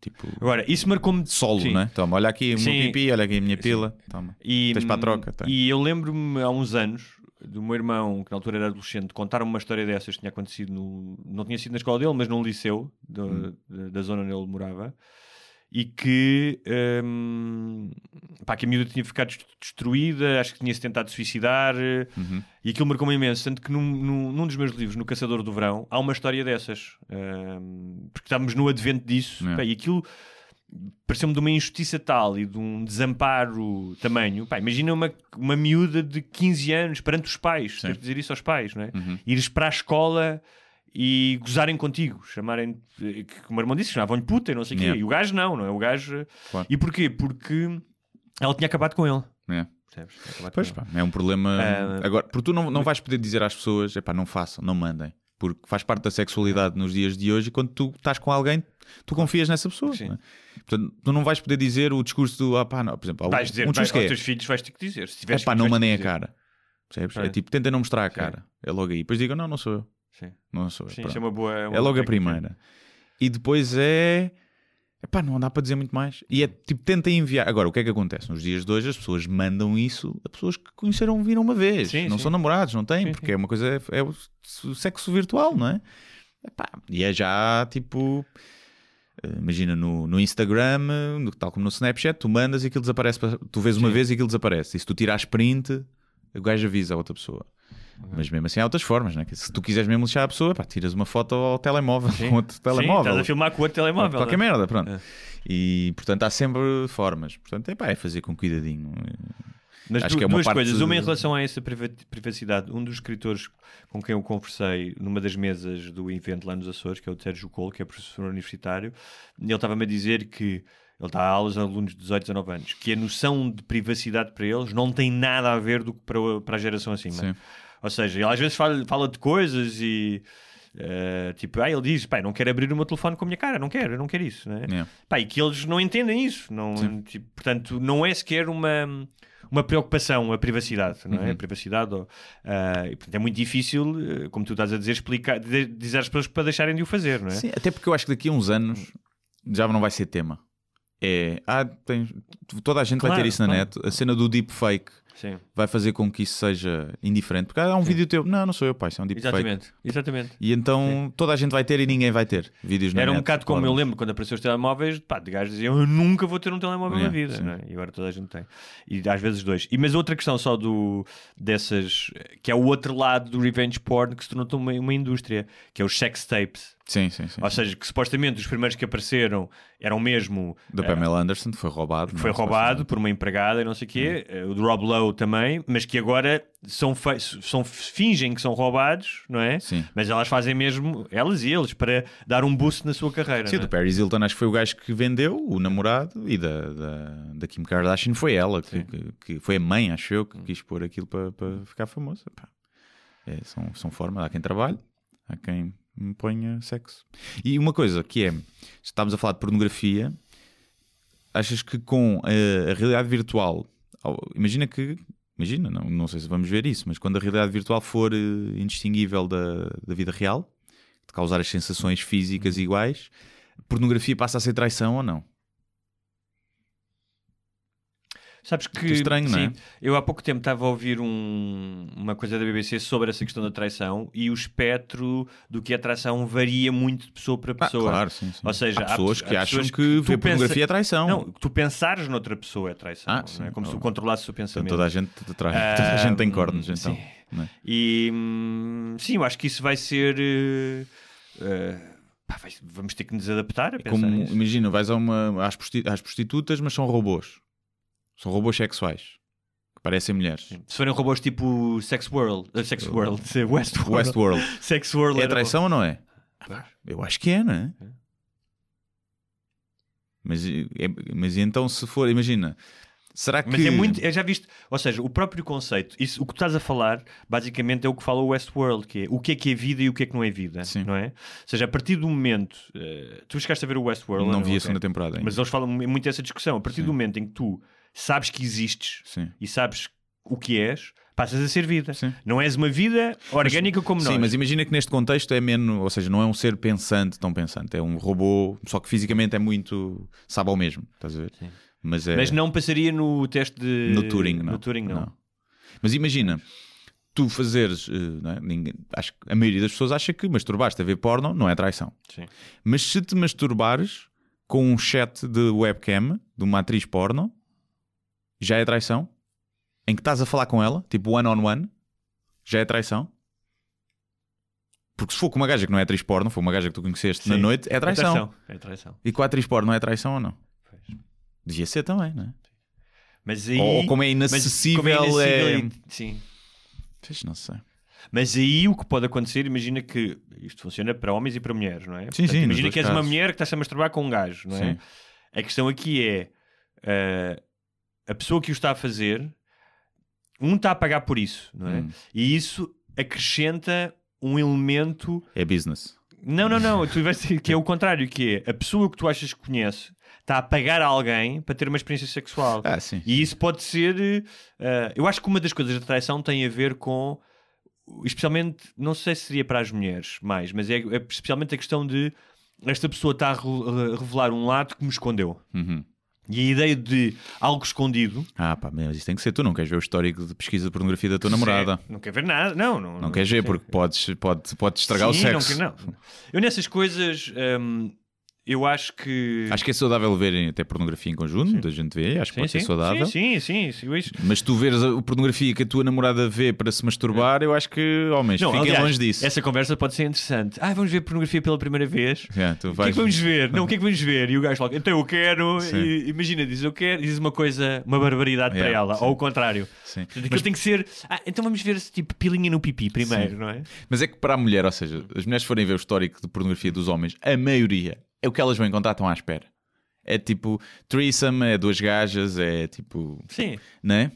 Speaker 1: tipo
Speaker 9: Agora, isso marcou-me
Speaker 1: solo,
Speaker 9: Sim.
Speaker 1: né? Toma, olha aqui o meu pipi, olha aqui a minha pila. Toma.
Speaker 9: E,
Speaker 1: Tens para a troca, tem.
Speaker 9: E eu lembro-me há uns anos do meu irmão, que na altura era adolescente, contar-me uma história dessas que tinha acontecido no. Não tinha sido na escola dele, mas num liceu do-
Speaker 1: Hum.
Speaker 9: da, da zona onde ele morava. E que, hum, pá, que a miúda tinha ficado dest- destruída, acho que tinha-se tentado suicidar,
Speaker 1: Uhum.
Speaker 9: e aquilo marcou-me imenso. Tanto que num, num, num dos meus livros, No Caçador do Verão, há uma história dessas, hum, porque estávamos no advento disso,
Speaker 1: É.
Speaker 9: pá, e aquilo pareceu-me de uma injustiça tal e de um desamparo tamanho. Pá, imagina uma, uma miúda de 15 anos perante os pais, ter de dizer isso aos pais, não é?
Speaker 1: Uhum.
Speaker 9: Ires para a escola e gozarem contigo, chamarem que que o irmão disse, chamavam-lhe puta e não sei o quê.
Speaker 1: Yeah.
Speaker 9: E o gajo não, não é? O gajo.
Speaker 1: Claro.
Speaker 9: E porquê? Porque ela tinha acabado com ele.
Speaker 1: É.
Speaker 9: Acabado
Speaker 1: Pois
Speaker 9: com ele.
Speaker 1: pá, é um problema.
Speaker 9: Ah,
Speaker 1: Agora, porque tu não, não vais poder dizer às pessoas, epá, não façam, não mandem. Porque faz parte da sexualidade nos dias de hoje e quando tu estás com alguém, tu confias nessa pessoa.
Speaker 9: Sim.
Speaker 1: não é? Portanto, tu não vais poder dizer o discurso do, ah pá, não, por exemplo,
Speaker 9: Vais dizer
Speaker 1: um
Speaker 9: vais,
Speaker 1: que
Speaker 9: aos
Speaker 1: é,
Speaker 9: teus filhos, vais ter que dizer. Se
Speaker 1: é
Speaker 9: tiveres
Speaker 1: pá,
Speaker 9: filhos,
Speaker 1: não mandem a cara. Percebes?
Speaker 9: É.
Speaker 1: É tipo, tentem não mostrar a
Speaker 9: Sim.
Speaker 1: cara. É logo aí. Depois digam, não, não sou eu.
Speaker 9: Sim.
Speaker 1: Não sou eu.
Speaker 9: Sim, isso é uma boa. uma
Speaker 1: É logo a primeira. E depois é. Epá, não dá para dizer muito mais. E é tipo, tentem enviar. Agora, o que é que acontece? Nos dias de hoje, as pessoas mandam isso a pessoas que conheceram viram uma vez.
Speaker 9: Sim,
Speaker 1: não
Speaker 9: sim.
Speaker 1: são namorados, não têm,
Speaker 9: Sim,
Speaker 1: porque é uma coisa. É o sexo virtual, não é? Epá, e é já tipo. eh, Imagina no, no Instagram, tal como no Snapchat, tu mandas e aquilo desaparece. Tu vês uma vez e aquilo desaparece. E se tu tirares print, o gajo avisa a outra pessoa. Mas mesmo assim há outras formas, né? Se tu quiseres mesmo deixar a pessoa, pá, tiras uma foto ao telemóvel,
Speaker 9: Sim.
Speaker 1: com outro
Speaker 9: Sim,
Speaker 1: telemóvel.
Speaker 9: estás a filmar com outro telemóvel.
Speaker 1: Qualquer
Speaker 9: não é?
Speaker 1: merda, pronto.
Speaker 9: É.
Speaker 1: E portanto há sempre formas. Portanto, é pá, é fazer com cuidadinho.
Speaker 9: Mas
Speaker 1: Acho
Speaker 9: du-
Speaker 1: que é uma
Speaker 9: duas
Speaker 1: parte-
Speaker 9: coisas. Uma em relação a essa priva- privacidade. Um dos escritores com quem eu conversei numa das mesas do evento lá nos Açores, que é o Sérgio Cole, que é professor universitário, ele estava-me a dizer que ele está a aulas a alunos de 18, 19 anos, que a noção de privacidade para eles não tem nada a ver do que para, para a geração acima.
Speaker 1: Sim.
Speaker 9: Ou seja, ele às vezes fala, fala de coisas e. eh, tipo, ah, ele diz, pá, não quero abrir o meu telefone com a minha cara, não quero, eu não quero isso, né?
Speaker 1: Yeah.
Speaker 9: Pá, e que eles não entendem isso, não, tipo, portanto, não é sequer uma, uma preocupação a privacidade, não é?
Speaker 1: Uhum.
Speaker 9: A privacidade, ou, ah, e, portanto, é muito difícil, eh, como tu estás a dizer, explicar, de- dizer às pessoas para deixarem de o fazer, não é?
Speaker 1: Sim, até porque eu acho que daqui a uns anos já não vai ser tema. É, ah, tem- toda a gente vai
Speaker 9: Claro,
Speaker 1: ter isso na
Speaker 9: claro.
Speaker 1: net. A cena do deepfake
Speaker 9: Sim,
Speaker 1: vai fazer com que isso seja indiferente. Porque há um vídeo teu, não, não sou eu, pai, isso é um deepfake.
Speaker 9: exatamente, exatamente.
Speaker 1: E então toda a gente vai ter e ninguém vai ter vídeos na
Speaker 9: Era um
Speaker 1: net.
Speaker 9: bocado como eu lembro quando apareceu os telemóveis, pá, de gajos diziam eu nunca vou ter um telemóvel na
Speaker 1: Yeah,
Speaker 9: vida,
Speaker 1: sim.
Speaker 9: não é? e agora toda a gente tem. E às vezes dois. E mas outra questão só do dessas, que é o outro lado do revenge porn que se tornou uma, uma indústria, que é os sex tapes.
Speaker 1: Sim, sim, sim.
Speaker 9: Ou seja, que supostamente os primeiros que apareceram eram mesmo
Speaker 1: Da Pamela Anderson foi roubado.
Speaker 9: que foi
Speaker 1: é?
Speaker 9: roubado por uma empregada e não sei o quê, eh, o do Rob Lowe também, mas que agora são, são fingem que são roubados, não é?
Speaker 1: Sim.
Speaker 9: Mas elas fazem mesmo, elas e eles, para dar um boost na sua carreira.
Speaker 1: Sim,
Speaker 9: é?
Speaker 1: do Paris Hilton acho que foi o gajo que vendeu o namorado e da, da, da Kim Kardashian foi ela, que, que, que foi a mãe, acho eu,
Speaker 9: Hum.
Speaker 1: que quis pôr aquilo para, para ficar famosa. É, são, são formas, há quem trabalhe, há quem me ponha sexo. E uma coisa que é, estávamos a falar de pornografia, achas que com a, a realidade virtual, imagina que, imagina, não, não sei se vamos ver isso, mas quando a realidade virtual for eh, indistinguível da, da vida real, de causar as sensações físicas iguais, pornografia passa a ser traição ou não?
Speaker 9: Sabes que.
Speaker 1: Que estranho, não é?
Speaker 9: sim, Eu há pouco tempo estava a ouvir um- uma coisa da BBC sobre essa questão da traição e o espectro do que é traição varia muito de pessoa para
Speaker 1: Ah,
Speaker 9: pessoa.
Speaker 1: claro, sim, sim.
Speaker 9: Ou seja,
Speaker 1: há
Speaker 9: há
Speaker 1: pessoas
Speaker 9: pe-
Speaker 1: que
Speaker 9: há
Speaker 1: acham
Speaker 9: pessoas
Speaker 1: que,
Speaker 9: que
Speaker 1: ver pornografia
Speaker 9: pensa-
Speaker 1: é traição.
Speaker 9: Não, tu pensares noutra pessoa é traição.
Speaker 1: Ah,
Speaker 9: não é?
Speaker 1: sim,
Speaker 9: Como se tu
Speaker 1: óbvio.
Speaker 9: controlasses o
Speaker 1: Então,
Speaker 9: pensamento.
Speaker 1: toda a gente te trai. Toda a gente tem cornos,
Speaker 9: Ah,
Speaker 1: então.
Speaker 9: sim.
Speaker 1: é?
Speaker 9: E hum, sim, eu acho que isso vai ser. eh, eh, pá, vai- vamos ter que nos adaptar a pensar
Speaker 1: Como, imagina, vais a uma, às, prosti- às prostitutas, mas são robôs. São robôs sexuais. Que parecem mulheres.
Speaker 9: Se forem robôs tipo Sex World, eh, Sex World, Westworld,
Speaker 1: Westworld.
Speaker 9: Sex World
Speaker 1: É traição ou não é? Eu acho que é, não é? Mas, é- mas então se for, imagina, será que...
Speaker 9: Mas é muito, eu já viste, ou seja, o próprio conceito, isso, o que tu estás a falar, basicamente é o que fala o Westworld, que é o que é que é vida e o que é que não é vida,
Speaker 1: Sim.
Speaker 9: não é? Ou seja, a partir do momento, eh, tu chegaste a ver o Westworld,
Speaker 1: Não
Speaker 9: ou
Speaker 1: vi a segunda temporada ainda.
Speaker 9: Mas eles falam muito essa discussão, a partir do momento em que tu sabes que existes
Speaker 1: Sim.
Speaker 9: e sabes o que és, passas a ser vida.
Speaker 1: Sim.
Speaker 9: Não és uma vida orgânica como nós.
Speaker 1: Sim, mas imagina que neste contexto é menos, ou seja, não é um ser pensante, tão pensante, é um robô, só que fisicamente é muito, sabe ao mesmo, estás a ver? Mas, é,
Speaker 9: Mas não passaria no teste de...
Speaker 1: no Turing, não.
Speaker 9: No Turing, não.
Speaker 1: Mas imagina, tu fazeres, eh, não é? Ninguém- acho que a maioria das pessoas acha que masturbaste a ver porno não é traição.
Speaker 9: Sim.
Speaker 1: Mas se te masturbares com um chat de webcam de uma atriz porno, já é traição? Em que estás a falar com ela, tipo one on one, já é traição? Porque se for com uma gaja que não é atriz porno, for uma gaja que tu conheceste na
Speaker 9: Sim.
Speaker 1: noite, é traição.
Speaker 9: É traição.
Speaker 1: E com a atriz porno não é traição ou não? Devia ser também, não é?
Speaker 9: Mas aí...
Speaker 1: Ou como é inacessível,
Speaker 9: como
Speaker 1: é...
Speaker 9: inacessível e- Sim.
Speaker 1: Pois, não sei.
Speaker 9: Mas aí o que pode acontecer, imagina que isto funciona para homens e para mulheres, não é?
Speaker 1: sim, nos
Speaker 9: Imagina
Speaker 1: dois
Speaker 9: que és uma
Speaker 1: casos.
Speaker 9: mulher que está-se a masturbar com um gajo, não é?
Speaker 1: Sim.
Speaker 9: A questão aqui é eh, a pessoa que o está a fazer, um está a pagar por isso, não é?
Speaker 1: Hum.
Speaker 9: E isso acrescenta um elemento.
Speaker 1: É business.
Speaker 9: Não, não, não, tu vais dizer que é o contrário, que é a pessoa que tu achas que conhece está a pagar a alguém para ter uma experiência sexual.
Speaker 1: Ah, sim.
Speaker 9: E isso pode ser. eh, eu acho que uma das coisas da traição tem a ver com. Especialmente, não sei se seria para as mulheres mais, mas é, é especialmente a questão de esta pessoa está a revelar um lado que me escondeu.
Speaker 1: Uhum.
Speaker 9: E a ideia de algo escondido.
Speaker 1: Ah, pá, mas isso tem que ser tu. Não queres ver o histórico de pesquisa de pornografia da tua namorada.
Speaker 9: Não quer ver nada. Não, não,
Speaker 1: Não queres ver, porque podes, pode, pode estragar
Speaker 9: Sim,
Speaker 1: o
Speaker 9: não
Speaker 1: sexo.
Speaker 9: quer- Não, Eu nessas coisas, hum, eu acho que.
Speaker 1: Acho que é saudável verem até pornografia em conjunto, a gente vê, acho que
Speaker 9: sim,
Speaker 1: pode
Speaker 9: sim,
Speaker 1: ser saudável.
Speaker 9: Sim, sim, sim. sim, isso.
Speaker 1: Mas tu veres a pornografia que a tua namorada vê para se masturbar, eu acho que, homens,
Speaker 9: Não,
Speaker 1: fiquem longe disso.
Speaker 9: Essa conversa pode ser interessante. Ah, vamos ver pornografia pela primeira vez.
Speaker 1: Yeah, tu
Speaker 9: O que é que vamos ver? Não, o que é que vamos ver? E o gajo logo, então eu quero.
Speaker 1: Sim.
Speaker 9: E, imagina, diz eu quero, diz uma coisa, uma barbaridade
Speaker 1: Yeah,
Speaker 9: para ela,
Speaker 1: sim.
Speaker 9: ou o contrário.
Speaker 1: Sim.
Speaker 9: Portanto, Aquilo tem que ser. Ah, então vamos ver esse tipo pilinha no pipi primeiro, não é?
Speaker 1: Mas é que para a mulher, ou seja, as mulheres forem ver o histórico de pornografia dos homens, a maioria é o que elas vão encontrar, estão à espera. É tipo threesome, é duas gajas, é tipo.
Speaker 9: Sim.
Speaker 1: Né?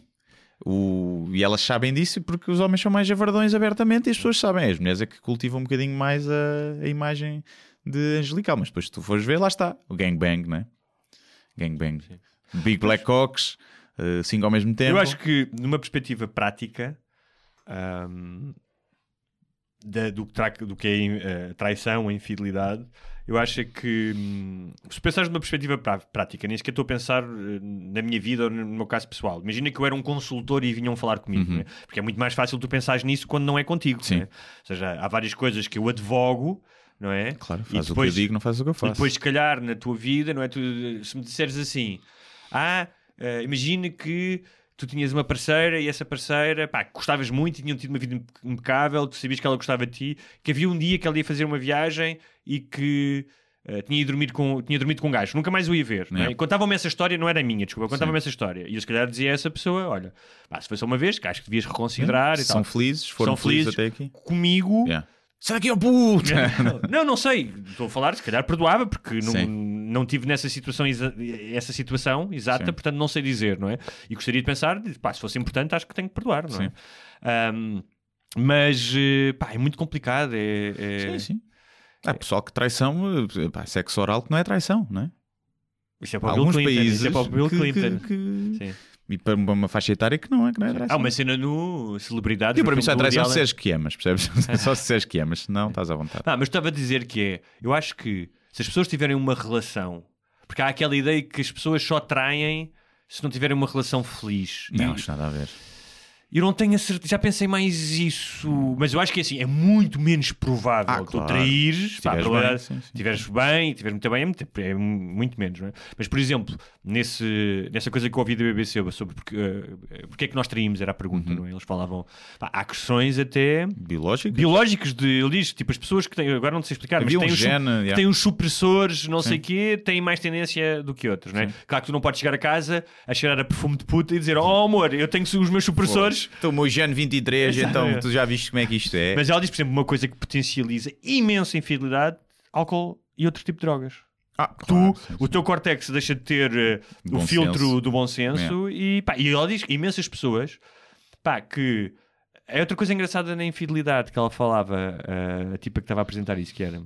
Speaker 1: O... E elas sabem disso porque os homens são mais javardões abertamente e as pessoas sabem. As mulheres é que cultivam um bocadinho mais a, a imagem de angelical. Mas depois, se tu fores ver, lá está. O gangbang, né? Gangbang. Big Black Cocks, uh, cinco ao mesmo tempo.
Speaker 9: Eu acho que, numa perspectiva prática, ahm, da- do, que tra- do que é eh, traição, a infidelidade, eu acho que, hum, se pensares numa perspectiva prá- prática, nem sequer estou a pensar eh, na minha vida ou no meu caso pessoal. Imagina que eu era um consultor e vinham falar comigo, né? porque é muito mais fácil tu pensares nisso quando não é contigo.
Speaker 1: Uhum. Sim.
Speaker 9: né? Ou seja, há várias coisas que eu advogo. Não é?
Speaker 1: Claro,
Speaker 9: E
Speaker 1: faz o
Speaker 9: depois-
Speaker 1: que eu digo, não faz o que eu
Speaker 9: e
Speaker 1: faço.
Speaker 9: depois, se calhar, na tua vida, não é? Tu, se me disseres assim, ah, eh, imagina que tu tinhas uma parceira e essa parceira, pá, que gostavas muito e tinham tido uma vida impe- impecável, tu sabias que ela gostava de ti, que havia um dia que ela ia fazer uma viagem e que eh, tinha, ido dormir com, tinha dormido com um gajo, nunca mais o ia ver. é?
Speaker 1: Yeah.
Speaker 9: E Contavam-me essa história, não era minha, desculpa, contavam-me essa história. E eu, se calhar, dizia a essa pessoa: olha, pá, se foi só uma vez, que acho que devias reconsiderar e
Speaker 1: São
Speaker 9: tal.
Speaker 1: felizes, foram
Speaker 9: São
Speaker 1: felizes
Speaker 9: felizes.
Speaker 1: até aqui.
Speaker 9: Comigo,
Speaker 1: Yeah. Sai daqui, ó puto!
Speaker 9: não, não sei. Estou a falar, se calhar perdoava, porque não. Não tive nessa situação essa situação exata,
Speaker 1: Sim.
Speaker 9: portanto não sei dizer, não é? E gostaria de pensar, pá, se fosse importante, acho que tenho que perdoar, não é? Ahm, mas, eh, pá, é muito complicado. É, é-
Speaker 1: Sim, sim. Há pessoal que traição, eh, pá, sexo oral que não é traição, não é?
Speaker 9: Isso é para
Speaker 1: Há
Speaker 9: o Bill
Speaker 1: alguns
Speaker 9: Clinton.
Speaker 1: países
Speaker 9: Isso é para o Bill
Speaker 1: que-
Speaker 9: Clinton.
Speaker 1: que- que-
Speaker 9: Sim.
Speaker 1: E para uma faixa etária que não é, que não é traição.
Speaker 9: Há uma cena no Celebridades.
Speaker 1: E
Speaker 9: no
Speaker 1: para mim só é traição se és que amas, percebes? só se és que amas, senão estás à vontade.
Speaker 9: Não, mas estava a dizer que é. Eu acho que se as pessoas tiverem uma relação. Porque há aquela ideia que as pessoas só traem se não tiverem uma relação feliz.
Speaker 1: Não,
Speaker 9: E
Speaker 1: isto nada a ver.
Speaker 9: Eu não tenho a certeza. Já pensei mais isso. Mas eu acho que é assim. É muito menos provável
Speaker 1: Ah,
Speaker 9: tu
Speaker 1: claro.
Speaker 9: traires.
Speaker 1: Se
Speaker 9: pá, a
Speaker 1: tiveres
Speaker 9: probabilidade-
Speaker 1: bem, sim, sim.
Speaker 9: Se tiveres bem, tiveres muito bem, é muito, é muito menos, não é? Mas, por exemplo, nesse, nessa coisa que eu ouvi da BBC sobre porque, eh, porque é que nós traímos, era a pergunta,
Speaker 1: Uhum.
Speaker 9: não é? Eles falavam. pá, há questões até
Speaker 1: Biológico?
Speaker 9: biológicos de, ele diz, tipo, as pessoas que têm, agora não sei explicar,
Speaker 1: Havia
Speaker 9: mas têm,
Speaker 1: um
Speaker 9: os,
Speaker 1: gene, yeah.
Speaker 9: têm os supressores, não sei
Speaker 1: Sim.
Speaker 9: o quê, têm mais tendência do que outros, não é?
Speaker 1: Sim.
Speaker 9: Claro que tu não podes chegar a casa a cheirar a perfume de puta e dizer, oh amor, eu tenho os meus supressores.
Speaker 1: Então, o meu gene 23, então tu já viste como é que isto é.
Speaker 9: Mas ela diz, por exemplo, uma coisa que potencializa imenso a infidelidade, álcool e outro tipo de drogas.
Speaker 1: Ah,
Speaker 9: Tu,
Speaker 1: claro, sim,
Speaker 9: o teu córtex deixa de ter eh, o filtro
Speaker 1: senso.
Speaker 9: do bom senso e, pá, e ela diz que imensas pessoas pá, que é outra coisa engraçada na infidelidade que ela falava, eh, a tipa que estava a apresentar isso, que era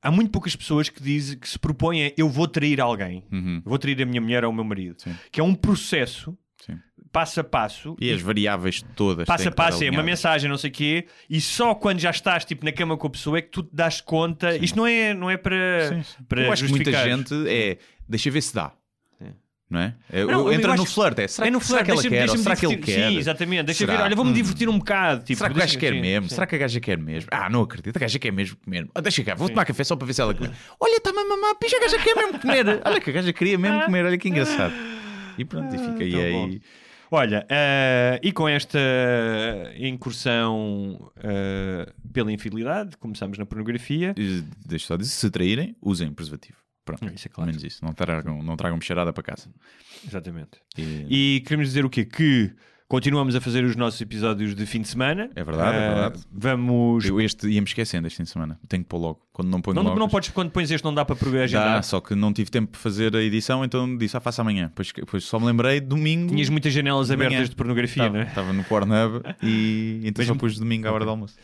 Speaker 9: há muito poucas pessoas que dizem que se propõem eu vou trair alguém,
Speaker 1: Uhum.
Speaker 9: vou trair a minha mulher ou o meu marido,
Speaker 1: Sim.
Speaker 9: que é um processo
Speaker 1: Sim.
Speaker 9: Passo a passo
Speaker 1: E as variáveis todas.
Speaker 9: passo a passo, é uma mensagem, não sei o quê, e só quando já estás tipo, na cama com a pessoa é que tu te das conta. Isto não é, não é para,
Speaker 1: Sim, sim.
Speaker 9: para
Speaker 1: Eu acho que muita gente é. Deixa ver se dá. Não é? É,
Speaker 9: Não,
Speaker 1: entra no flirt. É, será,
Speaker 9: é no
Speaker 1: que- será
Speaker 9: flirt,
Speaker 1: que ela quer? Ou será que ele quer?
Speaker 9: Sim, exatamente. Deixa
Speaker 1: Será?
Speaker 9: ver, olha, vou-me
Speaker 1: Hum.
Speaker 9: divertir um bocado. Tipo,
Speaker 1: Será que o gajo quer
Speaker 9: sim,
Speaker 1: mesmo?
Speaker 9: sim.
Speaker 1: Será que a gaja quer mesmo? Ah, não acredito. A gaja quer mesmo comer. Ah, deixa cá, vou tomar café só para ver se ela quer. Olha, está-me a mamar. Picha, a gaja quer mesmo comer. Olha que a gaja queria mesmo comer. Olha que engraçado. E pronto, e fica aí.
Speaker 9: tão
Speaker 1: aí.
Speaker 9: Olha, eh, e com esta incursão eh, pela infidelidade, começamos na pornografia.
Speaker 1: Deixa só dizer, se traírem, usem preservativo. Pronto,
Speaker 9: Isso é claro.
Speaker 1: menos isso. Não tragam, não tragam bicharada para casa.
Speaker 9: Exatamente.
Speaker 1: E-
Speaker 9: E queremos dizer o quê? Que continuamos a fazer os nossos episódios de fim de semana.
Speaker 1: É verdade, é
Speaker 9: Eh,
Speaker 1: verdade.
Speaker 9: Vamos.
Speaker 1: Eu este ia-me esquecendo este fim de semana. Tenho que pôr logo. Quando não ponho
Speaker 9: Não,
Speaker 1: logo.
Speaker 9: não podes, quando pões este, não dá para.
Speaker 1: Dá, só que não tive tempo para fazer a edição, então disse, ah, faço amanhã. Depois, depois só me lembrei, domingo.
Speaker 9: Tinhas muitas janelas abertas de pornografia,
Speaker 1: Estava,
Speaker 9: não é?
Speaker 1: estava no Pornhub e então
Speaker 9: Mas-
Speaker 1: só pus domingo à hora do almoço.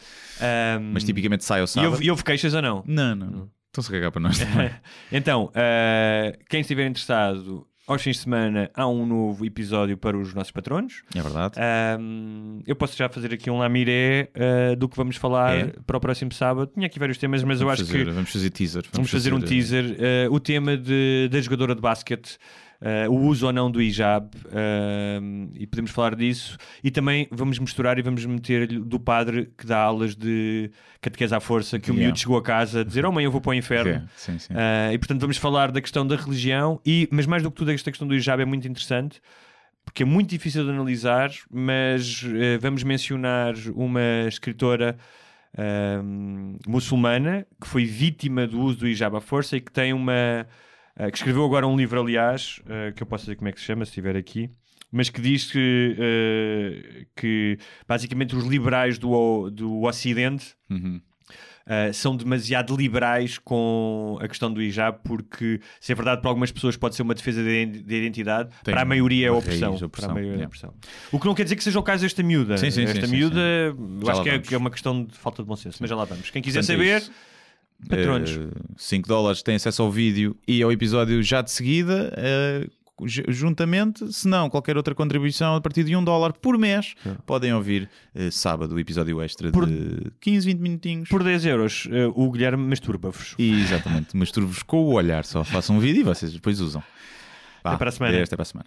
Speaker 9: Ahm,
Speaker 1: Mas tipicamente sai ao
Speaker 9: e
Speaker 1: sábado.
Speaker 9: houve, e houve queixas ou não?
Speaker 1: Não, não. não. Estão-se a cagar para nós também.
Speaker 9: então, ah, quem estiver interessado, aos fins de semana há um novo episódio para os nossos patronos.
Speaker 1: É verdade.
Speaker 9: Ahm, eu posso já fazer aqui um lamiré ah, do que vamos falar
Speaker 1: É?
Speaker 9: para o próximo sábado. Tinha aqui vários temas, mas eu
Speaker 1: vamos,
Speaker 9: acho
Speaker 1: fazer,
Speaker 9: que
Speaker 1: vamos fazer teaser.
Speaker 9: vamos fazer um
Speaker 1: eh,
Speaker 9: teaser. Ah, o tema de, da jogadora de basquete. Ah, o uso ou não do hijab ahm, e podemos falar disso e também vamos misturar e vamos meter do padre que dá aulas de catequese à força que o
Speaker 1: Yeah.
Speaker 9: miúdo chegou a casa a dizer oh mãe eu vou para o inferno
Speaker 1: É, sim, sim.
Speaker 9: Uh, e portanto vamos falar da questão da religião, e, mas mais do que tudo, esta questão do hijab é muito interessante porque é muito difícil de analisar. Mas uh, vamos mencionar uma escritora um, muçulmana que foi vítima do uso do hijab à força e que tem uma uh, que escreveu agora um livro, aliás, uh, que eu posso dizer como é que se chama, se estiver aqui. Mas que diz que, uh, que basicamente os liberais do, do Ocidente
Speaker 1: Uhum.
Speaker 9: Uh, são demasiado liberais com a questão do hijab, porque se é verdade para algumas pessoas pode ser uma defesa de de identidade,
Speaker 1: Tem
Speaker 9: para a maioria é opressão.
Speaker 1: raiz opressão,
Speaker 9: Para a maioria é opressão. O que não quer dizer que seja o caso desta miúda.
Speaker 1: Sim, sim, sim,
Speaker 9: esta
Speaker 1: sim,
Speaker 9: miúda, eu acho que é, que é uma questão de falta de bom senso, mas já lá vamos. Quem quiser
Speaker 1: Portanto, é
Speaker 9: saber,
Speaker 1: isso.
Speaker 9: Patronos.
Speaker 1: 5 dólares tem acesso ao vídeo e ao episódio já de seguida, eh, ju- juntamente. Se não, qualquer outra contribuição a partir de 1 dólar por mês, podem ouvir eh, sábado o episódio extra
Speaker 9: Por-
Speaker 1: de 15, 20 minutinhos.
Speaker 9: Por 10 euros, uh, o Guilherme masturba-vos.
Speaker 1: Exatamente, masturo-vos com o olhar, só façam um vídeo e vocês depois usam. Vá,
Speaker 9: Até para a semana.
Speaker 1: Até para a semana.